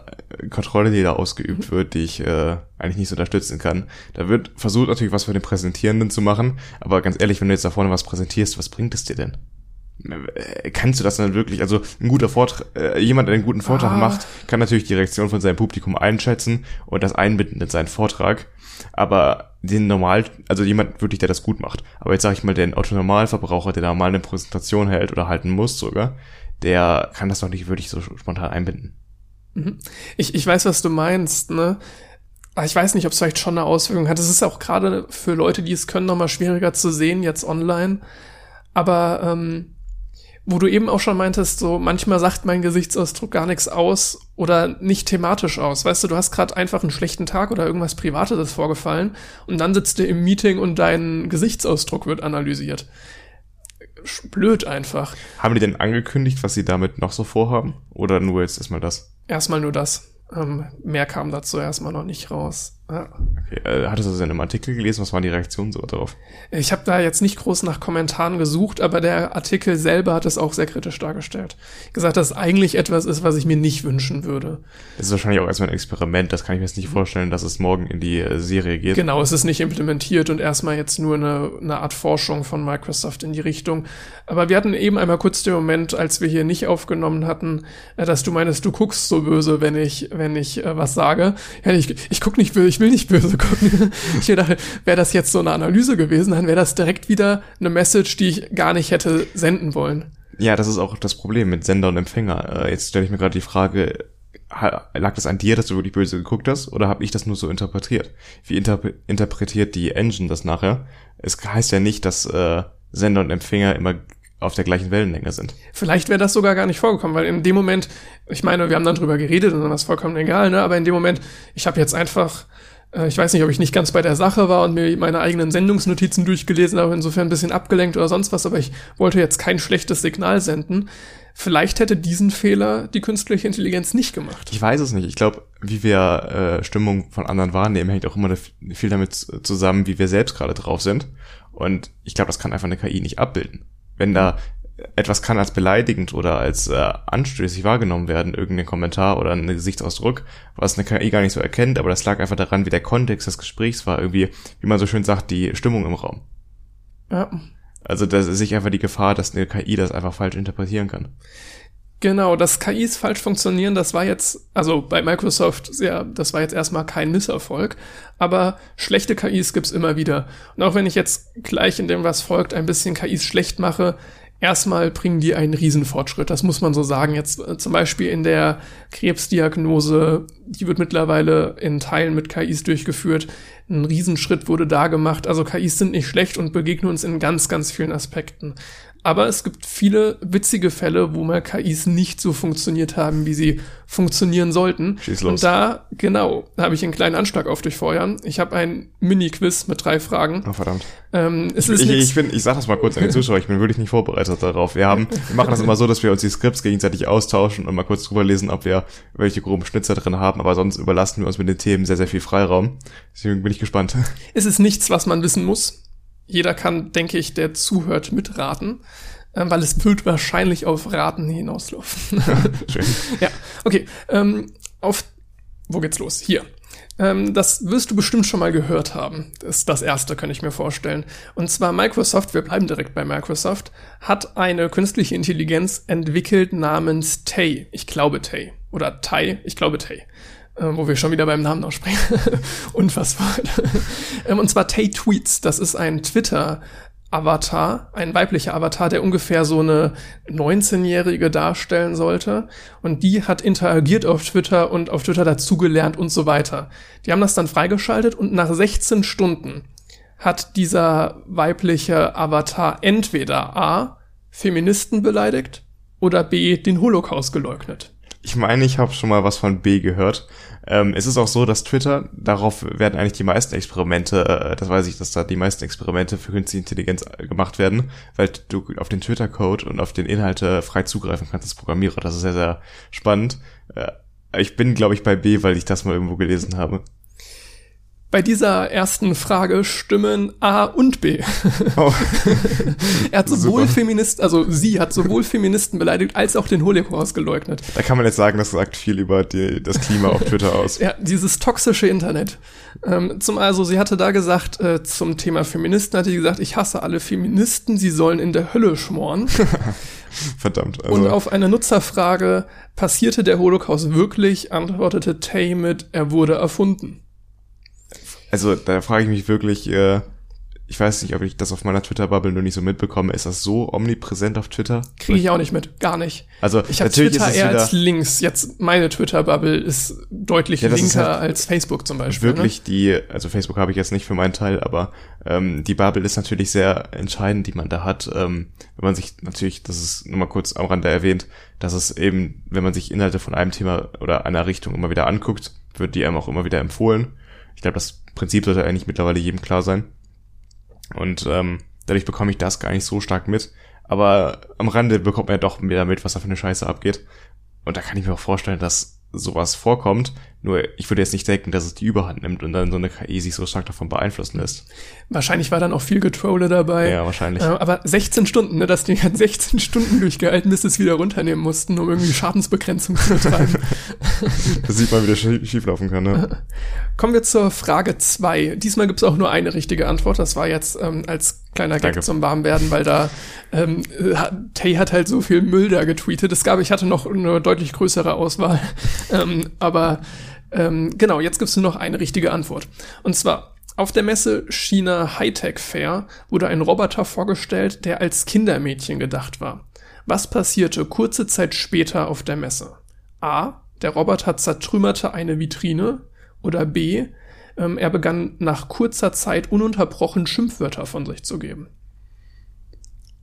Kontrolle, die da ausgeübt wird, die ich äh, eigentlich nicht so unterstützen kann. Da wird versucht natürlich was für den Präsentierenden zu machen, aber ganz ehrlich, wenn du jetzt da vorne was präsentierst, was bringt es dir denn? Äh, kannst du das dann wirklich, also ein guter Vortrag, äh, jemand, der einen guten Vortrag ah. macht, kann natürlich die Reaktion von seinem Publikum einschätzen und das einbinden in seinen Vortrag, aber den normal, also jemand wirklich, der das gut macht. Aber jetzt sage ich mal, den Autonormalverbraucher, der da mal eine Präsentation hält oder halten muss sogar, der kann das doch nicht wirklich so spontan einbinden. Mhm. Ich, ich weiß, was du meinst, ne? Ich weiß nicht, ob es vielleicht schon eine Auswirkung hat. Es ist auch gerade für Leute, die es können, nochmal schwieriger zu sehen, jetzt online. Aber ähm, wo du eben auch schon meintest, so manchmal sagt mein Gesichtsausdruck gar nichts aus oder nicht thematisch aus. Weißt du, du hast gerade einfach einen schlechten Tag oder irgendwas Privates ist vorgefallen und dann sitzt du im Meeting und dein Gesichtsausdruck wird analysiert. Blöd einfach. Haben die denn angekündigt, was sie damit noch so vorhaben? Oder nur jetzt erstmal das? Erstmal nur das. Ähm, mehr kam dazu erstmal noch nicht raus. Ja. Okay, äh, hattest du das in einem Artikel gelesen? Was waren die Reaktionen so darauf? Ich habe da jetzt nicht groß nach Kommentaren gesucht, aber der Artikel selber hat es auch sehr kritisch dargestellt. Gesagt, dass es eigentlich etwas ist, was ich mir nicht wünschen würde. Das ist wahrscheinlich auch erstmal ein Experiment. Das kann ich mir jetzt nicht vorstellen, dass es morgen in die äh, Serie geht. Genau, es ist nicht implementiert und erstmal jetzt nur eine, eine Art Forschung von Microsoft in die Richtung. Aber wir hatten eben einmal kurz den Moment, als wir hier nicht aufgenommen hatten, äh, dass du meinst, du guckst so böse, wenn ich, wenn ich äh, was sage. Ja, ich, ich guck nicht böse, ich will nicht böse gucken. ich dachte, wäre das jetzt so eine Analyse gewesen, dann wäre das direkt wieder eine Message, die ich gar nicht hätte senden wollen. Ja, das ist auch das Problem mit Sender und Empfänger. Äh, jetzt stelle ich mir gerade die Frage, lag das an dir, dass du wirklich böse geguckt hast, oder habe ich das nur so interpretiert? Wie interp interpretiert die Engine das nachher? Es heißt ja nicht, dass äh, Sender und Empfänger immer auf der gleichen Wellenlänge sind. Vielleicht wäre das sogar gar nicht vorgekommen, weil in dem Moment, ich meine, wir haben dann drüber geredet und dann ist vollkommen egal, ne? Aber in dem Moment, ich habe jetzt einfach, äh, ich weiß nicht, ob ich nicht ganz bei der Sache war und mir meine eigenen Sendungsnotizen durchgelesen habe, insofern ein bisschen abgelenkt oder sonst was, aber ich wollte jetzt kein schlechtes Signal senden. Vielleicht hätte diesen Fehler die künstliche Intelligenz nicht gemacht. Ich weiß es nicht. Ich glaube, wie wir äh, Stimmung von anderen wahrnehmen, hängt auch immer viel damit zusammen, wie wir selbst gerade drauf sind. Und ich glaube, das kann einfach eine KI nicht abbilden wenn da etwas kann als beleidigend oder als äh, anstößig wahrgenommen werden, irgendein Kommentar oder ein Gesichtsausdruck, was eine KI gar nicht so erkennt, aber das lag einfach daran, wie der Kontext des Gesprächs war, irgendwie, wie man so schön sagt, die Stimmung im Raum. Ja. Also da ist sich einfach die Gefahr, dass eine KI das einfach falsch interpretieren kann. Genau, dass KIs falsch funktionieren, das war jetzt, also bei Microsoft, ja, das war jetzt erstmal kein Misserfolg, aber schlechte KIs gibt's immer wieder. Und auch wenn ich jetzt gleich in dem, was folgt, ein bisschen KIs schlecht mache, erstmal bringen die einen Riesenfortschritt. Das muss man so sagen. Jetzt äh, zum Beispiel in der Krebsdiagnose, die wird mittlerweile in Teilen mit KIs durchgeführt. Ein Riesenschritt wurde da gemacht. Also KIs sind nicht schlecht und begegnen uns in ganz, ganz vielen Aspekten. Aber es gibt viele witzige Fälle, wo mal KIs nicht so funktioniert haben, wie sie funktionieren sollten. Schieß los. Und da, genau, habe ich einen kleinen Anschlag auf dich vorher. Ich habe ein Mini-Quiz mit drei Fragen. Oh, verdammt. Ähm, es ich, ist ich, ich, bin, ich sag das mal kurz an die Zuschauer, ich bin wirklich nicht vorbereitet darauf. Wir haben, wir machen das immer so, dass wir uns die Skripts gegenseitig austauschen und mal kurz drüber lesen, ob wir welche groben Schnitzer drin haben, aber sonst überlassen wir uns mit den Themen sehr, sehr viel Freiraum. Deswegen bin ich gespannt. Es ist nichts, was man wissen muss jeder kann, denke ich, der zuhört, mitraten, äh, weil es wird wahrscheinlich auf Raten hinauslaufen. Schön. Ja, okay. Ähm, auf, wo geht's los? Hier. Ähm, das wirst du bestimmt schon mal gehört haben. Das ist das erste, kann ich mir vorstellen. Und zwar Microsoft, wir bleiben direkt bei Microsoft, hat eine künstliche Intelligenz entwickelt namens Tay. Ich glaube Tay. Oder Tai, ich glaube Tay. Äh, wo wir schon wieder beim Namen aussprechen. Unfassbar. ähm, und zwar Tay Tweets. Das ist ein Twitter Avatar, ein weiblicher Avatar, der ungefähr so eine 19-Jährige darstellen sollte. Und die hat interagiert auf Twitter und auf Twitter dazugelernt und so weiter. Die haben das dann freigeschaltet und nach 16 Stunden hat dieser weibliche Avatar entweder A. Feministen beleidigt oder B. den Holocaust geleugnet. Ich meine, ich habe schon mal was von B gehört. Ähm, es ist auch so, dass Twitter, darauf werden eigentlich die meisten Experimente, äh, das weiß ich, dass da die meisten Experimente für künstliche Intelligenz äh, gemacht werden, weil du auf den Twitter-Code und auf den Inhalte frei zugreifen kannst als Programmierer. Das ist sehr, sehr spannend. Äh, ich bin, glaube ich, bei B, weil ich das mal irgendwo gelesen habe. Bei dieser ersten Frage stimmen A und B. Oh. er hat sowohl Feministen, also sie hat sowohl Feministen beleidigt als auch den Holocaust geleugnet. Da kann man jetzt sagen, das sagt viel über die, das Klima auf Twitter aus. Ja, dieses toxische Internet. Ähm, zum also, sie hatte da gesagt, äh, zum Thema Feministen hatte sie gesagt, ich hasse alle Feministen, sie sollen in der Hölle schmoren. Verdammt. Also. Und auf eine Nutzerfrage, passierte der Holocaust wirklich, antwortete Tay mit, er wurde erfunden also da frage ich mich wirklich, äh, ich weiß nicht, ob ich das auf meiner Twitter-Bubble nur nicht so mitbekomme. Ist das so omnipräsent auf Twitter? Kriege ich auch nicht mit, gar nicht. Also ich habe Twitter eher als links. Jetzt meine Twitter-Bubble ist deutlich ja, linker halt als Facebook zum Beispiel. Wirklich ne? die, also Facebook habe ich jetzt nicht für meinen Teil, aber ähm, die Bubble ist natürlich sehr entscheidend, die man da hat. Ähm, wenn man sich natürlich, das ist nur mal kurz am Rande erwähnt, dass es eben, wenn man sich Inhalte von einem Thema oder einer Richtung immer wieder anguckt, wird die einem auch immer wieder empfohlen. Ich glaube, das Prinzip sollte eigentlich mittlerweile jedem klar sein. Und ähm, dadurch bekomme ich das gar nicht so stark mit. Aber am Rande bekommt man ja doch mehr mit, was da für eine Scheiße abgeht. Und da kann ich mir auch vorstellen, dass sowas vorkommt. Nur ich würde jetzt nicht denken, dass es die Überhand nimmt und dann so eine KI sich so stark davon beeinflussen lässt. Wahrscheinlich war dann auch viel Getrolle dabei. Ja, wahrscheinlich. Äh, aber 16 Stunden, ne, dass die hat 16 Stunden durchgehalten, bis es wieder runternehmen mussten, um irgendwie Schadensbegrenzung zu betreiben. das sieht man, wie das schieflaufen kann. Ne? Kommen wir zur Frage zwei. Diesmal gibt's auch nur eine richtige Antwort. Das war jetzt ähm, als kleiner Gag Danke. zum Warmwerden, weil da ähm, Tay hat halt so viel Müll da getweetet. Es gab, ich hatte noch eine deutlich größere Auswahl. ähm, aber ähm, genau, jetzt gibt's nur noch eine richtige Antwort. Und zwar, auf der Messe China Hightech Fair wurde ein Roboter vorgestellt, der als Kindermädchen gedacht war. Was passierte kurze Zeit später auf der Messe? A. Der Roboter zertrümmerte eine Vitrine. Oder B. Ähm, er begann nach kurzer Zeit ununterbrochen Schimpfwörter von sich zu geben.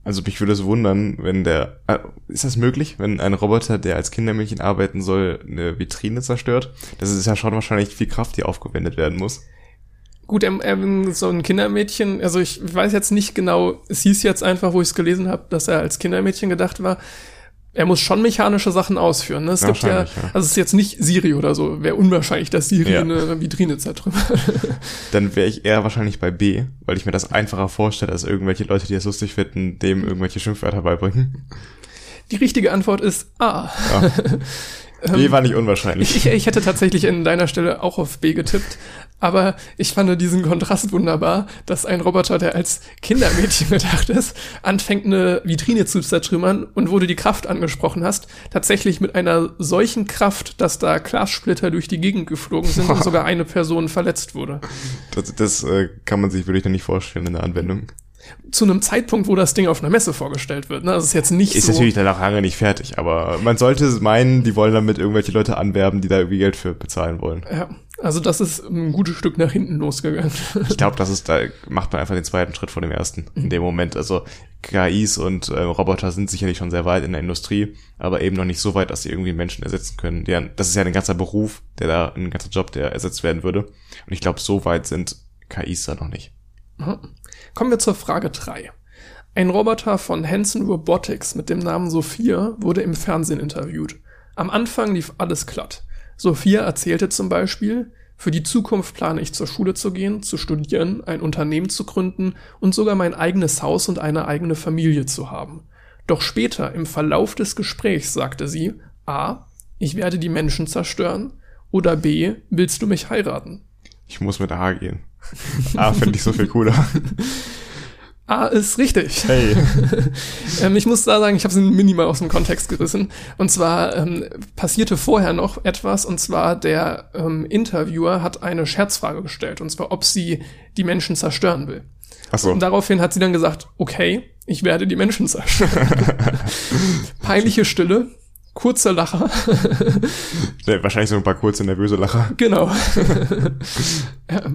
Also mich würde es wundern, wenn der, äh, ist das möglich, wenn ein Roboter, der als Kindermädchen arbeiten soll, eine Vitrine zerstört? Das ist ja schon wahrscheinlich viel Kraft, die aufgewendet werden muss. Gut, ähm, ähm, so ein Kindermädchen, also ich weiß jetzt nicht genau, es hieß jetzt einfach, wo ich es gelesen habe, dass er als Kindermädchen gedacht war er muss schon mechanische Sachen ausführen. Ne? Es gibt ja, ja, also es ist jetzt nicht Siri oder so. Wäre unwahrscheinlich, dass Siri ja. eine Vitrine zertrümmert. Dann wäre ich eher wahrscheinlich bei B, weil ich mir das einfacher vorstelle, als irgendwelche Leute, die es lustig finden, dem irgendwelche Schimpfwörter beibringen. Die richtige Antwort ist A. Ja. B war nicht unwahrscheinlich. Ich, ich hätte tatsächlich in deiner Stelle auch auf B getippt, aber ich fand diesen Kontrast wunderbar, dass ein Roboter, der als Kindermädchen gedacht ist, anfängt eine Vitrine zu zertrümmern und wo du die Kraft angesprochen hast, tatsächlich mit einer solchen Kraft, dass da Glassplitter durch die Gegend geflogen sind und sogar eine Person verletzt wurde. Das, das äh, kann man sich wirklich noch nicht vorstellen in der Anwendung zu einem Zeitpunkt, wo das Ding auf einer Messe vorgestellt wird. Ne? Das ist jetzt nicht ist so. Ist natürlich danach lange nicht fertig, aber man sollte meinen, die wollen damit irgendwelche Leute anwerben, die da irgendwie Geld für bezahlen wollen. Ja, also das ist ein gutes Stück nach hinten losgegangen. Ich glaube, das ist, da macht man einfach den zweiten Schritt vor dem ersten in dem Moment. Also KIs und äh, Roboter sind sicherlich schon sehr weit in der Industrie, aber eben noch nicht so weit, dass sie irgendwie Menschen ersetzen können. Der, das ist ja ein ganzer Beruf, der da, ein ganzer Job, der ersetzt werden würde. Und ich glaube, so weit sind KIs da noch nicht. Kommen wir zur Frage 3. Ein Roboter von Hanson Robotics mit dem Namen Sophia wurde im Fernsehen interviewt. Am Anfang lief alles glatt. Sophia erzählte zum Beispiel, für die Zukunft plane ich zur Schule zu gehen, zu studieren, ein Unternehmen zu gründen und sogar mein eigenes Haus und eine eigene Familie zu haben. Doch später im Verlauf des Gesprächs sagte sie, a, ich werde die Menschen zerstören Oder B, willst du mich heiraten? Ich muss mit A gehen. A finde ich so viel cooler. A ist richtig. Hey. ähm, ich muss da sagen, ich habe es minimal aus dem Kontext gerissen. Und zwar ähm, passierte vorher noch etwas, und zwar der ähm, Interviewer hat eine Scherzfrage gestellt, und zwar, ob sie die Menschen zerstören will. Ach so. Und daraufhin hat sie dann gesagt, okay, ich werde die Menschen zerstören. Peinliche Stille, kurzer Lacher. Nee, wahrscheinlich so ein paar kurze nervöse Lacher. genau. ja,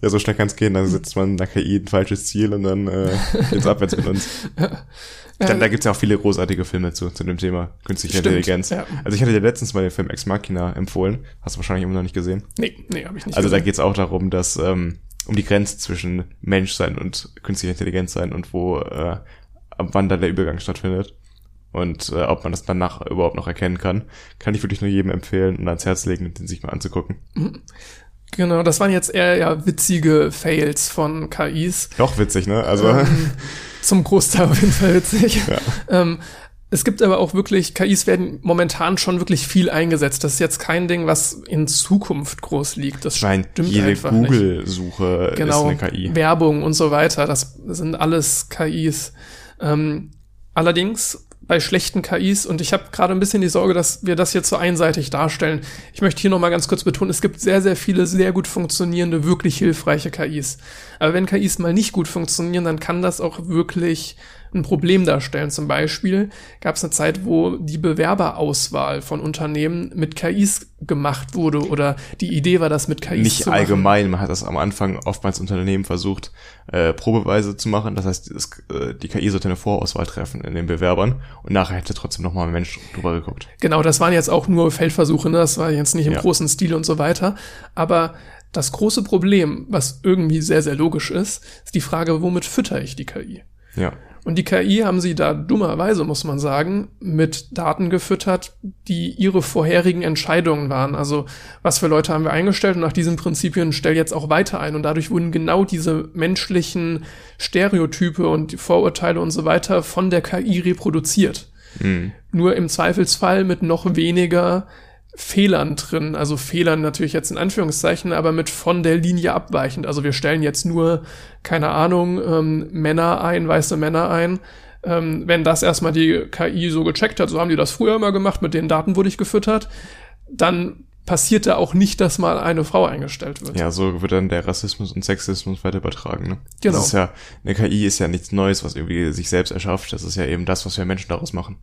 Ja, so schnell kann es gehen. Dann setzt man der KI ein falsches Ziel und dann äh, geht's abwärts mit uns. Dann, da gibt's ja auch viele großartige Filme zu, zu dem Thema künstliche Stimmt, Intelligenz. ja. Also ich hatte dir letztens mal den Film Ex Machina empfohlen. Hast du wahrscheinlich immer noch nicht gesehen. nee, nee, habe ich nicht. Also da gesehen. geht's auch darum, dass ähm, um die Grenze zwischen Menschsein und künstlicher Intelligenz sein und wo äh, wann da der Übergang stattfindet und äh, ob man das danach überhaupt noch erkennen kann, kann ich wirklich nur jedem empfehlen und ans Herz legen, den sich mal anzugucken. Genau, das waren jetzt eher ja witzige Fails von KIs. Doch witzig, ne? Also Ähm, zum Großteil auf jeden Fall witzig. Ja. Ähm, es gibt aber auch wirklich, KIs werden momentan schon wirklich viel eingesetzt. Das ist jetzt kein Ding, was in Zukunft groß liegt. Das meine, stimmt jede einfach. Google-Suche Genau, ist eine KI. Werbung und so weiter, das sind alles KIs. Ähm, allerdings bei schlechten KIs, und ich habe gerade ein bisschen die Sorge, dass wir das hier zu einseitig darstellen. Ich möchte hier nochmal ganz kurz betonen, es gibt sehr, sehr viele sehr gut funktionierende, wirklich hilfreiche KIs. Aber wenn KIs mal nicht gut funktionieren, dann kann das auch wirklich ein Problem darstellen. Zum Beispiel gab es eine Zeit, wo die Bewerberauswahl von Unternehmen mit KIs gemacht wurde oder die Idee war, das mit KIs Nicht zu machen. allgemein, man hat das am Anfang oftmals Unternehmen versucht, äh, probeweise zu machen. Das heißt, es, äh, die KI sollte eine Vorauswahl treffen in den Bewerbern und nachher hätte trotzdem nochmal ein Mensch drüber geguckt. Genau, das waren jetzt auch nur Feldversuche, ne? das war jetzt nicht im Ja. großen Stil und so weiter. Aber das große Problem, was irgendwie sehr, sehr logisch ist, ist die Frage, womit fütter ich die KI? Ja. Und die KI haben sie da dummerweise, muss man sagen, mit Daten gefüttert, die ihre vorherigen Entscheidungen waren. Also was für Leute haben wir eingestellt und nach diesen Prinzipien stell jetzt auch weiter ein. Und dadurch wurden genau diese menschlichen Stereotype und die Vorurteile und so weiter von der KI reproduziert. Mhm. Nur im Zweifelsfall mit noch weniger Fehlern drin. Also Fehlern natürlich jetzt in Anführungszeichen, aber mit von der Linie abweichend. Also wir stellen jetzt nur, keine Ahnung, ähm, Männer ein, weiße Männer ein. Ähm, wenn das erstmal die KI so gecheckt hat, so haben die das früher immer gemacht, mit den Daten wurde ich gefüttert, dann passiert da auch nicht, dass mal eine Frau eingestellt wird. Ja, so wird dann der Rassismus und Sexismus weiter übertragen. Ne? Genau. Das ist ja, eine KI ist ja nichts Neues, was irgendwie sich selbst erschafft. Das ist ja eben das, was wir Menschen daraus machen.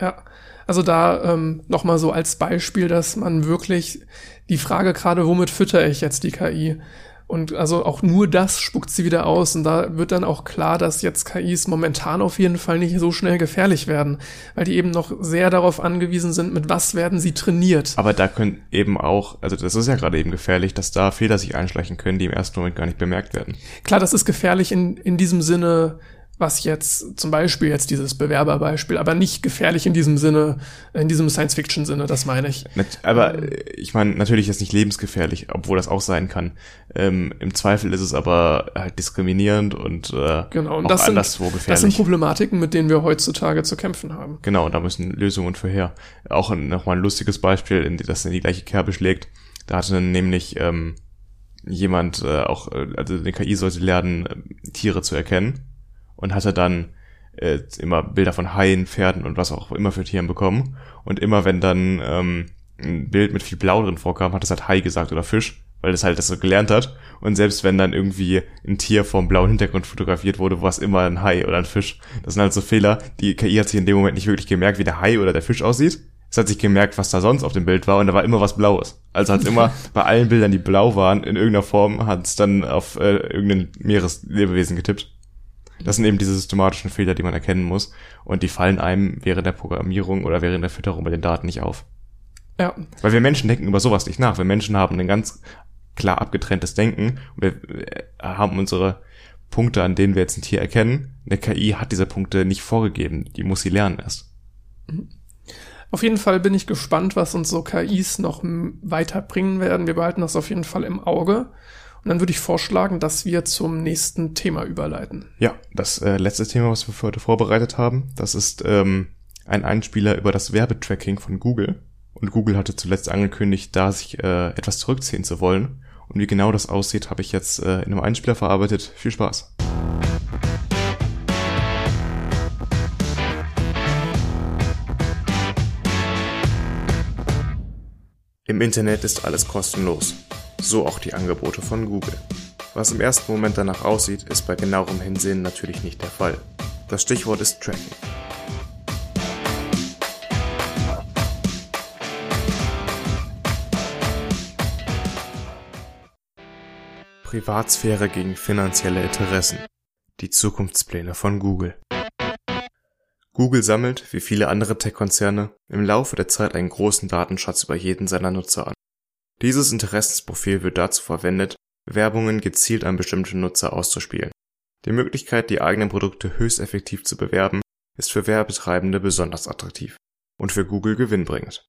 Ja, also da ähm, nochmal so als Beispiel, dass man wirklich die Frage gerade, womit fütter ich jetzt die KI? Und also auch nur das spuckt sie wieder aus. Und da wird dann auch klar, dass jetzt KIs momentan auf jeden Fall nicht so schnell gefährlich werden, weil die eben noch sehr darauf angewiesen sind, mit was werden sie trainiert. Aber da können eben auch, also das ist ja gerade eben gefährlich, dass da Fehler sich einschleichen können, die im ersten Moment gar nicht bemerkt werden. Klar, das ist gefährlich in, in diesem Sinne, was jetzt zum Beispiel jetzt dieses Bewerberbeispiel, aber nicht gefährlich in diesem Sinne, in diesem Science-Fiction-Sinne, das meine ich. Aber äh, ich meine, natürlich ist nicht lebensgefährlich, obwohl das auch sein kann. Ähm, Im Zweifel ist es aber halt diskriminierend und äh, Genau, und auch das sind, anderswo das sind gefährlich. Problematiken, mit denen wir heutzutage zu kämpfen haben. Genau, da müssen Lösungen für her. Auch nochmal ein lustiges Beispiel, das in die gleiche Kerbe schlägt. Da hatte nämlich ähm, jemand äh, auch, äh, also eine KI sollte lernen, äh, Tiere zu erkennen und hatte dann äh, immer Bilder von Haien, Pferden und was auch immer für Tieren bekommen. Und immer wenn dann ähm, ein Bild mit viel Blau drin vorkam, hat es halt Hai gesagt oder Fisch, weil es halt das so gelernt hat. Und selbst wenn dann irgendwie ein Tier vom blauen Hintergrund fotografiert wurde, war es immer ein Hai oder ein Fisch. Das sind halt so Fehler. Die KI hat sich in dem Moment nicht wirklich gemerkt, wie der Hai oder der Fisch aussieht. Es hat sich gemerkt, was da sonst auf dem Bild war und da war immer was Blaues. Also hat immer bei allen Bildern, die blau waren, in irgendeiner Form, hat es dann auf äh, irgendein Meereslebewesen getippt. Das sind eben diese systematischen Fehler, die man erkennen muss. Und die fallen einem während der Programmierung oder während der Fütterung bei den Daten nicht auf. Ja, Weil wir Menschen denken über sowas nicht nach. Wir Menschen haben ein ganz klar abgetrenntes Denken. Und wir äh, haben unsere Punkte, an denen wir jetzt ein Tier erkennen. Eine KI hat diese Punkte nicht vorgegeben. Die muss sie lernen erst. auf jeden Fall bin ich gespannt, was uns so KIs noch weiterbringen werden. Wir behalten das auf jeden Fall im Auge. Und dann würde ich vorschlagen, dass wir zum nächsten Thema überleiten. Ja, das äh, letzte Thema, was wir für heute vorbereitet haben, das ist ähm, ein Einspieler über das Werbetracking von Google. und Google hatte zuletzt angekündigt, da sich äh, etwas zurückziehen zu wollen. Und wie genau das aussieht, habe ich jetzt äh, in einem Einspieler verarbeitet. Viel Spaß! Im Internet ist alles kostenlos, so auch die Angebote von Google. Was im ersten Moment danach aussieht, ist bei genauerem Hinsehen natürlich nicht der Fall. Das Stichwort ist Tracking. Privatsphäre gegen finanzielle Interessen. Die Zukunftspläne von Google. Google sammelt, wie viele andere Tech-Konzerne, im Laufe der Zeit einen großen Datenschatz über jeden seiner Nutzer an. Dieses Interessensprofil wird dazu verwendet, Werbungen gezielt an bestimmte Nutzer auszuspielen. Die Möglichkeit, die eigenen Produkte höchst effektiv zu bewerben, ist für Werbetreibende besonders attraktiv und für Google gewinnbringend.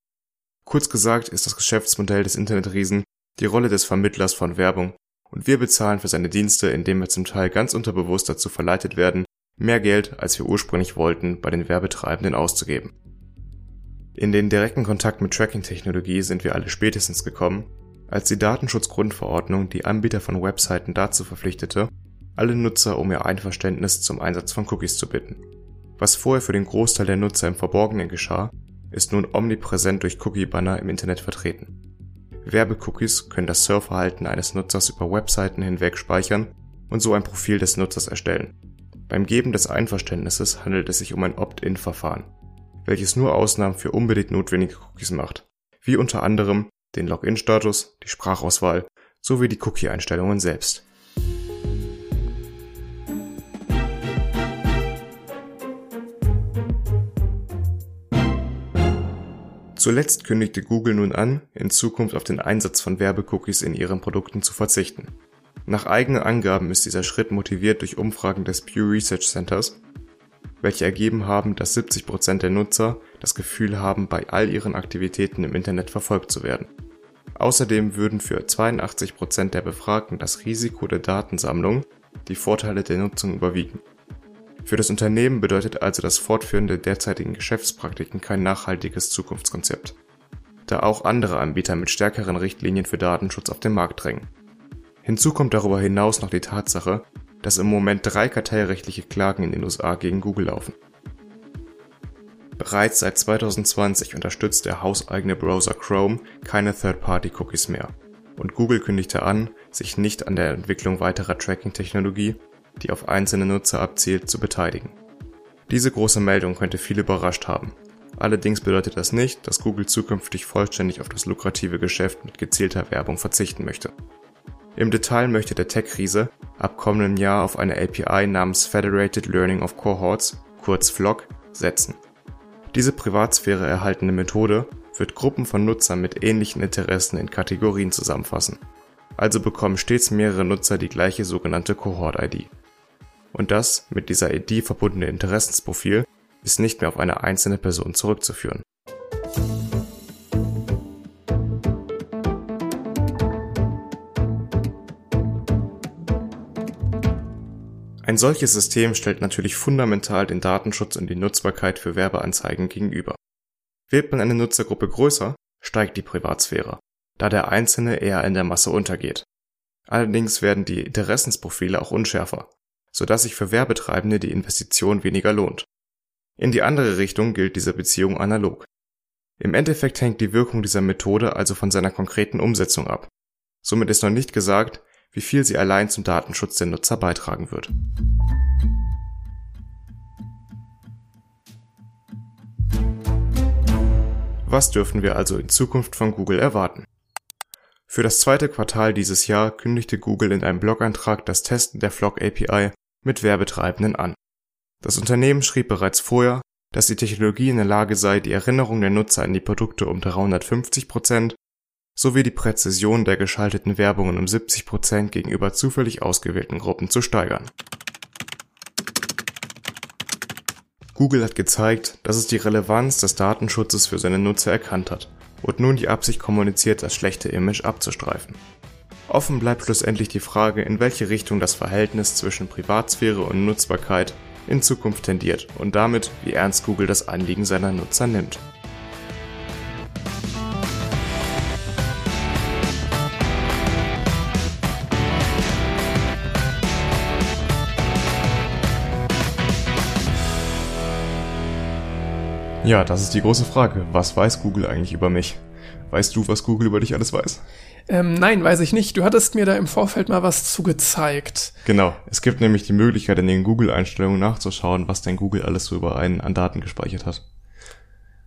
Kurz gesagt ist das Geschäftsmodell des Internetriesen die Rolle des Vermittlers von Werbung und wir bezahlen für seine Dienste, indem wir zum Teil ganz unterbewusst dazu verleitet werden, mehr Geld, als wir ursprünglich wollten, bei den Werbetreibenden auszugeben. In den direkten Kontakt mit Tracking-Technologie sind wir alle spätestens gekommen, als die Datenschutzgrundverordnung die Anbieter von Webseiten dazu verpflichtete, alle Nutzer um ihr Einverständnis zum Einsatz von Cookies zu bitten. Was vorher für den Großteil der Nutzer im Verborgenen geschah, ist nun omnipräsent durch Cookie-Banner im Internet vertreten. Werbecookies können das Surfverhalten eines Nutzers über Webseiten hinweg speichern und so ein Profil des Nutzers erstellen. Beim Geben des Einverständnisses handelt es sich um ein Opt-in-Verfahren, welches nur Ausnahmen für unbedingt notwendige Cookies macht, wie unter anderem den Login-Status, die Sprachauswahl sowie die Cookie-Einstellungen selbst. Zuletzt kündigte Google nun an, in Zukunft auf den Einsatz von Werbecookies in ihren Produkten zu verzichten nach eigenen Angaben ist dieser Schritt motiviert durch Umfragen des Pew Research Centers, welche ergeben haben, dass 70% der Nutzer das Gefühl haben, bei all ihren Aktivitäten im Internet verfolgt zu werden. Außerdem würden für 82% der Befragten das Risiko der Datensammlung die Vorteile der Nutzung überwiegen. Für das Unternehmen bedeutet also das Fortführen der derzeitigen Geschäftspraktiken kein nachhaltiges Zukunftskonzept, da auch andere Anbieter mit stärkeren Richtlinien für Datenschutz auf den Markt drängen Hinzu kommt darüber hinaus noch die Tatsache, dass im Moment drei kartellrechtliche Klagen in den USA gegen Google laufen. Bereits seit 2020 unterstützt der hauseigene Browser Chrome keine Third-Party-Cookies mehr und Google kündigte an, sich nicht an der Entwicklung weiterer Tracking-Technologie, die auf einzelne Nutzer abzielt, zu beteiligen. Diese große Meldung könnte viele überrascht haben. Allerdings bedeutet das nicht, dass Google zukünftig vollständig auf das lukrative Geschäft mit gezielter Werbung verzichten möchte im Detail möchte der Tech-Riese ab kommendem Jahr auf eine API namens Federated Learning of Cohorts kurz FLoC setzen. Diese Privatsphäre erhaltene Methode wird Gruppen von Nutzern mit ähnlichen Interessen in Kategorien zusammenfassen, also bekommen stets mehrere Nutzer die gleiche sogenannte Cohort-ID. Und das mit dieser ID verbundene Interessensprofil ist nicht mehr auf eine einzelne Person zurückzuführen Ein solches System stellt natürlich fundamental den Datenschutz und die Nutzbarkeit für Werbeanzeigen gegenüber. Wird man eine Nutzergruppe größer, steigt die Privatsphäre, da der Einzelne eher in der Masse untergeht. Allerdings werden die Interessensprofile auch unschärfer, sodass sich für Werbetreibende die Investition weniger lohnt. In die andere Richtung gilt diese Beziehung analog. Im Endeffekt hängt die Wirkung dieser Methode also von seiner konkreten Umsetzung ab. Somit ist noch nicht gesagt, wie viel sie allein zum Datenschutz der Nutzer beitragen wird. Was dürfen wir also in Zukunft von Google erwarten? Für das zweite Quartal dieses Jahr kündigte Google in einem Blog-Eintrag das Testen der Flock API mit Werbetreibenden an. Das Unternehmen schrieb bereits vorher, dass die Technologie in der Lage sei, die Erinnerung der Nutzer an die Produkte um 350 sowie die Präzision der geschalteten Werbungen um 70% gegenüber zufällig ausgewählten Gruppen zu steigern. Google hat gezeigt, dass es die Relevanz des Datenschutzes für seine Nutzer erkannt hat und nun die Absicht kommuniziert, das schlechte Image abzustreifen. Offen bleibt schlussendlich die Frage, in welche Richtung das Verhältnis zwischen Privatsphäre und Nutzbarkeit in Zukunft tendiert und damit, wie ernst Google das Anliegen seiner Nutzer nimmt. Ja, das ist die große Frage. Was weiß Google eigentlich über mich? Weißt du, was Google über dich alles weiß? Ähm, nein, weiß ich nicht. Du hattest mir da im Vorfeld mal was zugezeigt. Genau. Es gibt nämlich die Möglichkeit, in den Google-Einstellungen nachzuschauen, was dein Google alles so über einen an Daten gespeichert hat.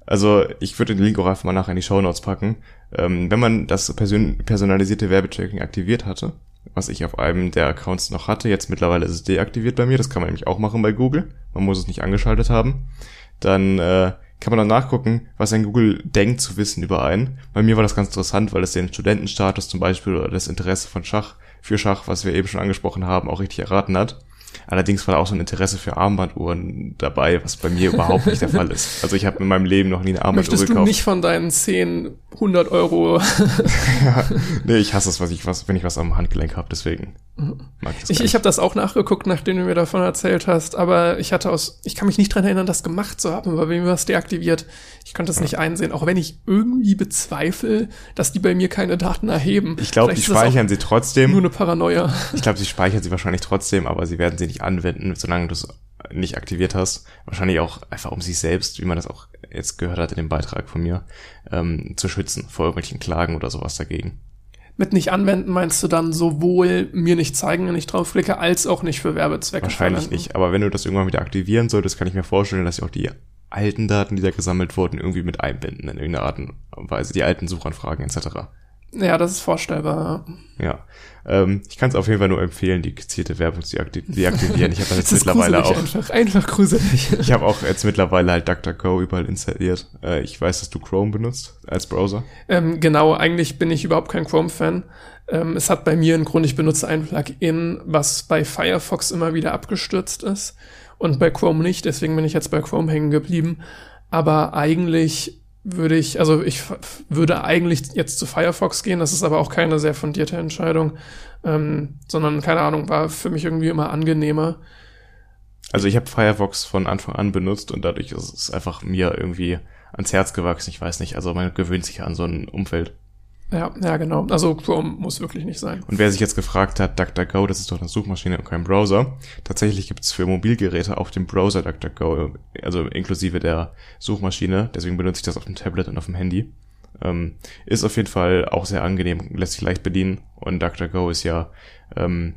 Also ich würde den Link auch einfach mal nachher in die Show Notes packen. Ähm, wenn man das person personalisierte Werbetracking aktiviert hatte, was ich auf einem der Accounts noch hatte, jetzt mittlerweile ist es deaktiviert bei mir, das kann man nämlich auch machen bei Google, man muss es nicht angeschaltet haben, dann äh, kann man dann nachgucken, was ein Google denkt zu wissen über einen. Bei mir war das ganz interessant, weil es den Studentenstatus zum Beispiel oder das Interesse von Schach für Schach, was wir eben schon angesprochen haben, auch richtig erraten hat. Allerdings war da auch so ein Interesse für Armbanduhren dabei, was bei mir überhaupt nicht der Fall ist. Also ich habe in meinem Leben noch nie eine Armbanduhr Möchtest gekauft. du nicht von deinen 10, 100 Euro? ja, nee, ich hasse es, was ich was, wenn ich was am Handgelenk habe, deswegen ich Ich, habe das auch nachgeguckt, nachdem du mir davon erzählt hast, aber ich hatte aus, ich kann mich nicht dran erinnern, das gemacht zu haben, weil bei mir war es deaktiviert. Ich konnte es nicht einsehen, auch wenn ich irgendwie bezweifle, dass die bei mir keine Daten erheben. Ich glaube, die speichern sie trotzdem. Nur eine Paranoia. Ich glaube, sie speichern sie wahrscheinlich trotzdem, aber sie werden sie nicht anwenden, solange du es nicht aktiviert hast. Wahrscheinlich auch einfach um sich selbst, wie man das auch jetzt gehört hat in dem Beitrag von mir, ähm, zu schützen vor irgendwelchen Klagen oder sowas dagegen. Mit nicht anwenden meinst du dann sowohl mir nicht zeigen, wenn ich draufklicke, als auch nicht für Werbezwecke Wahrscheinlich verwenden? nicht. Aber wenn du das irgendwann wieder aktivieren solltest, kann ich mir vorstellen, dass sie auch die alten Daten, die da gesammelt wurden, irgendwie mit einbinden in irgendeiner Art und Weise, die alten Suchanfragen etc. Ja, das ist vorstellbar. Ja, ähm, ich kann es auf jeden Fall nur empfehlen, die gezielte Werbung zu deakti- deaktivieren. Ich habe das jetzt Das mittlerweile auch. Einfach, einfach gruselig. Ich habe auch jetzt mittlerweile halt DuckDuckGo überall installiert. Äh, ich weiß, dass du Chrome benutzt als Browser. Ähm, genau, eigentlich bin ich überhaupt kein Chrome-Fan. Ähm, es hat bei mir einen Grund, ich benutze ein Plugin, was bei Firefox immer wieder abgestürzt ist und bei Chrome nicht, deswegen bin ich jetzt bei Chrome hängen geblieben. Aber eigentlich würde ich, also ich würde eigentlich jetzt zu Firefox gehen, das ist aber auch keine sehr fundierte Entscheidung, ähm, sondern keine Ahnung, war für mich irgendwie immer angenehmer. Also ich habe Firefox von Anfang an benutzt und dadurch ist es einfach mir irgendwie ans Herz gewachsen. Ich weiß nicht, also man gewöhnt sich an so ein Umfeld. Ja, ja, genau. Also Chrome muss wirklich nicht sein. Und wer sich jetzt gefragt hat, DuckDuckGo, das ist doch eine Suchmaschine und kein Browser. Tatsächlich gibt es für Mobilgeräte auf dem Browser DuckDuckGo, also inklusive der Suchmaschine. Deswegen benutze ich das auf dem Tablet und auf dem Handy. Ähm, ist auf jeden Fall auch sehr angenehm, lässt sich leicht bedienen. Und DuckDuckGo ist ja ähm,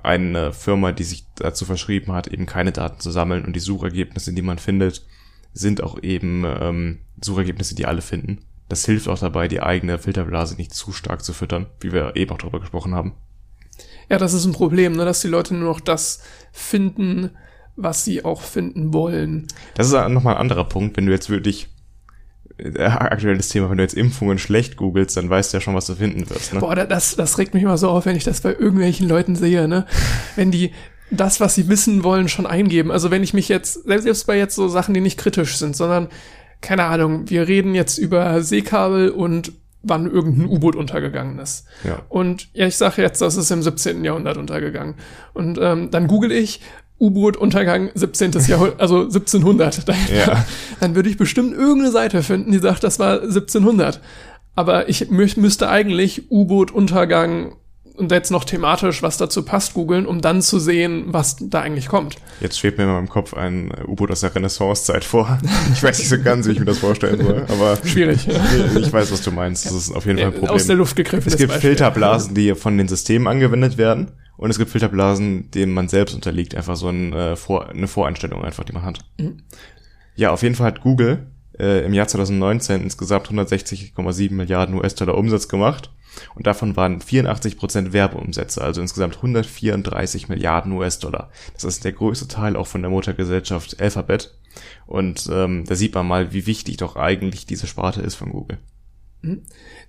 eine Firma, die sich dazu verschrieben hat, eben keine Daten zu sammeln. Und die Suchergebnisse, die man findet, sind auch eben ähm, Suchergebnisse, die alle finden. Das hilft auch dabei, die eigene Filterblase nicht zu stark zu füttern, wie wir eben auch darüber gesprochen haben. Ja, das ist ein Problem, ne, dass die Leute nur noch das finden, was sie auch finden wollen. Das ist nochmal ein anderer Punkt, wenn du jetzt wirklich äh, aktuelles Thema, wenn du jetzt Impfungen schlecht googelst, dann weißt du ja schon, was du finden wirst. Ne? Boah, da- das, das regt mich immer so auf, wenn ich das bei irgendwelchen Leuten sehe, ne? Wenn die das, was sie wissen wollen, schon eingeben. Also wenn ich mich jetzt, selbst bei jetzt so Sachen, die nicht kritisch sind, sondern, keine Ahnung, wir reden jetzt über Seekabel und wann irgendein U-Boot untergegangen ist. Ja. Und ja, ich sage jetzt, das ist im 17. Jahrhundert untergegangen. Und ähm, dann google ich U-Boot-Untergang 17. Jahrhundert, also 1700. Dann, Ja. dann würde ich bestimmt irgendeine Seite finden, die sagt, das war 1700. Aber ich mü müsste eigentlich U-Boot-Untergang und jetzt noch thematisch, was dazu passt, googeln, um dann zu sehen, was da eigentlich kommt. Jetzt schwebt mir in meinem Kopf ein U-Boot aus der Renaissancezeit vor. Ich weiß nicht so ganz, wie ich mir das vorstellen soll, aber Schwierig. ich weiß, was du meinst. Das ist auf jeden Fall ein Problem. Aus der Luft gegriffen. es gibt Filterblasen, die von den Systemen angewendet werden. Und es gibt Filterblasen, denen man selbst unterliegt. Einfach so ein, äh, Vor eine Voreinstellung einfach, die man hat. Mhm. Ja, auf jeden Fall hat Google äh, im Jahr 2019 insgesamt 160,7 Milliarden US-Dollar Umsatz gemacht. Und davon waren 84% Werbeumsätze, also insgesamt 134 Milliarden US-Dollar. Das ist der größte Teil auch von der Muttergesellschaft Alphabet. Und ähm, da sieht man mal, wie wichtig doch eigentlich diese Sparte ist von Google.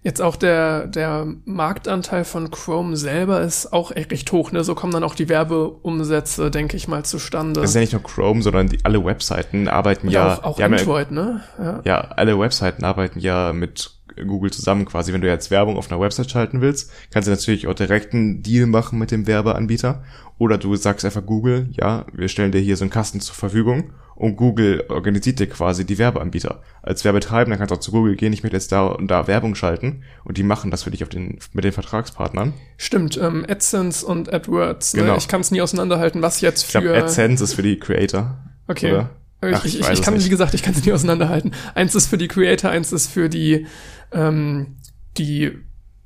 Jetzt auch der, der Marktanteil von Chrome selber ist auch echt recht hoch, ne? So kommen dann auch die Werbeumsätze, denke ich mal, zustande. Das ist ja nicht nur Chrome, sondern die, alle Webseiten arbeiten Und ja, auch, auch haben ja, Android, ne? Ja. ja, alle Webseiten arbeiten ja mit Google zusammen quasi. Wenn du jetzt Werbung auf einer Website schalten willst, kannst du natürlich auch direkt einen Deal machen mit dem Werbeanbieter. Oder du sagst einfach Google, ja, wir stellen dir hier so einen Kasten zur Verfügung und Google organisiert dir quasi die Werbeanbieter. Als Werbetreibender kannst du auch zu Google gehen, ich möchte jetzt da und da Werbung schalten und die machen das für dich auf den, mit den Vertragspartnern. Stimmt, ähm, AdSense und AdWords. Ne? Genau. Ich kann es nie auseinanderhalten, was jetzt Ich für. glaube, AdSense ist für die Creator. Okay. Oder? Ach, ich, ich, ich kann, wie gesagt, ich kann sie nicht auseinanderhalten. Eins ist für die Creator, eins ist für die, ähm, die,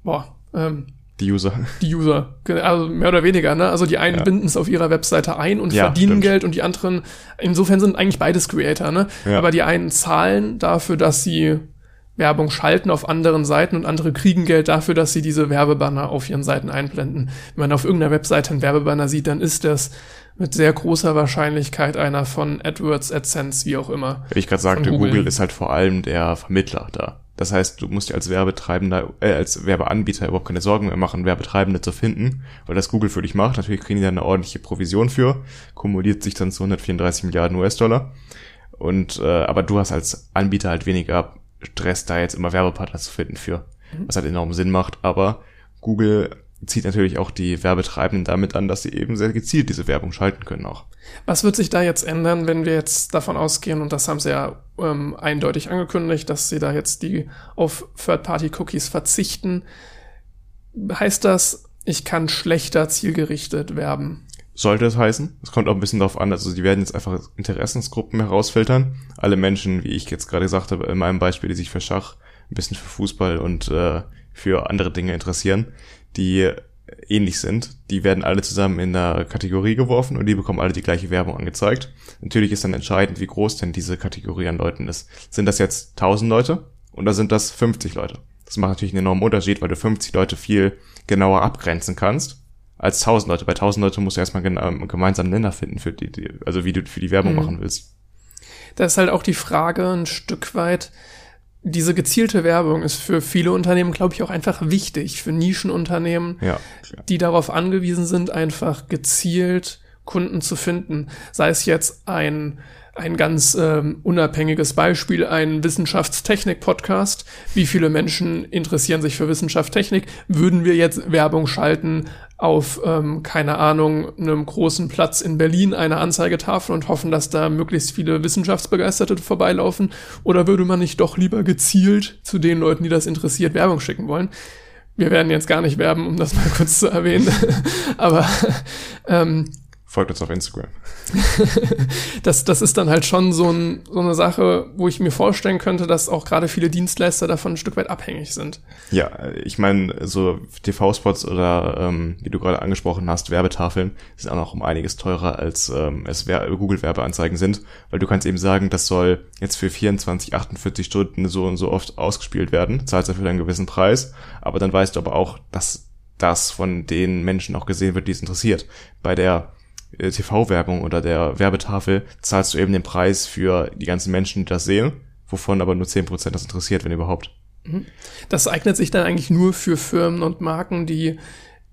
boah, ähm, die User. Die User, also mehr oder weniger, ne? Also die einen ja. binden es auf ihrer Webseite ein und ja, verdienen stimmt. Geld und die anderen, insofern sind eigentlich beides Creator, ne? Ja. Aber die einen zahlen dafür, dass sie Werbung schalten auf anderen Seiten und andere kriegen Geld dafür, dass sie diese Werbebanner auf ihren Seiten einblenden. Wenn man auf irgendeiner Webseite einen Werbebanner sieht, dann ist das mit sehr großer Wahrscheinlichkeit einer von AdWords, AdSense, wie auch immer. Wie ich gerade sagte, Google. Google ist halt vor allem der Vermittler da. Das heißt, du musst dir als Werbetreibender, äh, als Werbeanbieter überhaupt keine Sorgen mehr machen, Werbetreibende zu finden, weil das Google für dich macht. Natürlich kriegen die da eine ordentliche Provision für, kumuliert sich dann zu 134 Milliarden US-Dollar. Und äh, aber du hast als Anbieter halt weniger Stress, da jetzt immer Werbepartner zu finden für, mhm. was halt enorm Sinn macht. Aber Google zieht natürlich auch die Werbetreibenden damit an, dass sie eben sehr gezielt diese Werbung schalten können auch. Was wird sich da jetzt ändern, wenn wir jetzt davon ausgehen, und das haben sie ja ähm, eindeutig angekündigt, dass sie da jetzt die auf Third-Party-Cookies verzichten? Heißt das, ich kann schlechter zielgerichtet werben? Sollte es heißen. Es kommt auch ein bisschen darauf an, also die werden jetzt einfach Interessensgruppen herausfiltern. Alle Menschen, wie ich jetzt gerade gesagt habe, in meinem Beispiel, die sich für Schach, ein bisschen für Fußball und äh, für andere Dinge interessieren, die ähnlich sind, die werden alle zusammen in einer Kategorie geworfen und die bekommen alle die gleiche Werbung angezeigt. Natürlich ist dann entscheidend, wie groß denn diese Kategorie an Leuten ist. Sind das jetzt 1000 Leute oder sind das 50 Leute? Das macht natürlich einen enormen Unterschied, weil du 50 Leute viel genauer abgrenzen kannst als 1000 Leute. Bei 1000 Leute musst du erstmal einen gemeinsamen Nenner finden, für die, die also wie du für die Werbung mhm. machen willst. Da ist halt auch die Frage ein Stück weit, diese gezielte Werbung ist für viele Unternehmen, glaube ich, auch einfach wichtig. Für Nischenunternehmen, ja, die darauf angewiesen sind, einfach gezielt Kunden zu finden. Sei es jetzt ein ein ganz ähm, unabhängiges Beispiel, ein Wissenschaftstechnik-Podcast. Wie viele Menschen interessieren sich für Wissenschaft, Technik? Würden wir jetzt Werbung schalten auf, ähm, keine Ahnung, einem großen Platz in Berlin, eine Anzeigetafel und hoffen, dass da möglichst viele Wissenschaftsbegeisterte vorbeilaufen? Oder würde man nicht doch lieber gezielt zu den Leuten, die das interessiert, Werbung schicken wollen? Wir werden jetzt gar nicht werben, um das mal kurz zu erwähnen. Aber ähm, Folgt uns auf Instagram. das, das ist dann halt schon so, ein, so eine Sache, wo ich mir vorstellen könnte, dass auch gerade viele Dienstleister davon ein Stück weit abhängig sind. Ja, ich meine, so TV-Spots oder ähm, wie du gerade angesprochen hast, Werbetafeln sind auch noch um einiges teurer, als ähm, es Google-Werbeanzeigen sind, weil du kannst eben sagen, das soll jetzt für 24, 48 Stunden so und so oft ausgespielt werden, zahlst dafür einen gewissen Preis, aber dann weißt du aber auch, dass das von den Menschen auch gesehen wird, die es interessiert. Bei der TV-Werbung oder der Werbetafel zahlst du eben den Preis für die ganzen Menschen, die das sehen, wovon aber nur zehn Prozent das interessiert, wenn überhaupt. Mhm. Das eignet sich dann eigentlich nur für Firmen und Marken, die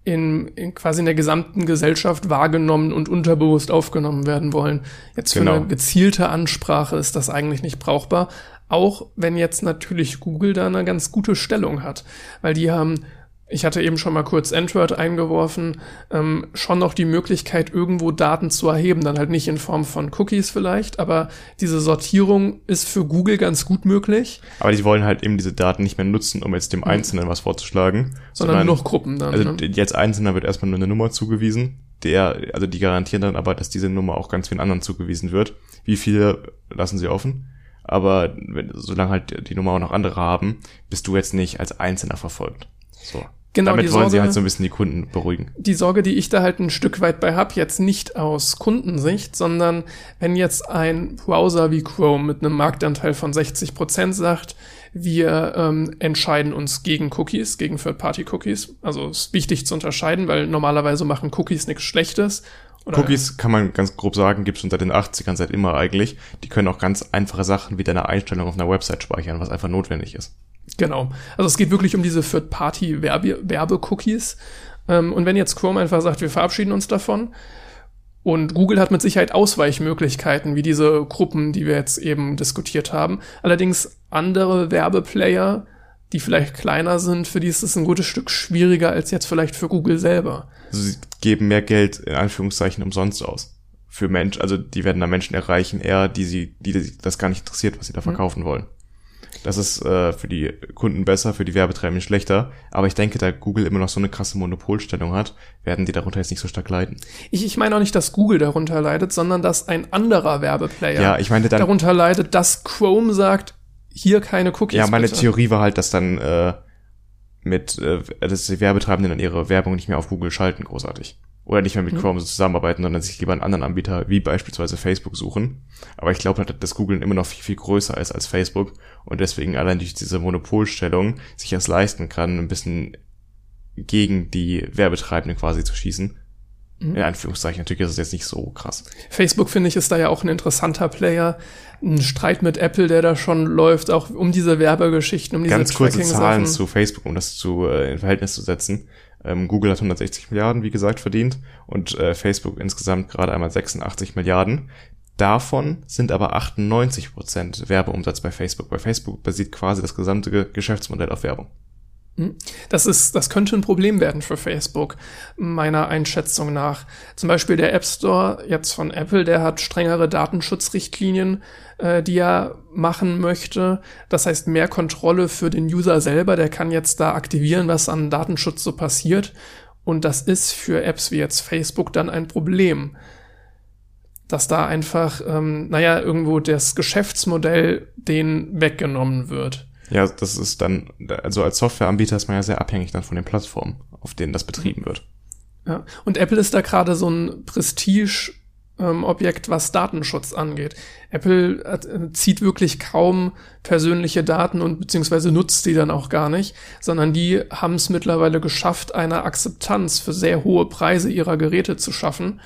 in, in quasi in der gesamten Gesellschaft wahrgenommen und unterbewusst aufgenommen werden wollen. Jetzt für genau. eine gezielte Ansprache ist das eigentlich nicht brauchbar. Auch wenn jetzt natürlich Google da eine ganz gute Stellung hat, weil die haben ich hatte eben schon mal kurz Android eingeworfen, ähm, schon noch die Möglichkeit, irgendwo Daten zu erheben. Dann halt nicht in Form von Cookies vielleicht, aber diese Sortierung ist für Google ganz gut möglich. Aber die wollen halt eben diese Daten nicht mehr nutzen, um jetzt dem mhm. Einzelnen was vorzuschlagen. Sondern, sondern nur noch Gruppen dann. Also ne? jetzt Einzelner wird erstmal nur eine Nummer zugewiesen. Der, also die garantieren dann aber, dass diese Nummer auch ganz vielen anderen zugewiesen wird. Wie viele lassen sie offen? Aber wenn, solange halt die Nummer auch noch andere haben, bist du jetzt nicht als Einzelner verfolgt. So. Genau, Damit wollen Sorge, sie halt so ein bisschen die Kunden beruhigen. Die Sorge, die ich da halt ein Stück weit bei hab, jetzt nicht aus Kundensicht, sondern wenn jetzt ein Browser wie Chrome mit einem Marktanteil von 60 Prozent sagt, wir ähm, entscheiden uns gegen Cookies, gegen Third-Party-Cookies. Also ist wichtig zu unterscheiden, weil normalerweise machen Cookies nichts Schlechtes. Oder Cookies kann man ganz grob sagen, gibt es schon seit den 80ern, seit immer eigentlich. Die können auch ganz einfache Sachen wie deine Einstellung auf einer Website speichern, was einfach notwendig ist. Genau. Also es geht wirklich um diese Third-Party-Werbe-Cookies. Ähm, und wenn jetzt Chrome einfach sagt, wir verabschieden uns davon, und Google hat mit Sicherheit Ausweichmöglichkeiten, wie diese Gruppen, die wir jetzt eben diskutiert haben. Allerdings andere Werbeplayer, die vielleicht kleiner sind, für die ist es ein gutes Stück schwieriger als jetzt vielleicht für Google selber. Also sie geben mehr Geld in Anführungszeichen umsonst aus. Für Menschen, also die werden da Menschen erreichen, eher die sie, die das gar nicht interessiert, was sie da mhm. verkaufen mhm. wollen. Das ist äh, für die Kunden besser, für die Werbetreibenden schlechter. Aber ich denke, da Google immer noch so eine krasse Monopolstellung hat, werden die darunter jetzt nicht so stark leiden. Ich, ich meine auch nicht, dass Google darunter leidet, sondern dass ein anderer Werbeplayer Ja, ich meine dann. darunter leidet, dass Chrome sagt, hier keine Cookies. Ja, meine bitte. Theorie war halt, dass dann äh, mit, äh, dass die Werbetreibenden dann ihre Werbung nicht mehr auf Google schalten, großartig. Oder nicht mehr mit Mhm. Chrome so zusammenarbeiten, sondern sich lieber einen anderen Anbieter, wie beispielsweise Facebook, suchen. Aber ich glaube halt, dass Google immer noch viel, viel größer ist als Facebook und deswegen allein durch diese Monopolstellung sich das leisten kann, ein bisschen gegen die Werbetreibenden quasi zu schießen. Mhm. In Anführungszeichen, natürlich ist es jetzt nicht so krass. Facebook finde ich ist da ja auch ein interessanter Player. Ein Streit mit Apple, der da schon läuft, auch um diese Werbegeschichten, um diese Ganz kurze Zahlen zu Facebook, um das zu äh, in Verhältnis zu setzen. Ähm, Google hat 160 Milliarden, wie gesagt, verdient und äh, Facebook insgesamt gerade einmal 86 Milliarden. Davon sind aber 98 Prozent Werbeumsatz bei Facebook. Bei Facebook basiert quasi das gesamte Ge Geschäftsmodell auf Werbung. Das ist, das könnte ein Problem werden für Facebook, meiner Einschätzung nach. Zum Beispiel der App Store jetzt von Apple, der hat strengere Datenschutzrichtlinien, äh, die er machen möchte. Das heißt mehr Kontrolle für den User selber. Der kann jetzt da aktivieren, was an Datenschutz so passiert. Und das ist für Apps wie jetzt Facebook dann ein Problem. Dass da einfach, ähm, naja, irgendwo das Geschäftsmodell denen weggenommen wird. Ja, das ist dann, also als Softwareanbieter ist man ja sehr abhängig dann von den Plattformen, auf denen das betrieben wird. Ja. Und Apple ist da gerade so ein Prestige. ähm, was Datenschutz angeht. Apple äh, zieht wirklich kaum persönliche Daten und beziehungsweise nutzt die dann auch gar nicht, sondern die haben es mittlerweile geschafft, eine Akzeptanz für sehr hohe Preise ihrer Geräte zu schaffen,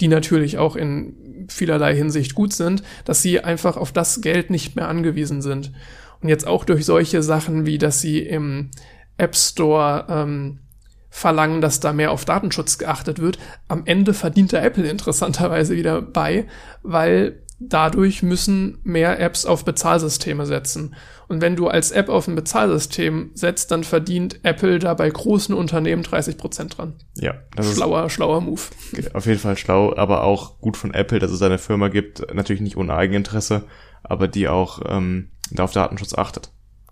die natürlich auch in vielerlei Hinsicht gut sind, dass sie einfach auf das Geld nicht mehr angewiesen sind. Und jetzt auch durch solche Sachen wie, dass sie im App Store ähm, verlangen, dass da mehr auf Datenschutz geachtet wird. Am Ende verdient da Apple interessanterweise wieder bei, weil dadurch müssen mehr Apps auf Bezahlsysteme setzen. Und wenn du als App auf ein Bezahlsystem setzt, dann verdient Apple da bei großen Unternehmen 30 Prozent dran. Ja, das Schlauer, schlauer Move. ist auf jeden Fall schlau, aber auch gut von Apple, dass es eine Firma gibt, natürlich nicht ohne Eigeninteresse, aber die auch ähm, da auf Datenschutz achtet.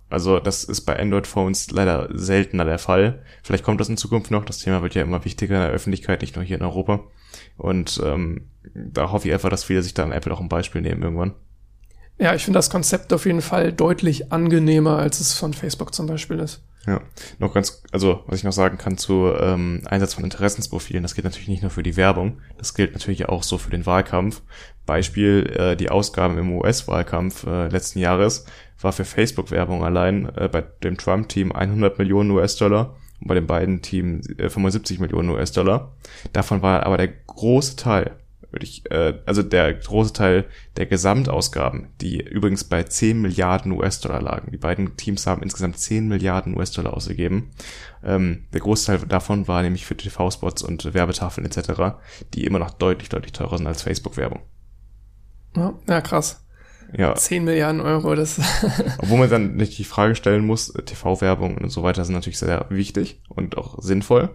Also das ist bei Android-Phones leider seltener der Fall. Vielleicht kommt das in Zukunft noch. Das Thema wird ja immer wichtiger in der Öffentlichkeit, nicht nur hier in Europa. Und ähm, da hoffe ich einfach, dass viele sich da an Apple auch ein Beispiel nehmen irgendwann. Ja, ich finde das Konzept auf jeden Fall deutlich angenehmer, als es von Facebook zum Beispiel ist. Ja, noch ganz, also was ich noch sagen kann zu ähm, Einsatz von Interessensprofilen, das gilt natürlich nicht nur für die Werbung, das gilt natürlich auch so für den Wahlkampf. Beispiel, äh, die Ausgaben im US-Wahlkampf äh, letzten Jahres war für Facebook-Werbung allein äh, bei dem Trump-Team 100 Millionen US-Dollar und bei den beiden Teams äh, 75 Millionen US-Dollar. Davon war aber der große Teil, würde ich, äh, also der große Teil der Gesamtausgaben, die übrigens bei 10 Milliarden US-Dollar lagen. Die beiden Teams haben insgesamt 10 Milliarden US-Dollar ausgegeben. Ähm, der Großteil davon war nämlich für TV-Spots und Werbetafeln etc., die immer noch deutlich, deutlich teurer sind als Facebook-Werbung. Ja, ja krass. Ja, 10 Milliarden Euro, das obwohl man dann nicht die Frage stellen muss, äh, TV-Werbung und so weiter sind natürlich sehr wichtig und auch sinnvoll,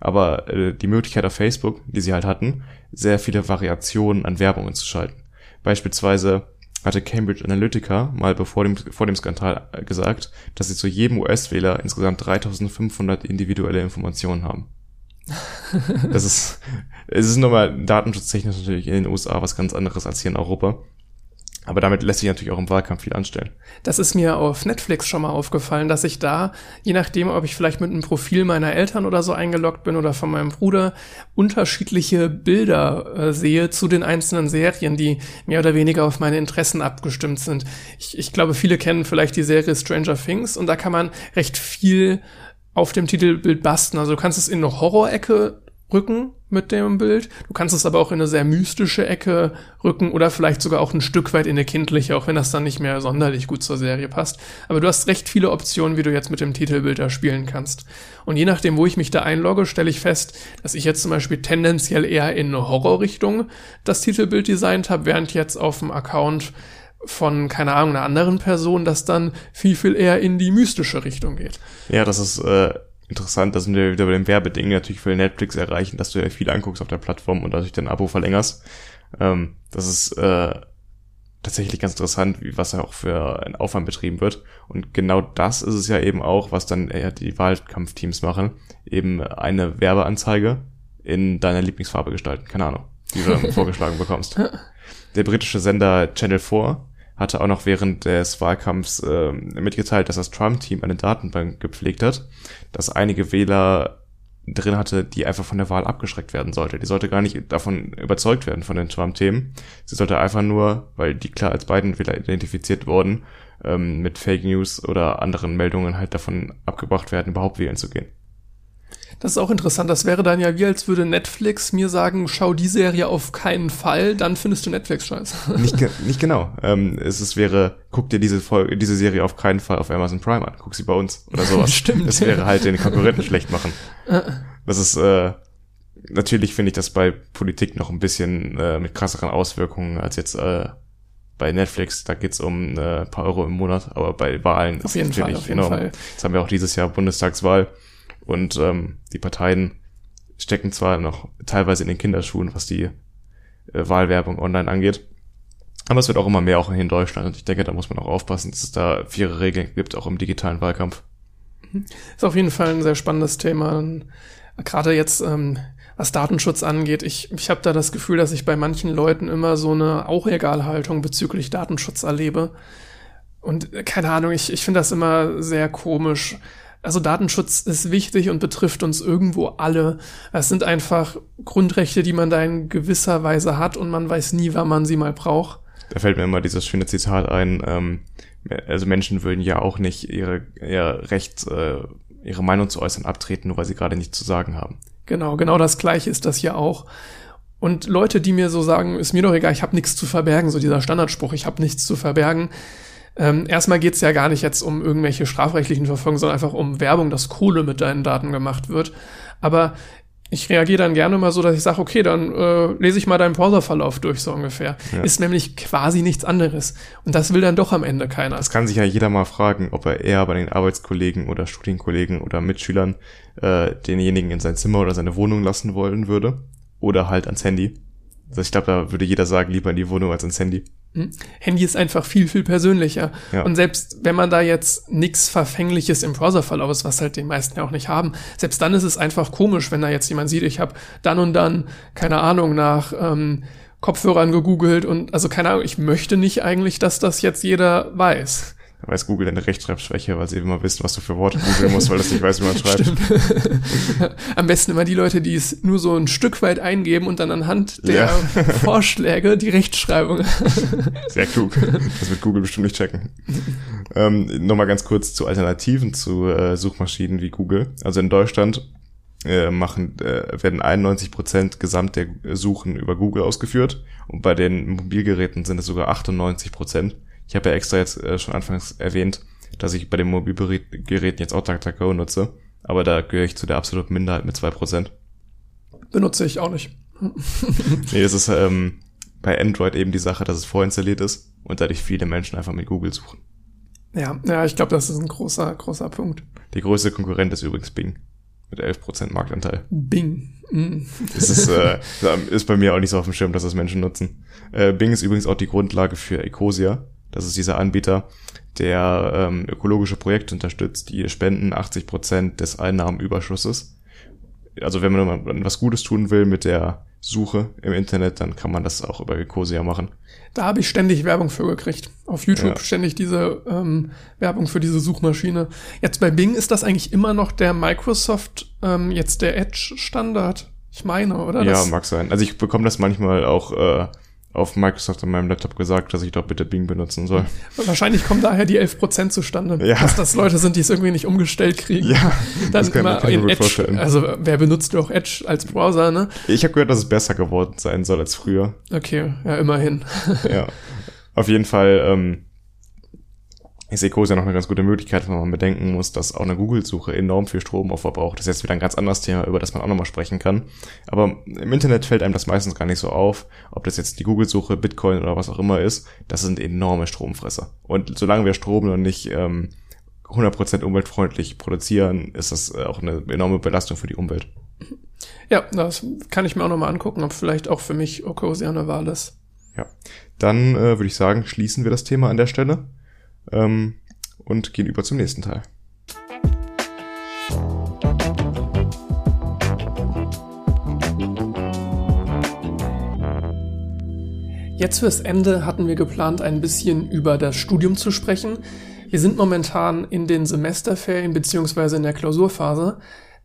aber äh, die Möglichkeit auf Facebook, die sie halt hatten, sehr viele Variationen an Werbungen zu schalten. Beispielsweise hatte Cambridge Analytica mal bevor dem, vor dem Skandal äh, gesagt, dass sie zu jedem US-Wähler insgesamt 3500 individuelle Informationen haben. Das ist, es ist nochmal datenschutztechnisch natürlich in den USA was ganz anderes als hier in Europa. Aber damit lässt sich natürlich auch im Wahlkampf viel anstellen. Das ist mir auf Netflix schon mal aufgefallen, dass ich da, je nachdem, ob ich vielleicht mit einem Profil meiner Eltern oder so eingeloggt bin oder von meinem Bruder, unterschiedliche Bilder äh, sehe zu den einzelnen Serien, die mehr oder weniger auf meine Interessen abgestimmt sind. Ich, ich glaube, viele kennen vielleicht die Serie Stranger Things und da kann man recht viel auf dem Titelbild basteln. Also du kannst es in eine Horrorecke rücken mit dem Bild. Du kannst es aber auch in eine sehr mystische Ecke rücken oder vielleicht sogar auch ein Stück weit in eine kindliche, auch wenn das dann nicht mehr sonderlich gut zur Serie passt. Aber du hast recht viele Optionen, wie du jetzt mit dem Titelbild da spielen kannst. Und je nachdem, wo ich mich da einlogge, stelle ich fest, dass ich jetzt zum Beispiel tendenziell eher in eine Horrorrichtung das Titelbild designt habe, während jetzt auf dem Account von, keine Ahnung, einer anderen Person das dann viel, viel eher in die mystische Richtung geht. Ja, das ist äh, interessant, dass wir wieder bei dem Werbeding natürlich für Netflix erreichen, dass du ja viel anguckst auf der Plattform und dadurch dein Abo verlängerst. Ähm, das ist äh, tatsächlich ganz interessant, wie, was da auch für ein Aufwand betrieben wird. Und genau das ist es ja eben auch, was dann eher die Wahlkampfteams machen. Eben eine Werbeanzeige in deiner Lieblingsfarbe gestalten. Keine Ahnung, die du vorgeschlagen bekommst. Der britische Sender Channel 4 hatte auch noch während des Wahlkampfs äh, mitgeteilt, dass das Trump-Team eine Datenbank gepflegt hat, dass einige Wähler drin hatte, die einfach von der Wahl abgeschreckt werden sollte. Die sollte gar nicht davon überzeugt werden von den Trump-Themen. Sie sollte einfach nur, weil die klar als beiden Wähler identifiziert wurden, ähm, mit Fake News oder anderen Meldungen halt davon abgebracht werden, überhaupt wählen zu gehen. Das ist auch interessant. Das wäre dann ja wie, als würde Netflix mir sagen, schau die Serie auf keinen Fall, dann findest du Netflix scheiße. Nicht, nicht genau. Ähm, es, es wäre, guck dir diese Folge, diese Serie auf keinen Fall auf Amazon Prime an. Guck sie bei uns oder sowas. Stimmt. Es wäre halt den Konkurrenten schlecht machen. Das ist, äh, natürlich finde ich das bei Politik noch ein bisschen äh, mit krasseren Auswirkungen als jetzt äh, bei Netflix. Da geht's um äh, ein paar Euro im Monat, aber bei Wahlen Auf jeden Fall, auf jeden enorm. Fall. Jetzt haben wir auch dieses Jahr Bundestagswahl und ähm, die Parteien stecken zwar noch teilweise in den Kinderschuhen, was die äh, Wahlwerbung online angeht. Aber es wird auch immer mehr auch in Deutschland und ich denke, da muss man auch aufpassen, dass es da faire Regeln gibt, auch im digitalen Wahlkampf. Ist auf jeden Fall ein sehr spannendes Thema. Gerade jetzt, ähm, was Datenschutz angeht, ich, ich habe da das Gefühl, dass ich bei manchen Leuten immer so eine auch Egalhaltung bezüglich Datenschutz erlebe. Und äh, keine Ahnung, ich, ich finde das immer sehr komisch. Also Datenschutz ist wichtig und betrifft uns irgendwo alle. Es sind einfach Grundrechte, die man da in gewisser Weise hat und man weiß nie, wann man sie mal braucht. Da fällt mir immer dieses schöne Zitat ein, ähm, also Menschen würden ja auch nicht ihre, ihr Recht, äh, ihre Meinung zu äußern abtreten, nur weil sie gerade nichts zu sagen haben. Genau, genau das gleiche ist das hier auch. Und Leute, die mir so sagen, ist mir doch egal, ich habe nichts zu verbergen, so dieser Standardspruch, ich habe nichts zu verbergen. Ähm, erstmal geht's ja gar nicht jetzt um irgendwelche strafrechtlichen Verfolgungen, sondern einfach um Werbung, dass Kohle mit deinen Daten gemacht wird. Aber ich reagiere dann gerne mal so, dass ich sage, okay, dann äh, lese ich mal deinen Browserverlauf durch, so ungefähr. Ja. Ist nämlich quasi nichts anderes. Und das will dann doch am Ende keiner. Das kann sich ja jeder mal fragen, ob er eher bei den Arbeitskollegen oder Studienkollegen oder Mitschülern äh, denjenigen in sein Zimmer oder seine Wohnung lassen wollen würde oder halt ans Handy. Also ich glaube, da würde jeder sagen, lieber in die Wohnung als ans Handy. Hm? Handy ist einfach viel, viel persönlicher. Ja. Und selbst wenn man da jetzt nichts Verfängliches im Browserverlauf ist, was halt die meisten ja auch nicht haben, selbst dann ist es einfach komisch, wenn da jetzt jemand sieht, ich habe dann und dann, keine Ahnung, nach ähm, Kopfhörern gegoogelt und also keine Ahnung, ich möchte nicht eigentlich, dass das jetzt jeder weiß. Da weiß Google deine Rechtschreibschwäche, weil sie immer wissen, was du für Worte googeln musst, weil das nicht weiß, wie man schreibt. Am besten immer die Leute, die es nur so ein Stück weit eingeben und dann anhand der Ja. Vorschläge die Rechtschreibung. Sehr klug. Das wird Google bestimmt nicht checken. ähm, Nochmal ganz kurz zu Alternativen zu äh, Suchmaschinen wie Google. Also in Deutschland äh, machen, äh, werden 91% gesamt der Suchen über Google ausgeführt und bei den Mobilgeräten sind es sogar 98%. Ich habe ja extra jetzt äh, schon anfangs erwähnt, dass ich bei den Mobilgeräten jetzt auch DuckDuckGo nutze, aber da gehöre ich zu der absoluten Minderheit mit 2%. Benutze ich auch nicht. Nee, das ist ähm, bei Android eben die Sache, dass es vorinstalliert ist und dadurch viele Menschen einfach mit Google suchen. Ja, ja, ich glaube, das ist ein großer, großer Punkt. Die größte Konkurrent ist übrigens Bing mit 11% Marktanteil. Bing. Mm. Das ist, äh, ist bei mir auch nicht so auf dem Schirm, dass das Menschen nutzen. Äh, Bing ist übrigens auch die Grundlage für Ecosia. Das ist dieser Anbieter, der ähm, ökologische Projekte unterstützt, die spenden 80% des Einnahmenüberschusses. Also wenn man was Gutes tun will mit der Suche im Internet, dann kann man das auch über Ecosia machen. Da habe ich ständig Werbung für gekriegt. Auf YouTube Ja. ständig diese ähm, Werbung für diese Suchmaschine. Jetzt bei Bing ist das eigentlich immer noch der Microsoft, ähm, jetzt der Edge-Standard. Ich meine, oder? Ja, Das, mag sein. Also ich bekomme das manchmal auch äh, auf Microsoft an meinem Laptop gesagt, dass ich doch bitte Bing benutzen soll. wahrscheinlich kommen daher die 11% zustande. Ja. Dass das Leute sind, die es irgendwie nicht umgestellt kriegen. Ja, Dann das kann, immer kann ich mir Edge. vorstellen. Also wer benutzt doch Edge als Browser, ne? Ich habe gehört, dass es besser geworden sein soll als früher. Okay, ja, immerhin. ja. Auf jeden Fall ähm, ist Ecosia noch eine ganz gute Möglichkeit, wenn man bedenken muss, dass auch eine Google-Suche enorm viel Strom verbraucht. Das ist jetzt wieder ein ganz anderes Thema, über das man auch nochmal sprechen kann. Aber im Internet fällt einem das meistens gar nicht so auf, ob das jetzt die Google-Suche, Bitcoin oder was auch immer ist. Das sind enorme Stromfresser. Und solange wir Strom noch nicht ähm, 100% umweltfreundlich produzieren, ist das äh, auch eine enorme Belastung für die Umwelt. Ja, das kann ich mir auch nochmal angucken, ob vielleicht auch für mich Ocosia eine Wahl ist. Ja, dann äh, würde ich sagen, schließen wir das Thema an der Stelle ähm, und gehen über zum nächsten Teil. Jetzt fürs Ende hatten wir geplant, ein bisschen über das Studium zu sprechen. Wir sind momentan in den Semesterferien beziehungsweise in der Klausurphase.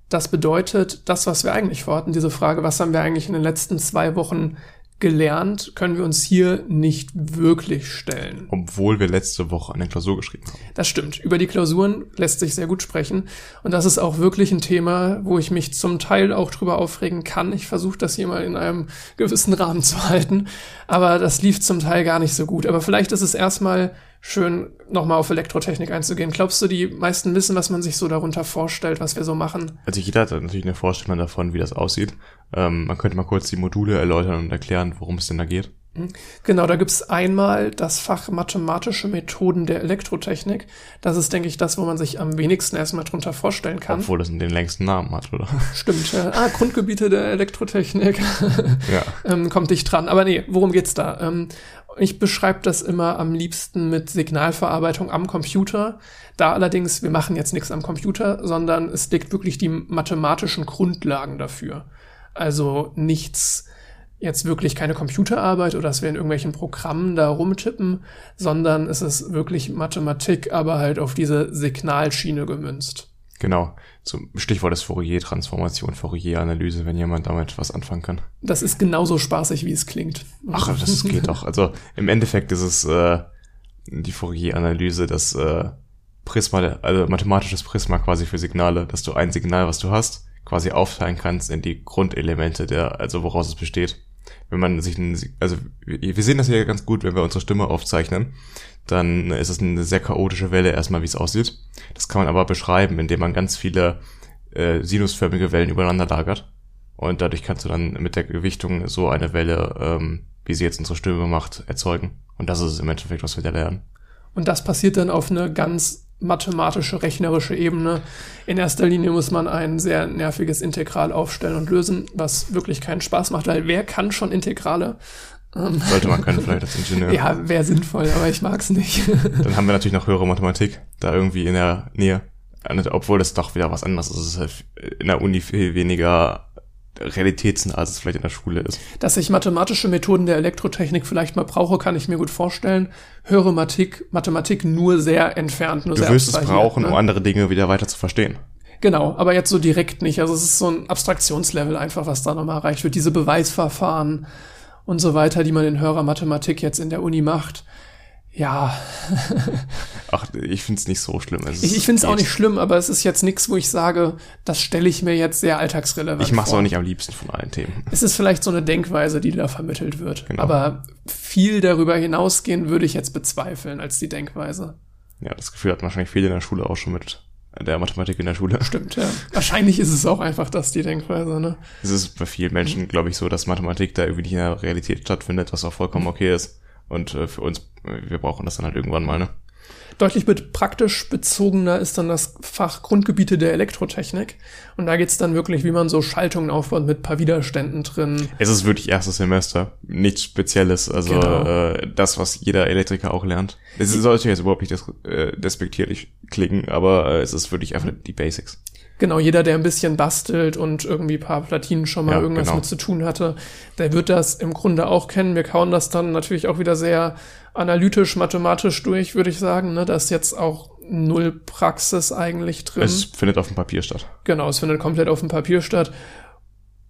Das bedeutet, das, was wir eigentlich vorhatten, diese Frage, was haben wir eigentlich in den letzten zwei Wochen gelernt, können wir uns hier nicht wirklich stellen. Obwohl wir letzte Woche eine Klausur geschrieben haben. Das stimmt. Über die Klausuren lässt sich sehr gut sprechen. Und das ist auch wirklich ein Thema, wo ich mich zum Teil auch drüber aufregen kann. Ich versuche das hier mal in einem gewissen Rahmen zu halten. Aber das lief zum Teil gar nicht so gut. Aber vielleicht ist es erstmal schön, nochmal auf Elektrotechnik einzugehen. Glaubst du, die meisten wissen, was man sich so darunter vorstellt, was wir so machen? Also jeder hat natürlich eine Vorstellung davon, wie das aussieht. Ähm, man könnte mal kurz die Module erläutern und erklären, worum es denn da geht. Mhm. Genau, da gibt's einmal das Fach mathematische Methoden der Elektrotechnik. Das ist, denke ich, das, wo man sich am wenigsten erstmal drunter vorstellen kann. Obwohl es den längsten Namen hat, oder? Stimmt. Ah, Grundgebiete der Elektrotechnik. ja. ähm, kommt dicht dran. Aber nee, worum geht's da? Ähm, ich beschreibe das immer am liebsten mit Signalverarbeitung am Computer. Da allerdings, wir machen jetzt nichts am Computer, sondern es liegt wirklich die mathematischen Grundlagen dafür. Also nichts, jetzt wirklich keine Computerarbeit oder dass wir in irgendwelchen Programmen da rumtippen, sondern es ist wirklich Mathematik, aber halt auf diese Signalschiene gemünzt. Genau. Zum Stichwort ist Fourier-Transformation, Fourier-Analyse, wenn jemand damit was anfangen kann. Das ist genauso spaßig, wie es klingt. Ach, das geht doch. Also im Endeffekt ist es äh, die Fourier-Analyse, das äh, Prisma, also mathematisches Prisma quasi für Signale, dass du ein Signal, was du hast, quasi aufteilen kannst in die Grundelemente der, also woraus es besteht. Wenn man sich, ein, also wir sehen das hier ganz gut, wenn wir unsere Stimme aufzeichnen dann ist es eine sehr chaotische Welle erstmal, wie es aussieht. Das kann man aber beschreiben, indem man ganz viele äh, sinusförmige Wellen übereinander lagert. Und dadurch kannst du dann mit der Gewichtung so eine Welle, ähm, wie sie jetzt unsere Stimme macht, erzeugen. Und das ist im Endeffekt, was wir da lernen. Und das passiert dann auf eine ganz mathematische, rechnerische Ebene. In erster Linie muss man ein sehr nerviges Integral aufstellen und lösen, was wirklich keinen Spaß macht, weil wer kann schon Integrale? Ähm. Sollte man können, vielleicht als Ingenieur. ja, wäre sinnvoll, aber ich mag's nicht. Dann haben wir natürlich noch höhere Mathematik, da irgendwie in der Nähe. Obwohl das doch wieder was anderes ist. Es ist halt in der Uni viel weniger realitätsnah, als es vielleicht in der Schule ist. Dass ich mathematische Methoden der Elektrotechnik vielleicht mal brauche, kann ich mir gut vorstellen. Höhere Mathematik, Mathematik nur sehr entfernt. Nur du sehr wirst es brauchen, ne? um andere Dinge wieder weiter zu verstehen. Genau, aber jetzt so direkt nicht. Also es ist so ein Abstraktionslevel einfach, was da nochmal erreicht wird. Diese Beweisverfahren, und so weiter, die man in höherer Mathematik jetzt in der Uni macht. Ja. Ach, ich find's nicht so schlimm. ich ich finde es auch nicht schlimm, aber es ist jetzt nichts, wo ich sage, das stelle ich mir jetzt sehr alltagsrelevant Ich mache es auch nicht am liebsten von allen Themen. Es ist vielleicht so eine Denkweise, die da vermittelt wird. Genau. Aber viel darüber hinausgehen würde ich jetzt bezweifeln als die Denkweise. Ja, das Gefühl hat wahrscheinlich viele in der Schule auch schon mit der Mathematik in der Schule. Stimmt, ja. Wahrscheinlich ist es auch einfach das, die Denkweise, ne? Es ist bei vielen Menschen, glaube ich, so, dass Mathematik da irgendwie nicht in der Realität stattfindet, was auch vollkommen okay ist. Und äh, für uns, wir brauchen das dann halt irgendwann mal, ne? Deutlich mit praktisch bezogener ist dann das Fach Grundgebiete der Elektrotechnik. Und da geht's dann wirklich, wie man so Schaltungen aufbaut mit paar Widerständen drin. Es ist wirklich erstes Semester. Nichts Spezielles. Also genau. äh, das, was jeder Elektriker auch lernt. Es sollte jetzt überhaupt nicht des, äh, despektierlich klingen, aber äh, es ist wirklich einfach die Basics. Genau, jeder, der ein bisschen bastelt und irgendwie paar Platinen schon mal ja, irgendwas genau. mit zu tun hatte, der wird das im Grunde auch kennen. Wir kauen das dann natürlich auch wieder sehr analytisch, mathematisch durch, würde ich sagen. Ne? Da ist jetzt auch null Praxis eigentlich drin. Es findet auf dem Papier statt. Genau, es findet komplett auf dem Papier statt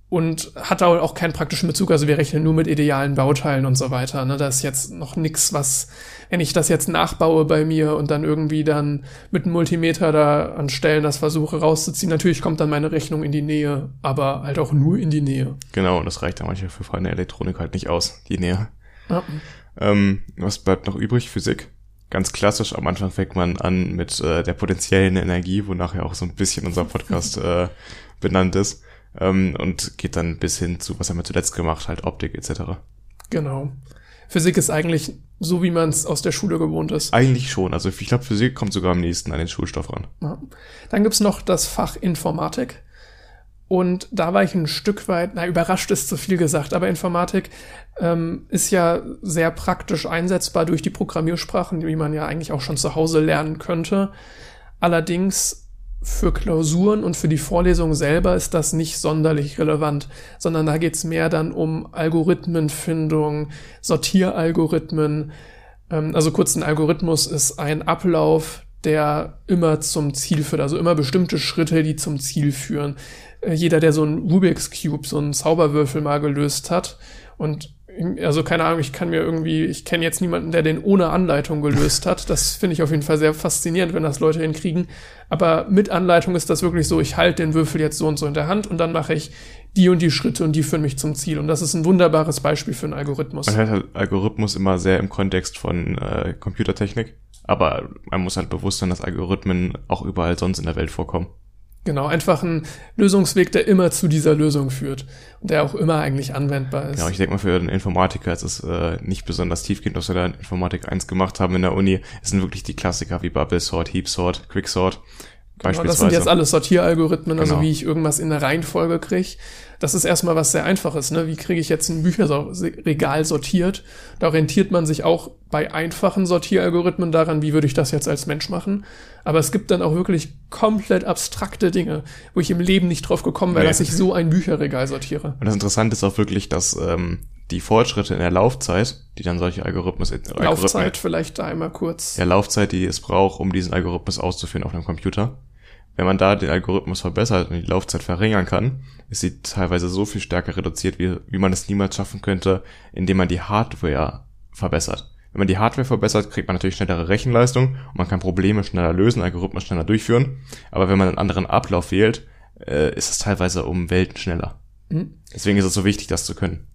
und hat da auch keinen praktischen Bezug. Also wir rechnen nur mit idealen Bauteilen und so weiter. Ne? Da ist jetzt noch nichts, was, wenn ich das jetzt nachbaue bei mir und dann irgendwie dann mit einem Multimeter da an Stellen das versuche rauszuziehen, natürlich kommt dann meine Rechnung in die Nähe, aber halt auch nur in die Nähe. Genau, und das reicht ja manchmal für feine Elektronik halt nicht aus, die Nähe. Ja. Ähm, was bleibt noch übrig? Physik. Ganz klassisch, am Anfang fängt man an mit äh, der potenziellen Energie, wonach ja auch so ein bisschen unser Podcast äh, benannt ist. Ähm, und geht dann bis hin zu, was haben wir zuletzt gemacht, halt Optik etc. Genau. Physik ist eigentlich so, wie man es aus der Schule gewohnt ist. Eigentlich schon. Also ich glaube, Physik kommt sogar am nächsten an den Schulstoff ran. Ja. Dann gibt's noch das Fach Informatik. Und da war ich ein Stück weit, na, überrascht ist zu viel gesagt, aber Informatik ähm, ist ja sehr praktisch einsetzbar durch die Programmiersprachen, die man ja eigentlich auch schon zu Hause lernen könnte. Allerdings für Klausuren und für die Vorlesung selber ist das nicht sonderlich relevant, sondern da geht's mehr dann um Algorithmenfindung, Sortieralgorithmen. Ähm, also kurz ein Algorithmus ist ein Ablauf, der immer zum Ziel führt, also immer bestimmte Schritte, die zum Ziel führen. Äh, jeder, der so ein Rubik's Cube, so einen Zauberwürfel mal gelöst hat und also keine Ahnung, ich kann mir irgendwie, ich kenne jetzt niemanden, der den ohne Anleitung gelöst hat. Das finde ich auf jeden Fall sehr faszinierend, wenn das Leute hinkriegen. Aber mit Anleitung ist das wirklich so, ich halte den Würfel jetzt so und so in der Hand und dann mache ich die und die Schritte und die führen mich zum Ziel. Und das ist ein wunderbares Beispiel für einen Algorithmus. Man hört halt Algorithmus immer sehr im Kontext von äh, Computertechnik. Aber man muss halt bewusst sein, dass Algorithmen auch überall sonst in der Welt vorkommen. Genau, einfach ein Lösungsweg, der immer zu dieser Lösung führt und der auch immer eigentlich anwendbar ist. Ja, ich denke mal für einen Informatiker ist es äh, nicht besonders tiefgehend, was wir da in Informatik 1 gemacht haben in der Uni. Es sind wirklich die Klassiker wie Bubble Sort, Heap Sort, Quick Sort. Genau, das sind jetzt alles Sortieralgorithmen, also genau. wie ich irgendwas in der Reihenfolge kriege. Das ist erstmal was sehr Einfaches. Ne? Wie kriege ich jetzt ein Bücherregal sortiert? Da orientiert man sich auch bei einfachen Sortieralgorithmen daran, wie würde ich das jetzt als Mensch machen. Aber es gibt dann auch wirklich komplett abstrakte Dinge, wo ich im Leben nicht drauf gekommen wäre, nee. dass ich so ein Bücherregal sortiere. Und das Interessante ist auch wirklich, dass ähm, die Fortschritte in der Laufzeit, die dann solche Algorithmus... Algorithmen, Laufzeit vielleicht da einmal kurz. Ja, Laufzeit, die es braucht, um diesen Algorithmus auszuführen auf einem Computer wenn man da den Algorithmus verbessert und die Laufzeit verringern kann, ist sie teilweise so viel stärker reduziert, wie, wie man es niemals schaffen könnte, indem man die Hardware verbessert. Wenn man die Hardware verbessert, kriegt man natürlich schnellere Rechenleistung und man kann Probleme schneller lösen, Algorithmen schneller durchführen. Aber wenn man einen anderen Ablauf wählt, äh, ist es teilweise um Welten schneller. Mhm. Deswegen ist es so wichtig, das zu können.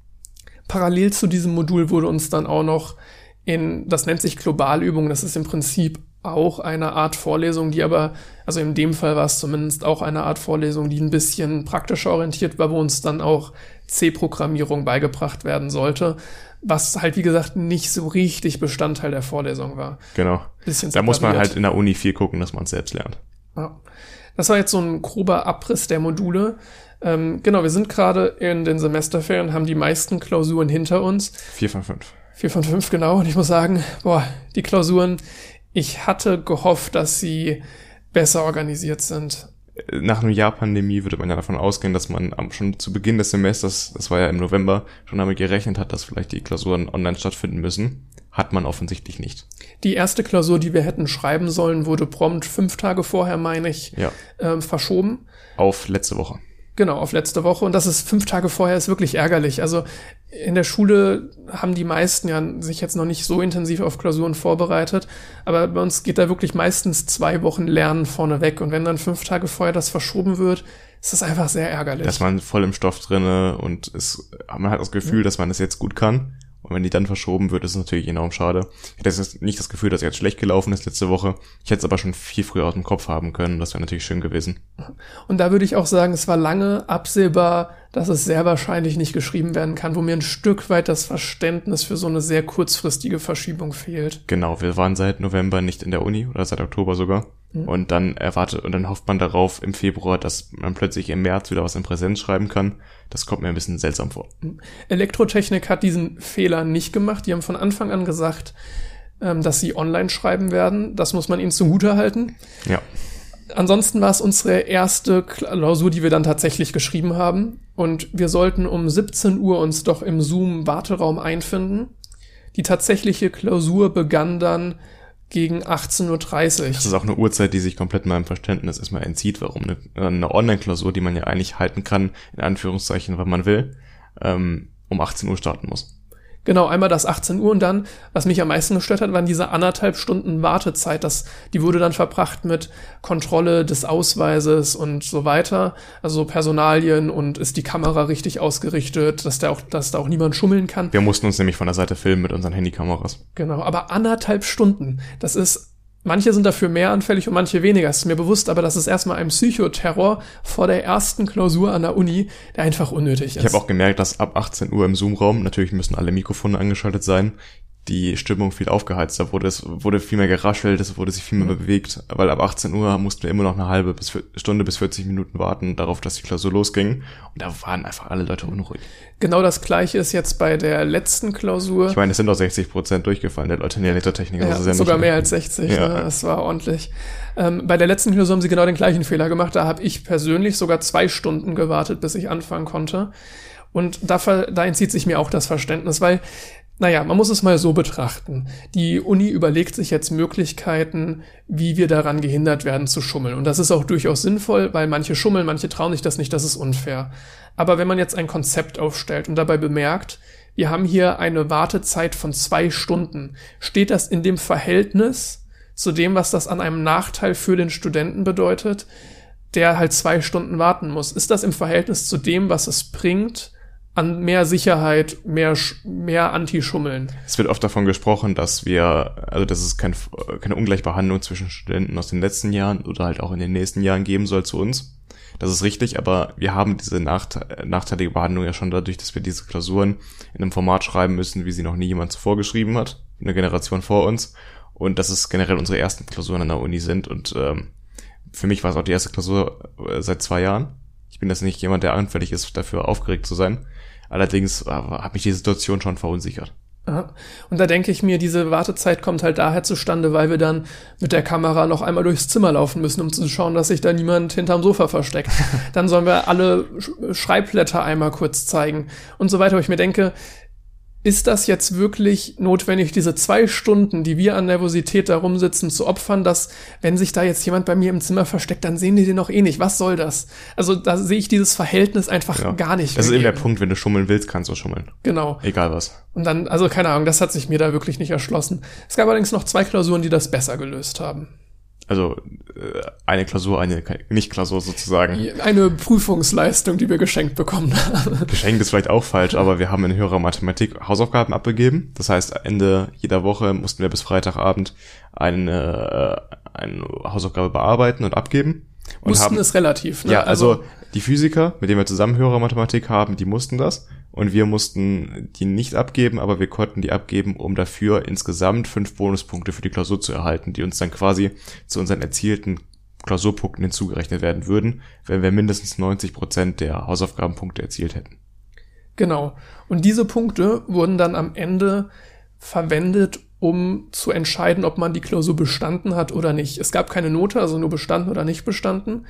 Parallel zu diesem Modul wurde uns dann auch noch in, das nennt sich Globalübung, das ist im Prinzip auch eine Art Vorlesung, die aber, also in dem Fall war es zumindest auch eine Art Vorlesung, die ein bisschen praktischer orientiert war, wo uns dann auch C-Programmierung beigebracht werden sollte, was halt, wie gesagt, nicht so richtig Bestandteil der Vorlesung war. Genau. Bisschen da muss man halt in der Uni viel gucken, dass man es selbst lernt. Ja. Das war jetzt so ein grober Abriss der Module. Ähm, genau, wir sind gerade in den Semesterferien, haben die meisten Klausuren hinter uns. Vier von fünf. Vier von fünf, genau. Und ich muss sagen, boah, die Klausuren, ich hatte gehofft, dass sie besser organisiert sind. Nach einem Jahr Pandemie würde man ja davon ausgehen, dass man schon zu Beginn des Semesters, das war ja im November, schon damit gerechnet hat, dass vielleicht die Klausuren online stattfinden müssen. Hat man offensichtlich nicht. Die erste Klausur, die wir hätten schreiben sollen, wurde prompt fünf Tage vorher, meine ich, ja. äh, verschoben. Auf letzte Woche. Genau, auf letzte Woche. Und das ist fünf Tage vorher, ist wirklich ärgerlich. Also in der Schule haben die meisten ja sich jetzt noch nicht so intensiv auf Klausuren vorbereitet, aber bei uns geht da wirklich meistens zwei Wochen Lernen vorneweg. Und wenn dann fünf Tage vorher das verschoben wird, ist das einfach sehr ärgerlich. Dass man voll im Stoff drinne und es, man hat das Gefühl, ja. dass man es jetzt gut kann. Und wenn die dann verschoben wird, ist es natürlich enorm schade. Ich hätte jetzt nicht das Gefühl, dass jetzt schlecht gelaufen ist letzte Woche. Ich hätte es aber schon viel früher aus dem Kopf haben können. Das wäre natürlich schön gewesen. Und da würde ich auch sagen, es war lange absehbar, dass es sehr wahrscheinlich nicht geschrieben werden kann, wo mir ein Stück weit das Verständnis für so eine sehr kurzfristige Verschiebung fehlt. Genau, wir waren seit November nicht in der Uni oder seit Oktober sogar. Mhm. Und dann erwartet und dann hofft man darauf im Februar, dass man plötzlich im März wieder was in Präsenz schreiben kann. Das kommt mir ein bisschen seltsam vor. Mhm. Elektrotechnik hat diesen Fehler nicht gemacht. Die haben von Anfang an gesagt, ähm, dass sie online schreiben werden. Das muss man ihnen zugute halten. Ja. Ansonsten war es unsere erste Klausur, die wir dann tatsächlich geschrieben haben. Und wir sollten um 17 Uhr uns doch im Zoom-Warteraum einfinden. Die tatsächliche Klausur begann dann gegen 18.30 Uhr. Das ist auch eine Uhrzeit, die sich komplett meinem Verständnis erstmal entzieht, warum eine, eine Online-Klausur, die man ja eigentlich halten kann, in Anführungszeichen, wenn man will, ähm, um 18 Uhr starten muss. Genau, einmal das 18 Uhr und dann, was mich am meisten gestört hat, waren diese anderthalb Stunden Wartezeit. Das, die wurde dann verbracht mit Kontrolle des Ausweises und so weiter. Also Personalien und ist die Kamera richtig ausgerichtet, dass da auch, dass da auch niemand schummeln kann. Wir mussten uns nämlich von der Seite filmen mit unseren Handykameras. Genau, aber anderthalb Stunden. Das ist Manche sind dafür mehr anfällig und manche weniger. Das ist mir bewusst, aber das ist erstmal ein Psychoterror vor der ersten Klausur an der Uni, der einfach unnötig ist. Ich habe auch gemerkt, dass ab 18 Uhr im Zoom-Raum, natürlich müssen alle Mikrofone angeschaltet sein, die Stimmung viel aufgeheizt. Da wurde es wurde viel mehr geraschelt, es wurde sich viel mehr mhm. bewegt, weil ab 18 Uhr mussten wir immer noch eine halbe bis Stunde bis 40 Minuten warten darauf, dass die Klausur losging. Und da waren einfach alle Leute unruhig. Genau das gleiche ist jetzt bei der letzten Klausur. Ich meine, es sind auch 60 Prozent durchgefallen der Leute in der Elektrotechnik. Ja, also sogar mehr als 60, ja. ne? das war ordentlich. Ähm, bei der letzten Klausur haben sie genau den gleichen Fehler gemacht. Da habe ich persönlich sogar zwei Stunden gewartet, bis ich anfangen konnte. Und da, da entzieht sich mir auch das Verständnis, weil naja, man muss es mal so betrachten. Die Uni überlegt sich jetzt Möglichkeiten, wie wir daran gehindert werden zu schummeln. Und das ist auch durchaus sinnvoll, weil manche schummeln, manche trauen sich das nicht, das ist unfair. Aber wenn man jetzt ein Konzept aufstellt und dabei bemerkt, wir haben hier eine Wartezeit von zwei Stunden, steht das in dem Verhältnis zu dem, was das an einem Nachteil für den Studenten bedeutet, der halt zwei Stunden warten muss? Ist das im Verhältnis zu dem, was es bringt, an mehr Sicherheit, mehr, mehr Anti-Schummeln. Es wird oft davon gesprochen, dass wir, also dass es kein, keine Ungleichbehandlung zwischen Studenten aus den letzten Jahren oder halt auch in den nächsten Jahren geben soll zu uns. Das ist richtig, aber wir haben diese nachte nachteilige Behandlung ja schon dadurch, dass wir diese Klausuren in einem Format schreiben müssen, wie sie noch nie jemand zuvor geschrieben hat, eine Generation vor uns. Und dass es generell unsere ersten Klausuren an der Uni sind. Und ähm, für mich war es auch die erste Klausur äh, seit zwei Jahren. Ich bin das nicht jemand, der anfällig ist, dafür aufgeregt zu sein. Allerdings äh, hat mich die Situation schon verunsichert. Und da denke ich mir, diese Wartezeit kommt halt daher zustande, weil wir dann mit der Kamera noch einmal durchs Zimmer laufen müssen, um zu schauen, dass sich da niemand hinterm Sofa versteckt. dann sollen wir alle Schreibblätter einmal kurz zeigen und so weiter. Wo ich mir denke, ist das jetzt wirklich notwendig, diese zwei Stunden, die wir an Nervosität da rumsitzen, zu opfern, dass, wenn sich da jetzt jemand bei mir im Zimmer versteckt, dann sehen die den noch eh nicht. Was soll das? Also da sehe ich dieses Verhältnis einfach ja. gar nicht. Das ist eben der Punkt, wenn du schummeln willst, kannst du schummeln. Genau. Egal was. Und dann, also keine Ahnung, das hat sich mir da wirklich nicht erschlossen. Es gab allerdings noch zwei Klausuren, die das besser gelöst haben. Also äh, eine Klausur, eine Nicht-Klausur sozusagen. Eine Prüfungsleistung, die wir geschenkt bekommen haben. Geschenkt ist vielleicht auch falsch, aber wir haben in höherer Mathematik Hausaufgaben abgegeben. Das heißt, Ende jeder Woche mussten wir bis Freitagabend eine, äh, eine Hausaufgabe bearbeiten und abgeben. Und mussten haben, es relativ, ne? Ja, also, also die Physiker, mit denen wir zusammen Mathematik haben, die mussten das und wir mussten die nicht abgeben, aber wir konnten die abgeben, um dafür insgesamt fünf Bonuspunkte für die Klausur zu erhalten, die uns dann quasi zu unseren erzielten Klausurpunkten hinzugerechnet werden würden, wenn wir mindestens 90 Prozent der Hausaufgabenpunkte erzielt hätten. Genau. Und diese Punkte wurden dann am Ende verwendet, um zu entscheiden, ob man die Klausur bestanden hat oder nicht. Es gab keine Note, also nur bestanden oder nicht bestanden.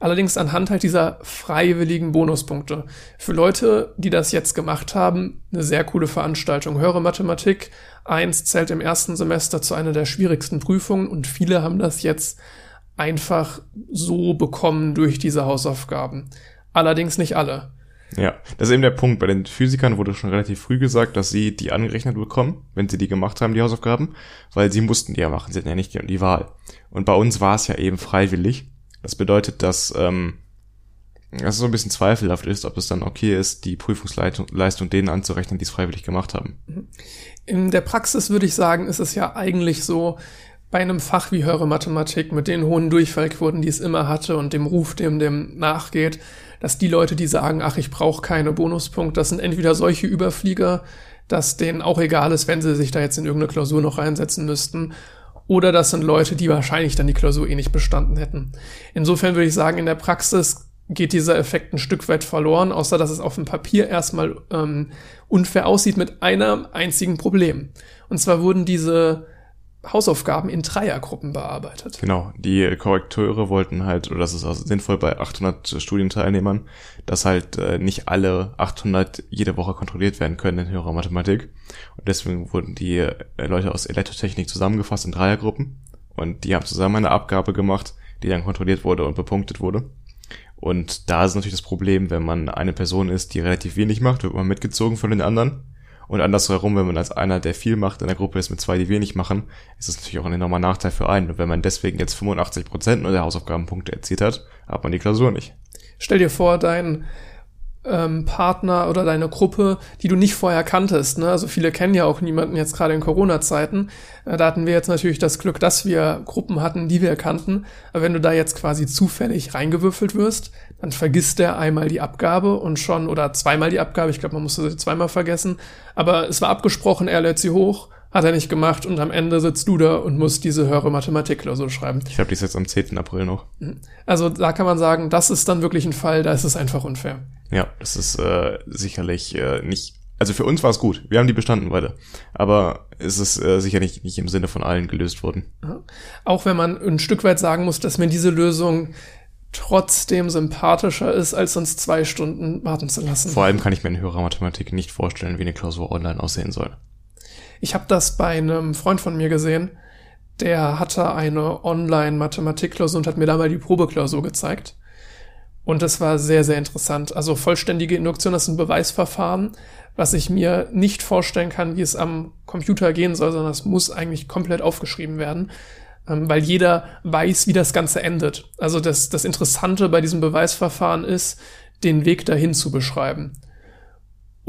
Allerdings anhand halt dieser freiwilligen Bonuspunkte. Für Leute, die das jetzt gemacht haben, eine sehr coole Veranstaltung. Höhere Mathematik 1 zählt im ersten Semester zu einer der schwierigsten Prüfungen und viele haben das jetzt einfach so bekommen durch diese Hausaufgaben. Allerdings nicht alle. Ja, das ist eben der Punkt. Bei den Physikern wurde schon relativ früh gesagt, dass sie die angerechnet bekommen, wenn sie die gemacht haben, die Hausaufgaben, weil sie mussten die ja machen, sie hatten ja nicht die Wahl. Und bei uns war es ja eben freiwillig. Das bedeutet, dass ähm, dass es so ein bisschen zweifelhaft ist, ob es dann okay ist, die Prüfungsleistung denen anzurechnen, die es freiwillig gemacht haben. In der Praxis würde ich sagen, ist es ja eigentlich so, bei einem Fach wie Höhere Mathematik mit den hohen Durchfallquoten, die es immer hatte und dem Ruf, dem dem nachgeht, dass die Leute, die sagen, ach, ich brauche keine Bonuspunkte, das sind entweder solche Überflieger, dass denen auch egal ist, wenn sie sich da jetzt in irgendeine Klausur noch reinsetzen müssten, oder das sind Leute, die wahrscheinlich dann die Klausur eh nicht bestanden hätten. Insofern würde ich sagen, in der Praxis geht dieser Effekt ein Stück weit verloren, außer dass es auf dem Papier erstmal ähm, unfair aussieht mit einem einzigen Problem. Und zwar wurden diese Hausaufgaben in Dreiergruppen bearbeitet. Genau, die Korrekteure wollten halt, oder das ist auch sinnvoll bei 800 Studienteilnehmern, dass halt äh, nicht alle 800 jede Woche kontrolliert werden können in höherer Mathematik. Und deswegen wurden die äh, Leute aus Elektrotechnik zusammengefasst in Dreiergruppen. Und die haben zusammen eine Abgabe gemacht, die dann kontrolliert wurde und bepunktet wurde. Und da ist natürlich das Problem, wenn man eine Person ist, die relativ wenig macht, wird man mitgezogen von den anderen und andersherum, wenn man als einer, der viel macht, in der Gruppe ist mit zwei, die wenig machen, ist das natürlich auch ein enormer Nachteil für einen. Und wenn man deswegen jetzt 85 Prozent nur der Hausaufgabenpunkte erzielt hat, hat man die Klausur nicht. Stell dir vor, dein ähm, Partner oder deine Gruppe, die du nicht vorher kanntest. Ne? Also viele kennen ja auch niemanden jetzt gerade in Corona-Zeiten. Äh, da hatten wir jetzt natürlich das Glück, dass wir Gruppen hatten, die wir kannten. Aber wenn du da jetzt quasi zufällig reingewürfelt wirst, dann vergisst der einmal die Abgabe und schon, oder zweimal die Abgabe, ich glaube, man musste sie zweimal vergessen. Aber es war abgesprochen, er lädt sie hoch, Hat er nicht gemacht und am Ende sitzt du da und musst diese höhere Mathematikklausur schreiben. Ich habe die ist jetzt am 10. April noch. Also da kann man sagen, das ist dann wirklich ein Fall, da ist es einfach unfair. Ja, das ist äh, sicherlich äh, nicht. Also für uns war es gut. Wir haben die bestanden beide. Aber es ist äh, sicherlich nicht im Sinne von allen gelöst worden. Auch wenn man ein Stück weit sagen muss, dass mir diese Lösung trotzdem sympathischer ist, als uns zwei Stunden warten zu lassen. Vor allem kann ich mir in höherer Mathematik nicht vorstellen, wie eine Klausur online aussehen soll. Ich habe das bei einem Freund von mir gesehen, der hatte eine Online-Mathematikklausur und hat mir da mal die Probeklausur gezeigt. Und das war sehr, sehr interessant. Also vollständige Induktion ist ein Beweisverfahren, was ich mir nicht vorstellen kann, wie es am Computer gehen soll, sondern es muss eigentlich komplett aufgeschrieben werden, ähm, weil jeder weiß, wie das Ganze endet. Also das, das Interessante bei diesem Beweisverfahren ist, den Weg dahin zu beschreiben.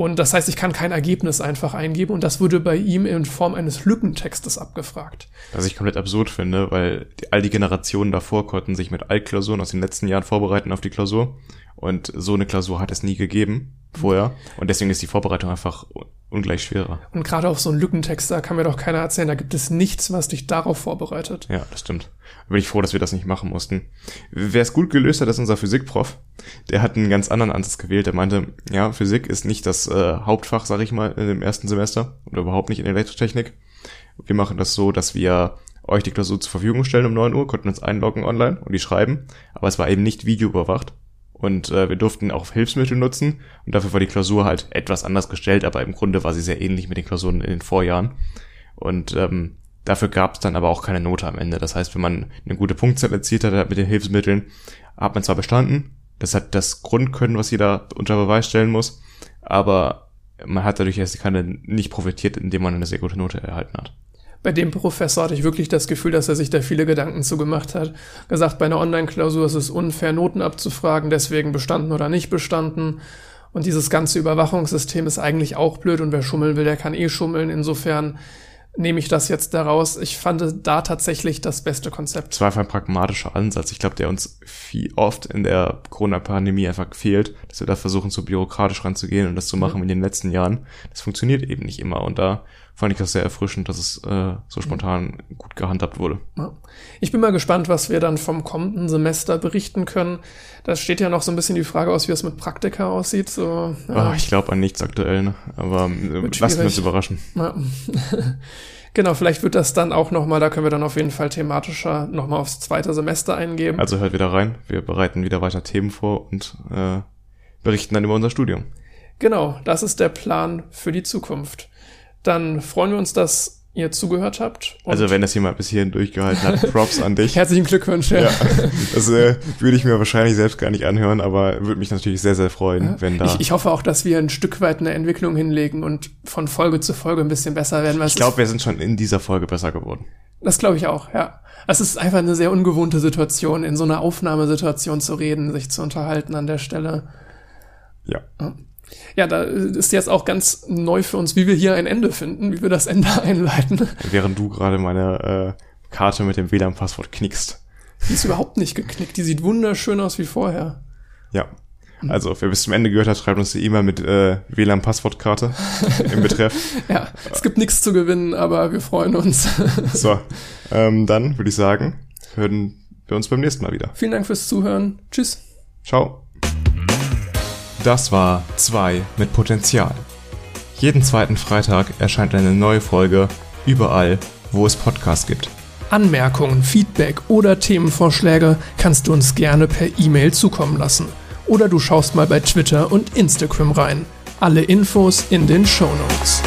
Und das heißt, ich kann kein Ergebnis einfach eingeben und das wurde bei ihm in Form eines Lückentextes abgefragt. Was ich komplett absurd finde, weil die, all die Generationen davor konnten sich mit Altklausuren aus den letzten Jahren vorbereiten auf die Klausur. Und so eine Klausur hat es nie gegeben vorher. Und deswegen ist die Vorbereitung einfach ungleich schwerer. Und gerade auf so einen Lückentext, da kann mir doch keiner erzählen, da gibt es nichts, was dich darauf vorbereitet. Ja, das stimmt. Bin ich froh, dass wir das nicht machen mussten. Wer es gut gelöst hat, ist unser Physikprof. Der hat einen ganz anderen Ansatz gewählt. Der meinte, ja, Physik ist nicht das äh, Hauptfach, sag ich mal, dem ersten Semester oder überhaupt nicht in Elektrotechnik. Wir machen das so, dass wir euch die Klausur zur Verfügung stellen um 9 Uhr, konnten uns einloggen online und die schreiben, aber es war eben nicht videoüberwacht. Und äh, wir durften auch Hilfsmittel nutzen und dafür war die Klausur halt etwas anders gestellt, aber im Grunde war sie sehr ähnlich mit den Klausuren in den Vorjahren. Und ähm, dafür gab es dann aber auch keine Note am Ende. Das heißt, wenn man eine gute Punktzahl erzielt hat mit den Hilfsmitteln, hat man zwar bestanden, das hat das Grundkönnen, was jeder unter Beweis stellen muss, aber man hat dadurch erst keine nicht profitiert, indem man eine sehr gute Note erhalten hat bei dem Professor hatte ich wirklich das Gefühl, dass er sich da viele Gedanken zu gemacht hat. Gesagt, bei einer Online-Klausur ist es unfair, Noten abzufragen, deswegen bestanden oder nicht bestanden. Und dieses ganze Überwachungssystem ist eigentlich auch blöd und wer schummeln will, der kann eh schummeln. Insofern nehme ich das jetzt daraus. Ich fand da tatsächlich das beste Konzept. Es war einfach ein pragmatischer Ansatz. Ich glaube, der uns viel oft in der Corona-Pandemie einfach fehlt, dass wir da versuchen, so bürokratisch ranzugehen und das zu machen mhm. in den letzten Jahren. Das funktioniert eben nicht immer. Und da fand ich das sehr erfrischend, dass es äh, so spontan gut gehandhabt wurde. Ich bin mal gespannt, was wir dann vom kommenden Semester berichten können. Da steht ja noch so ein bisschen die Frage aus, wie es mit Praktika aussieht. So, ja. oh, ich glaube an nichts aktuell, ne? aber äh, lassen wir uns überraschen. Ja. Genau, vielleicht wird das dann auch nochmal, da können wir dann auf jeden Fall thematischer nochmal aufs zweite Semester eingeben. Also hört wieder rein, wir bereiten wieder weiter Themen vor und äh, berichten dann über unser Studium. Genau, das ist der Plan für die Zukunft dann freuen wir uns, dass ihr zugehört habt. also wenn das jemand bis hierhin durchgehalten hat, Props an dich. Herzlichen Glückwunsch. Ja. ja das äh, würde ich mir wahrscheinlich selbst gar nicht anhören, aber würde mich natürlich sehr, sehr freuen, ja. wenn da... Ich, ich, hoffe auch, dass wir ein Stück weit eine Entwicklung hinlegen und von Folge zu Folge ein bisschen besser werden. ich glaube, wir sind schon in dieser Folge besser geworden. Das glaube ich auch, ja. Es ist einfach eine sehr ungewohnte Situation, in so einer Aufnahmesituation zu reden, sich zu unterhalten an der Stelle. Ja. ja. Ja, da ist jetzt auch ganz neu für uns, wie wir hier ein Ende finden, wie wir das Ende einleiten. Während du gerade meine äh, Karte mit dem WLAN-Passwort knickst. Die ist überhaupt nicht geknickt, die sieht wunderschön aus wie vorher. Ja. Also, wer bis zum Ende gehört hat, schreibt uns die E-Mail mit äh, WLAN-Passwortkarte im Betreff. ja, es gibt nichts zu gewinnen, aber wir freuen uns. so, ähm, dann würde ich sagen, hören wir uns beim nächsten Mal wieder. Vielen Dank fürs Zuhören. Tschüss. Ciao. Das war 2 mit Potenzial. Jeden zweiten Freitag erscheint eine neue Folge überall, wo es Podcasts gibt. Anmerkungen, Feedback oder Themenvorschläge kannst du uns gerne per E-Mail zukommen lassen. Oder du schaust mal bei Twitter und Instagram rein. Alle Infos in den Show Notes.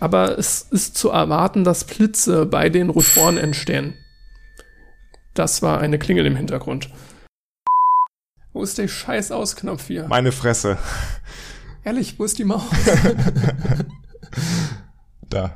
Aber es ist zu erwarten, dass Blitze bei den Rotoren entstehen. Das war eine Klingel im Hintergrund. Wo ist der scheiß Ausknopf hier? Meine Fresse. Ehrlich, wo ist die Maus? da.